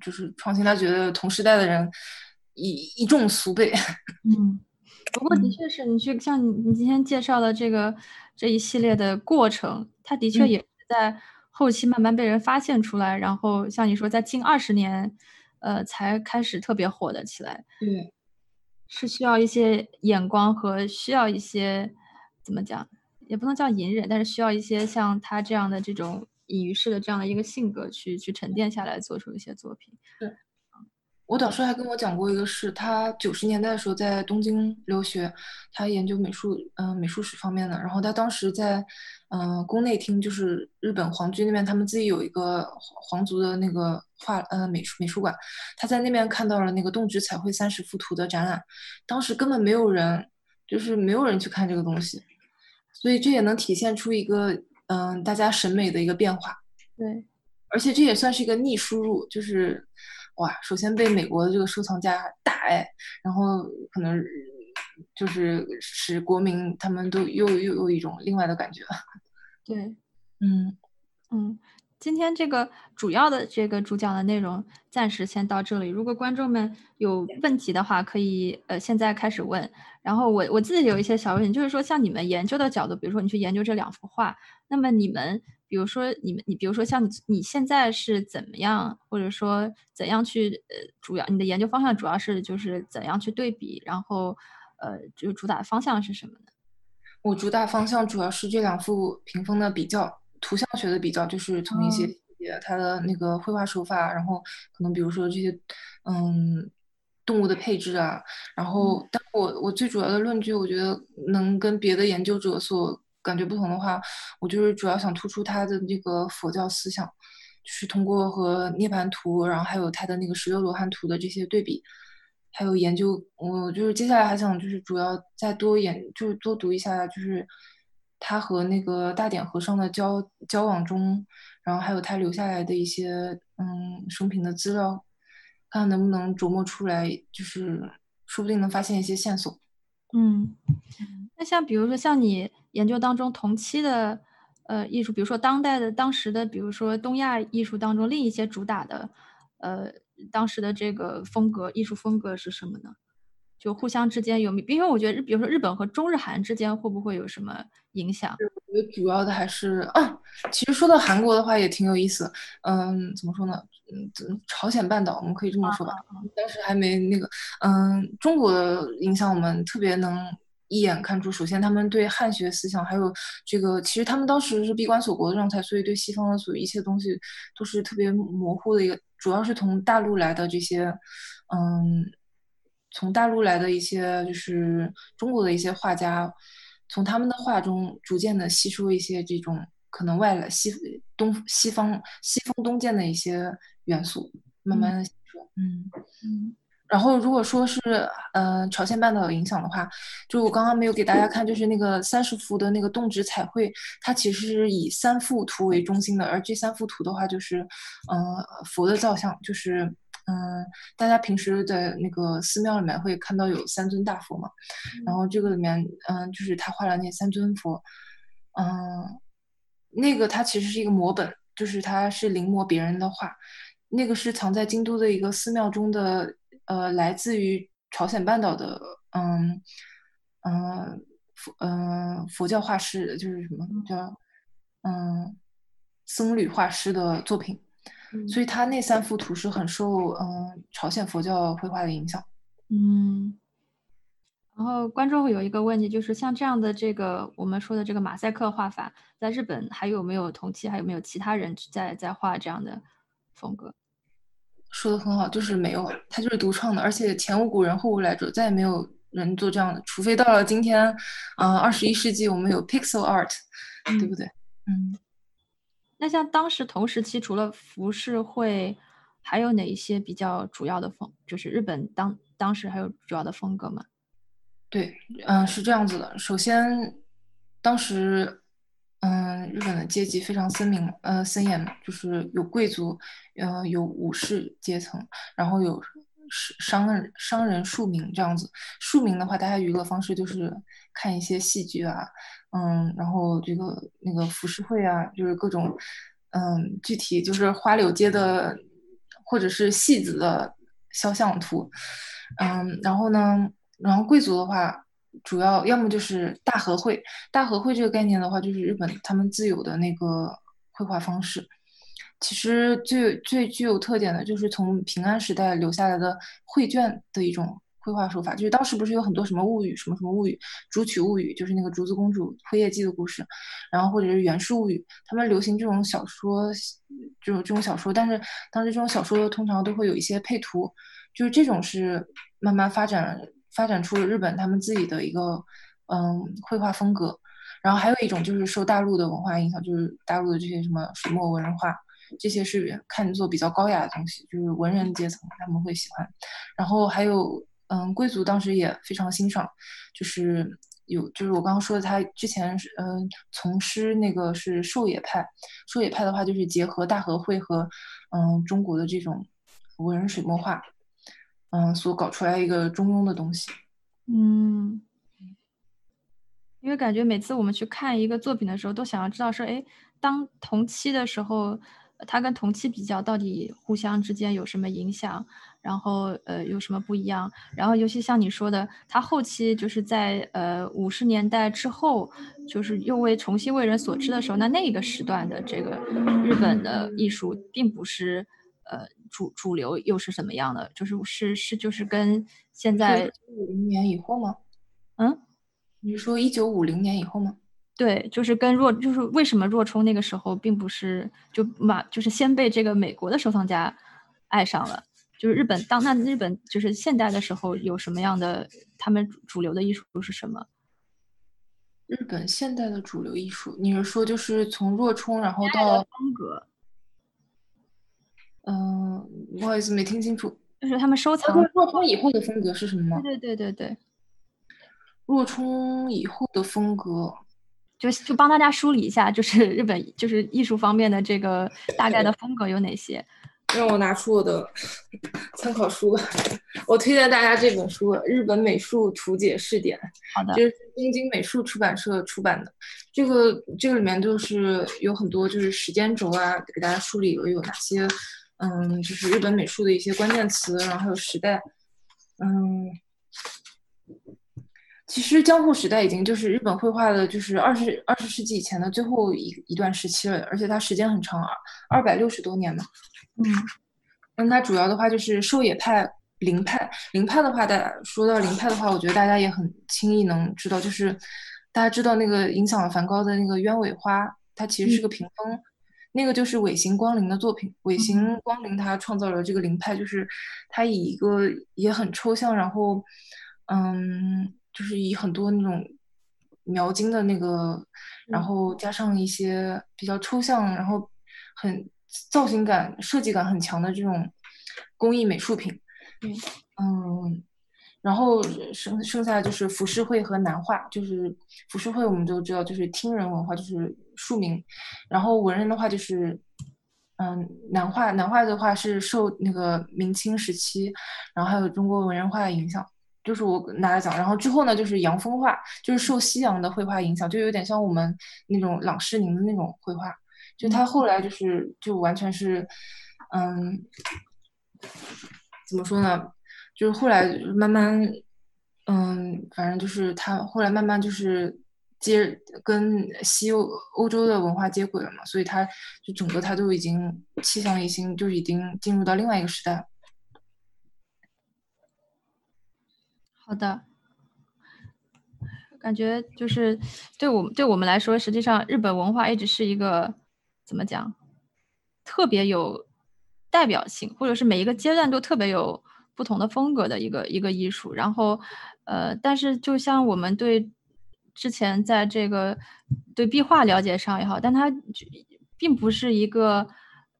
Speaker 2: 就是创新。他觉得同时代的人一一众俗辈。
Speaker 1: 嗯，不过的确是你去像你你今天介绍的这个这一系列的过程，他的确也是在后期慢慢被人发现出来，然后像你说在近二十年，呃，才开始特别火的起来。
Speaker 2: 对。
Speaker 1: 是需要一些眼光和需要一些怎么讲，也不能叫隐忍，但是需要一些像他这样的这种隐于世的这样的一个性格去去沉淀下来，做出一些作品。
Speaker 2: 对，我导师还跟我讲过一个事，他九十年代的时候在东京留学，他研究美术，嗯，美术史方面的。然后他当时在，嗯，宫内厅，就是日本皇居那边，他们自己有一个皇族的那个画，呃，美术美术馆。他在那边看到了那个动植彩绘三十幅图的展览，当时根本没有人，就是没有人去看这个东西，所以这也能体现出一个，嗯，大家审美的一个变化。
Speaker 1: 对，
Speaker 2: 而且这也算是一个逆输入，就是。哇，首先被美国的这个收藏家大爱，然后可能就是使国民他们都又又有一种另外的感觉。
Speaker 1: 对，
Speaker 2: 嗯
Speaker 1: 嗯，今天这个主要的这个主讲的内容暂时先到这里。如果观众们有问题的话，可以呃现在开始问。然后我我自己有一些小问题，就是说像你们研究的角度，比如说你去研究这两幅画，那么你们。比如说你们，你比如说像你你现在是怎么样，或者说怎样去呃，主要你的研究方向主要是就是怎样去对比，然后呃，就主打方向是什么呢？
Speaker 2: 我主打方向主要是这两幅屏风的比较，图像学的比较，就是从一些它的那个绘画手法，然后可能比如说这些嗯动物的配置啊，然后但我我最主要的论据，我觉得能跟别的研究者所。感觉不同的话，我就是主要想突出他的这个佛教思想，就是通过和涅槃图，然后还有他的那个十六罗汉图的这些对比，还有研究，我就是接下来还想就是主要再多研，就是多读一下，就是他和那个大典和尚的交交往中，然后还有他留下来的一些嗯生平的资料，看能不能琢磨出来，就是说不定能发现一些线索。
Speaker 1: 嗯，那像比如说像你研究当中同期的呃艺术，比如说当代的当时的，比如说东亚艺术当中另一些主打的呃。当时的这个风格，艺术风格是什么呢？就互相之间有，因为我觉得，比如说日本和中日韩之间会不会有什么影响？
Speaker 2: 我觉得主要的还是啊，其实说到韩国的话也挺有意思。嗯，怎么说呢？嗯，朝鲜半岛我们可以这么说吧。当时还没那个，嗯，中国的影响我们特别能一眼看出。首先，他们对汉学思想，还有这个，其实他们当时是闭关锁国的状态，所以对西方的所有一切东西都是特别模糊的一个。主要是从大陆来的这些，嗯，从大陆来的一些就是中国的一些画家，从他们的画中逐渐的吸收一些这种可能外来西东西方西方东渐的一些元素，慢慢的吸收，
Speaker 1: 嗯嗯。
Speaker 2: 然后，如果说是呃朝鲜半岛有影响的话，就我刚刚没有给大家看，就是那个三十幅的那个动植彩绘，它其实是以三幅图为中心的，而这三幅图的话，就是嗯佛的造像，就是嗯大家平时在那个寺庙里面会看到有三尊大佛嘛，然后这个里面嗯就是他画了那三尊佛，嗯那个它其实是一个摹本，就是它是临摹别人的画，那个是藏在京都的一个寺庙中的。呃，来自于朝鲜半岛的，嗯嗯佛嗯佛教画师，就是什么叫嗯僧侣画师的作品，所以他那三幅图是很受嗯朝鲜佛教绘画的影响。
Speaker 1: 嗯，然后观众会有一个问题，就是像这样的这个我们说的这个马赛克画法，在日本还有没有同期，还有没有其他人在在画这样的风格？
Speaker 2: 说的很好，就是没有，他就是独创的，而且前无古人后无来者，再也没有人做这样的，除非到了今天，啊，二十一世纪，我们有 pixel art，对不对？
Speaker 1: 嗯。那像当时同时期，除了浮世绘，还有哪一些比较主要的风？就是日本当当时还有主要的风格吗？
Speaker 2: 对，嗯，是这样子的。首先，当时。嗯，日本的阶级非常森明，呃，森严，就是有贵族，呃，有武士阶层，然后有商人、商人庶民这样子。庶民的话，大家娱乐方式就是看一些戏剧啊，嗯，然后这个那个浮世绘啊，就是各种，嗯，具体就是花柳街的或者是戏子的肖像图，嗯，然后呢，然后贵族的话。主要要么就是大和绘，大和绘这个概念的话，就是日本他们自有的那个绘画方式。其实最最具有特点的就是从平安时代留下来的绘卷的一种绘画手法。就是当时不是有很多什么物语，什么什么物语，竹取物语，就是那个竹子公主辉夜姬的故事，然后或者是源氏物语，他们流行这种小说，这种这种小说。但是当时这种小说通常都会有一些配图，就是这种是慢慢发展。发展出了日本他们自己的一个嗯绘画风格，然后还有一种就是受大陆的文化影响，就是大陆的这些什么水墨文人画，这些是看作比较高雅的东西，就是文人阶层他们会喜欢。然后还有嗯贵族当时也非常欣赏，就是有就是我刚刚说的，他之前是嗯从师那个是狩野派，狩野派的话就是结合大和绘和嗯中国的这种文人水墨画。嗯，所搞出来一个中庸的东西。
Speaker 1: 嗯，因为感觉每次我们去看一个作品的时候，都想要知道说，哎，当同期的时候，它跟同期比较，到底互相之间有什么影响？然后，呃，有什么不一样？然后，尤其像你说的，它后期就是在呃五十年代之后，就是又为重新为人所知的时候，那那个时段的这个日本的艺术，并不是。呃，主主流又是什么样的？就是是是，就是跟现在
Speaker 2: 五零年以后吗？
Speaker 1: 嗯，
Speaker 2: 你是说一九五零年以后吗？
Speaker 1: 对，就是跟若就是为什么若冲那个时候并不是就马就是先被这个美国的收藏家爱上了，就是日本当那日本就是现代的时候有什么样的他们主流的艺术是什么？
Speaker 2: 日本现代的主流艺术，你是说就是从若冲然后到
Speaker 1: 风格？
Speaker 2: 嗯，不好意思，没听清楚。
Speaker 1: 就是他们收藏。
Speaker 2: 若冲以后的风格是什么吗？
Speaker 1: 对对对对对。
Speaker 2: 若冲以后的风格，
Speaker 1: 就就帮大家梳理一下，就是日本就是艺术方面的这个大概的风格有哪些？
Speaker 2: 让我拿出我的 参考书，我推荐大家这本书《日本美术图解试点》，
Speaker 1: 好的，
Speaker 2: 就是东京美术出版社出版的。这个这个里面就是有很多就是时间轴啊，给大家梳理了有哪些，嗯，就是日本美术的一些关键词，然后还有时代，嗯。其实江户时代已经就是日本绘画的，就是二十二十世纪以前的最后一一段时期了，而且它时间很长，二二百六十多年嘛。
Speaker 1: 嗯，
Speaker 2: 那它主要的话就是狩野派、林派。林派的话，大家说到林派的话，我觉得大家也很轻易能知道，就是大家知道那个影响了梵高的那个鸢尾花，它其实是个屏风，那个就是尾形光临的作品。尾形光临他创造了这个灵派，就是他以一个也很抽象，然后嗯。就是以很多那种描金的那个，然后加上一些比较抽象，然后很造型感、设计感很强的这种工艺美术品。嗯，然后剩剩下就是浮世绘和南画。就是浮世绘我们都知道，就是听人文化，就是庶民。然后文人的话就是，嗯，南画。南画的话是受那个明清时期，然后还有中国文人画的影响。就是我拿来讲，然后之后呢，就是洋风画，就是受西洋的绘画影响，就有点像我们那种朗诗宁的那种绘画。就他后来就是就完全是，嗯，怎么说呢？就是后来慢慢，嗯，反正就是他后来慢慢就是接跟西欧欧洲的文化接轨了嘛，所以他就整个他都已经气象一新，就已经进入到另外一个时代。
Speaker 1: 好的，感觉就是对我对我们来说，实际上日本文化一直是一个怎么讲，特别有代表性，或者是每一个阶段都特别有不同的风格的一个一个艺术。然后，呃，但是就像我们对之前在这个对壁画了解上也好，但它并不是一个。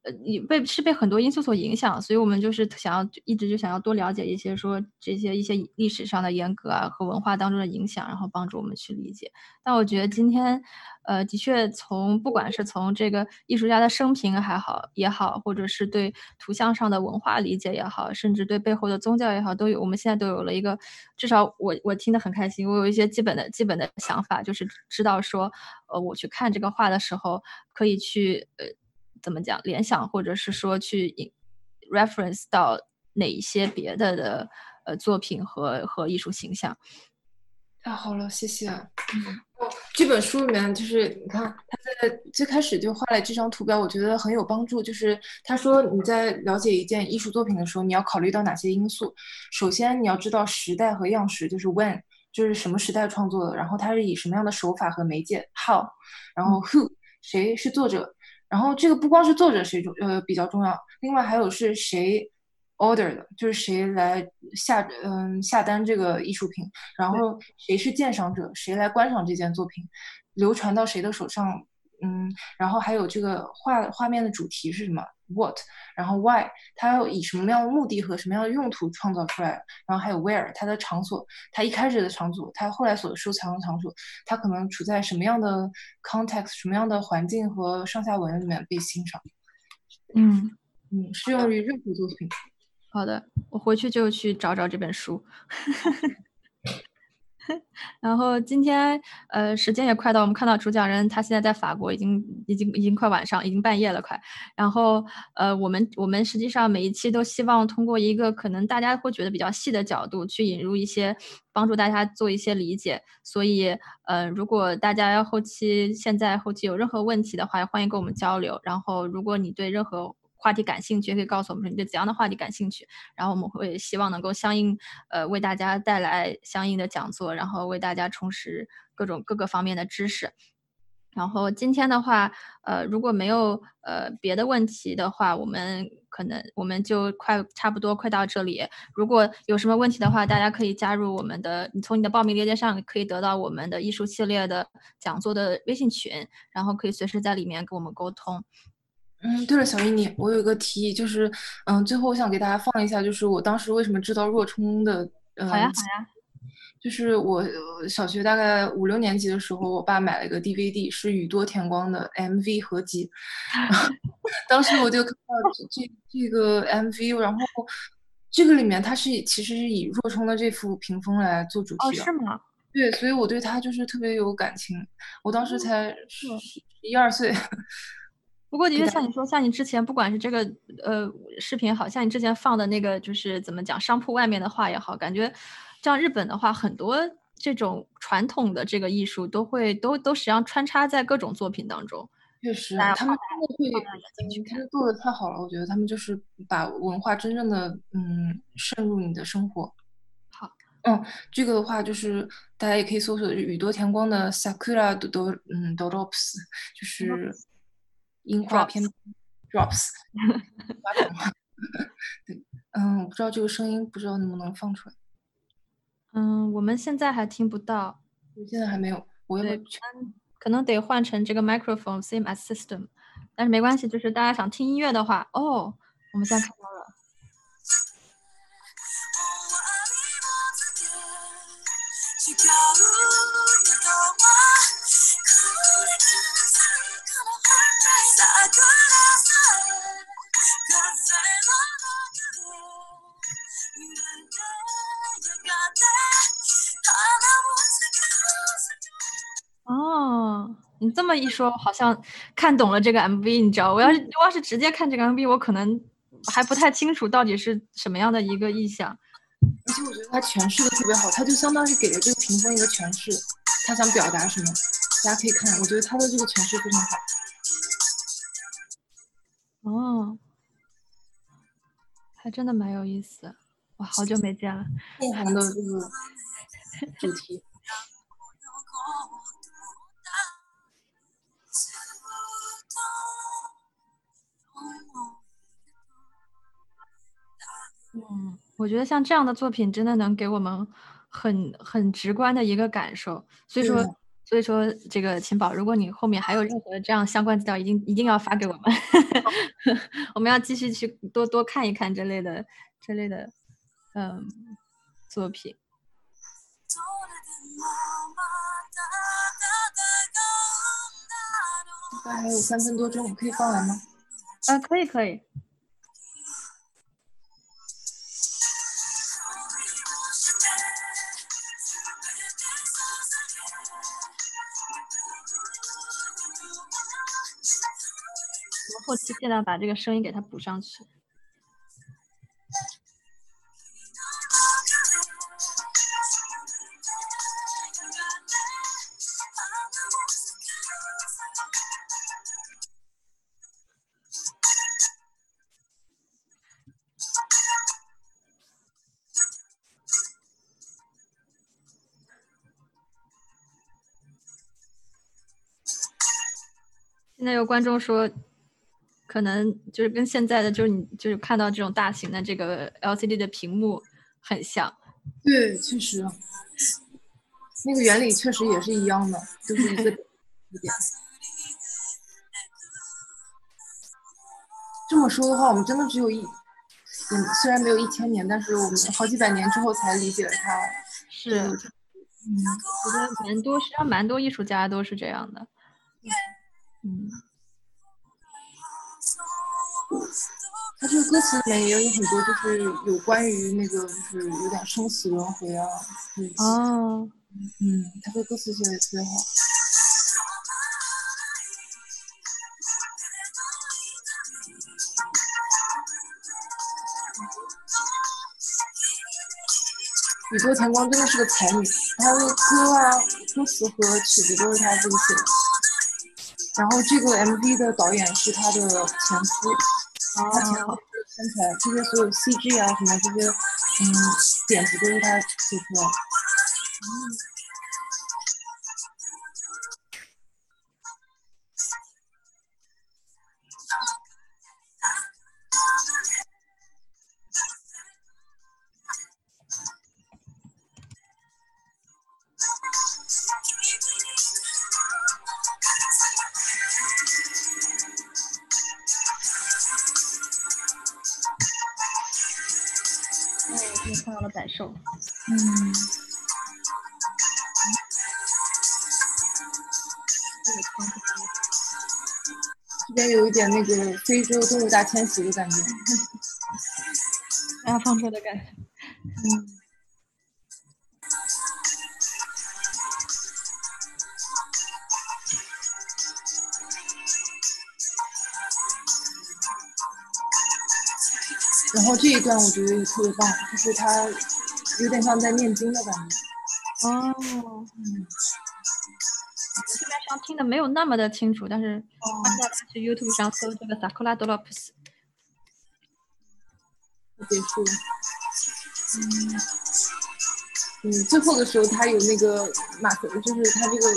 Speaker 1: 呃，你被是被很多因素所影响，所以我们就是想要一直就想要多了解一些说这些一些历史上的严格啊和文化当中的影响，然后帮助我们去理解。但我觉得今天，呃，的确从不管是从这个艺术家的生平还好也好，或者是对图像上的文化理解也好，甚至对背后的宗教也好，都有我们现在都有了一个至少我我听得很开心，我有一些基本的基本的想法，就是知道说，呃，我去看这个画的时候可以去呃。怎么讲？联想，或者是说去 reference 到哪一些别的的呃作品和和艺术形象？
Speaker 2: 太好了，谢谢。嗯，这本书里面就是你看他在最开始就画了这张图表，我觉得很有帮助。就是他说你在了解一件艺术作品的时候，你要考虑到哪些因素？首先你要知道时代和样式，就是 when，就是什么时代创作的，然后它是以什么样的手法和媒介 how，然后 who，谁是作者？然后这个不光是作者谁重呃比较重要，另外还有是谁 order 的，就是谁来下嗯下单这个艺术品，然后谁是鉴赏者，谁来观赏这件作品，流传到谁的手上，嗯，然后还有这个画画面的主题是什么？What，然后 Why，它要以什么样的目的和什么样的用途创造出来？然后还有 Where，它的场所，它一开始的场所，它后来所收藏的场所，它可能处在什么样的 context，什么样的环境和上下文里面被欣赏？
Speaker 1: 嗯
Speaker 2: 嗯，适用于任何作品。
Speaker 1: 好的，我回去就去找找这本书。然后今天，呃，时间也快到，我们看到主讲人他现在在法国，已经已经已经快晚上，已经半夜了快。然后，呃，我们我们实际上每一期都希望通过一个可能大家会觉得比较细的角度去引入一些帮助大家做一些理解。所以，呃，如果大家要后期现在后期有任何问题的话，欢迎跟我们交流。然后，如果你对任何话题感兴趣，可以告诉我们说你对怎样的话题感兴趣，然后我们会希望能够相应呃为大家带来相应的讲座，然后为大家充实各种各个方面的知识。然后今天的话，呃，如果没有呃别的问题的话，我们可能我们就快差不多快到这里。如果有什么问题的话，大家可以加入我们的，你从你的报名链接上可以得到我们的艺术系列的讲座的微信群，然后可以随时在里面跟我们沟通。
Speaker 2: 嗯，对了，小依你，我有一个提议，就是嗯，最后我想给大家放一下，就是我当时为什么知道若冲的，呃，
Speaker 1: 好呀好呀，
Speaker 2: 就是我小学大概五六年级的时候，我爸买了一个 DVD，是宇多田光的 MV 合集，当时我就看到这这个 MV，然后这个里面它是其实是以若冲的这幅屏风来做主题
Speaker 1: 的，是吗？
Speaker 2: 对，所以我对他就是特别有感情，我当时才十一二岁。
Speaker 1: 不过的确像你说，像你之前不管是这个呃视频，好像你之前放的那个就是怎么讲商铺外面的画也好，感觉像日本的话，很多这种传统的这个艺术都会都都实际上穿插在各种作品当中。
Speaker 2: 确实，他们真的会，他们做的太好了，我觉得他们就是把文化真正的嗯渗入你的生活。
Speaker 1: 好，
Speaker 2: 嗯，这个的话就是大家也可以搜索宇多田光的 Sakura do 嗯 Drops，就是。樱花片 drops，对，嗯，我不知道这个声音，不知道能不能放出来。
Speaker 1: 嗯，我们现在还听不到，我
Speaker 2: 现在还没有。我也
Speaker 1: 可能得换成这个 microphone same as system，但是没关系，就是大家想听音乐的话，哦，我们现在看到哦，你这么一说，好像看懂了这个 MV。你知道，我要是我要是直接看这个 MV，我可能还不太清楚到底是什么样的一个意象。
Speaker 2: 而且我觉得他诠释的特别好，他就相当于给了这个屏风一个诠释，他想表达什么，大家可以看。我觉得他的这个诠释非常好。
Speaker 1: 哦，还真的蛮有意思。哇，好久没见了。
Speaker 2: 的这个主题。
Speaker 1: 嗯，我觉得像这样的作品真的能给我们很很直观的一个感受。所以说，所以说这个秦宝，如果你后面还有任何这样相关资料，一定一定要发给我们，我们要继续去多多看一看这类的这类的嗯作品。
Speaker 2: 大概还有三分多钟，我可以放完吗？
Speaker 1: 啊，可以可以。后期尽量把这个声音给它补上去。现在有观众说。可能就是跟现在的，就是你就是看到这种大型的这个 LCD 的屏幕很像。
Speaker 2: 对，确实，那个原理确实也是一样的，就是一个一 点。这么说的话，我们真的只有一，嗯，虽然没有一千年，但是我们好几百年之后才理解了它。
Speaker 1: 是，嗯，我觉得蛮多，实际上蛮多艺术家都是这样的。嗯。
Speaker 2: 他这个歌词里面也有很多，就是有关于那个，就是有点生死轮回啊。
Speaker 1: 哦，
Speaker 2: 嗯，他这个歌词写的特别好。宇多田光真的是个才女，他的歌啊、歌词和曲子都是他自己写的。然后这个 MV 的导演是他的前夫。他前后身材，这些所有 CG 啊什么这些，嗯，点子都是他做出来的。那个非洲动物大迁徙的感觉，
Speaker 1: 大放出的感觉。嗯。
Speaker 2: 然后这一段我觉得也特别棒，就是他有点像在念经的感觉。
Speaker 1: 哦，嗯。这边上听的没有那么的清楚，但是去 YouTube 上搜这个 Sakura Drops。
Speaker 2: 结束。嗯。嗯，最后的时候他有那个马克，就是他这个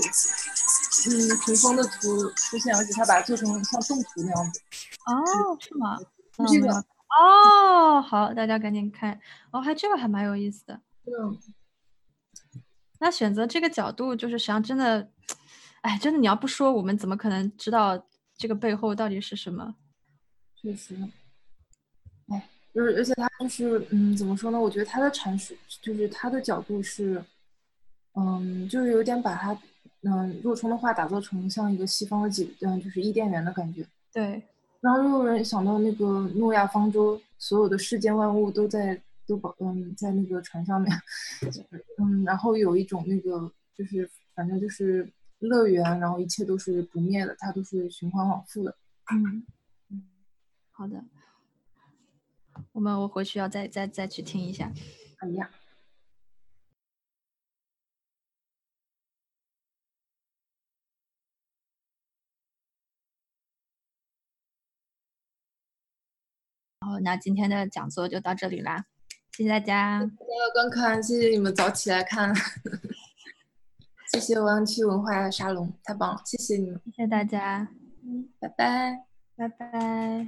Speaker 2: 嗯屏风的图出现，而且他把它做成像动图那样子。
Speaker 1: 哦，是吗？
Speaker 2: 这个。
Speaker 1: 哦，好，大家赶紧看。哦，还这个还蛮有意思的。
Speaker 2: 嗯。
Speaker 1: 那选择这个角度，就是实际上真的。哎，真的，你要不说，我们怎么可能知道这个背后到底是什么？
Speaker 2: 确实，哎，就是而且他就是，嗯，怎么说呢？我觉得他的阐述，就是他的角度是，嗯，就是有点把他，嗯，若冲的话打造成像一个西方的几，嗯，就是伊甸园的感觉。
Speaker 1: 对。
Speaker 2: 然后又有人想到那个诺亚方舟，所有的世间万物都在都保，嗯，在那个船上面，嗯，然后有一种那个，就是反正就是。乐园，然后一切都是不灭的，它都是循环往复的。
Speaker 1: 嗯嗯，好的，我们我回去要再再再去听一下。
Speaker 2: 哎呀，
Speaker 1: 好，那今天的讲座就到这里啦，谢谢大家。
Speaker 2: 大家的观看，谢谢你们早起来看。谢谢王区文化沙龙，太棒了！谢谢你们，
Speaker 1: 谢谢大家，
Speaker 2: 嗯，拜拜，
Speaker 1: 拜拜。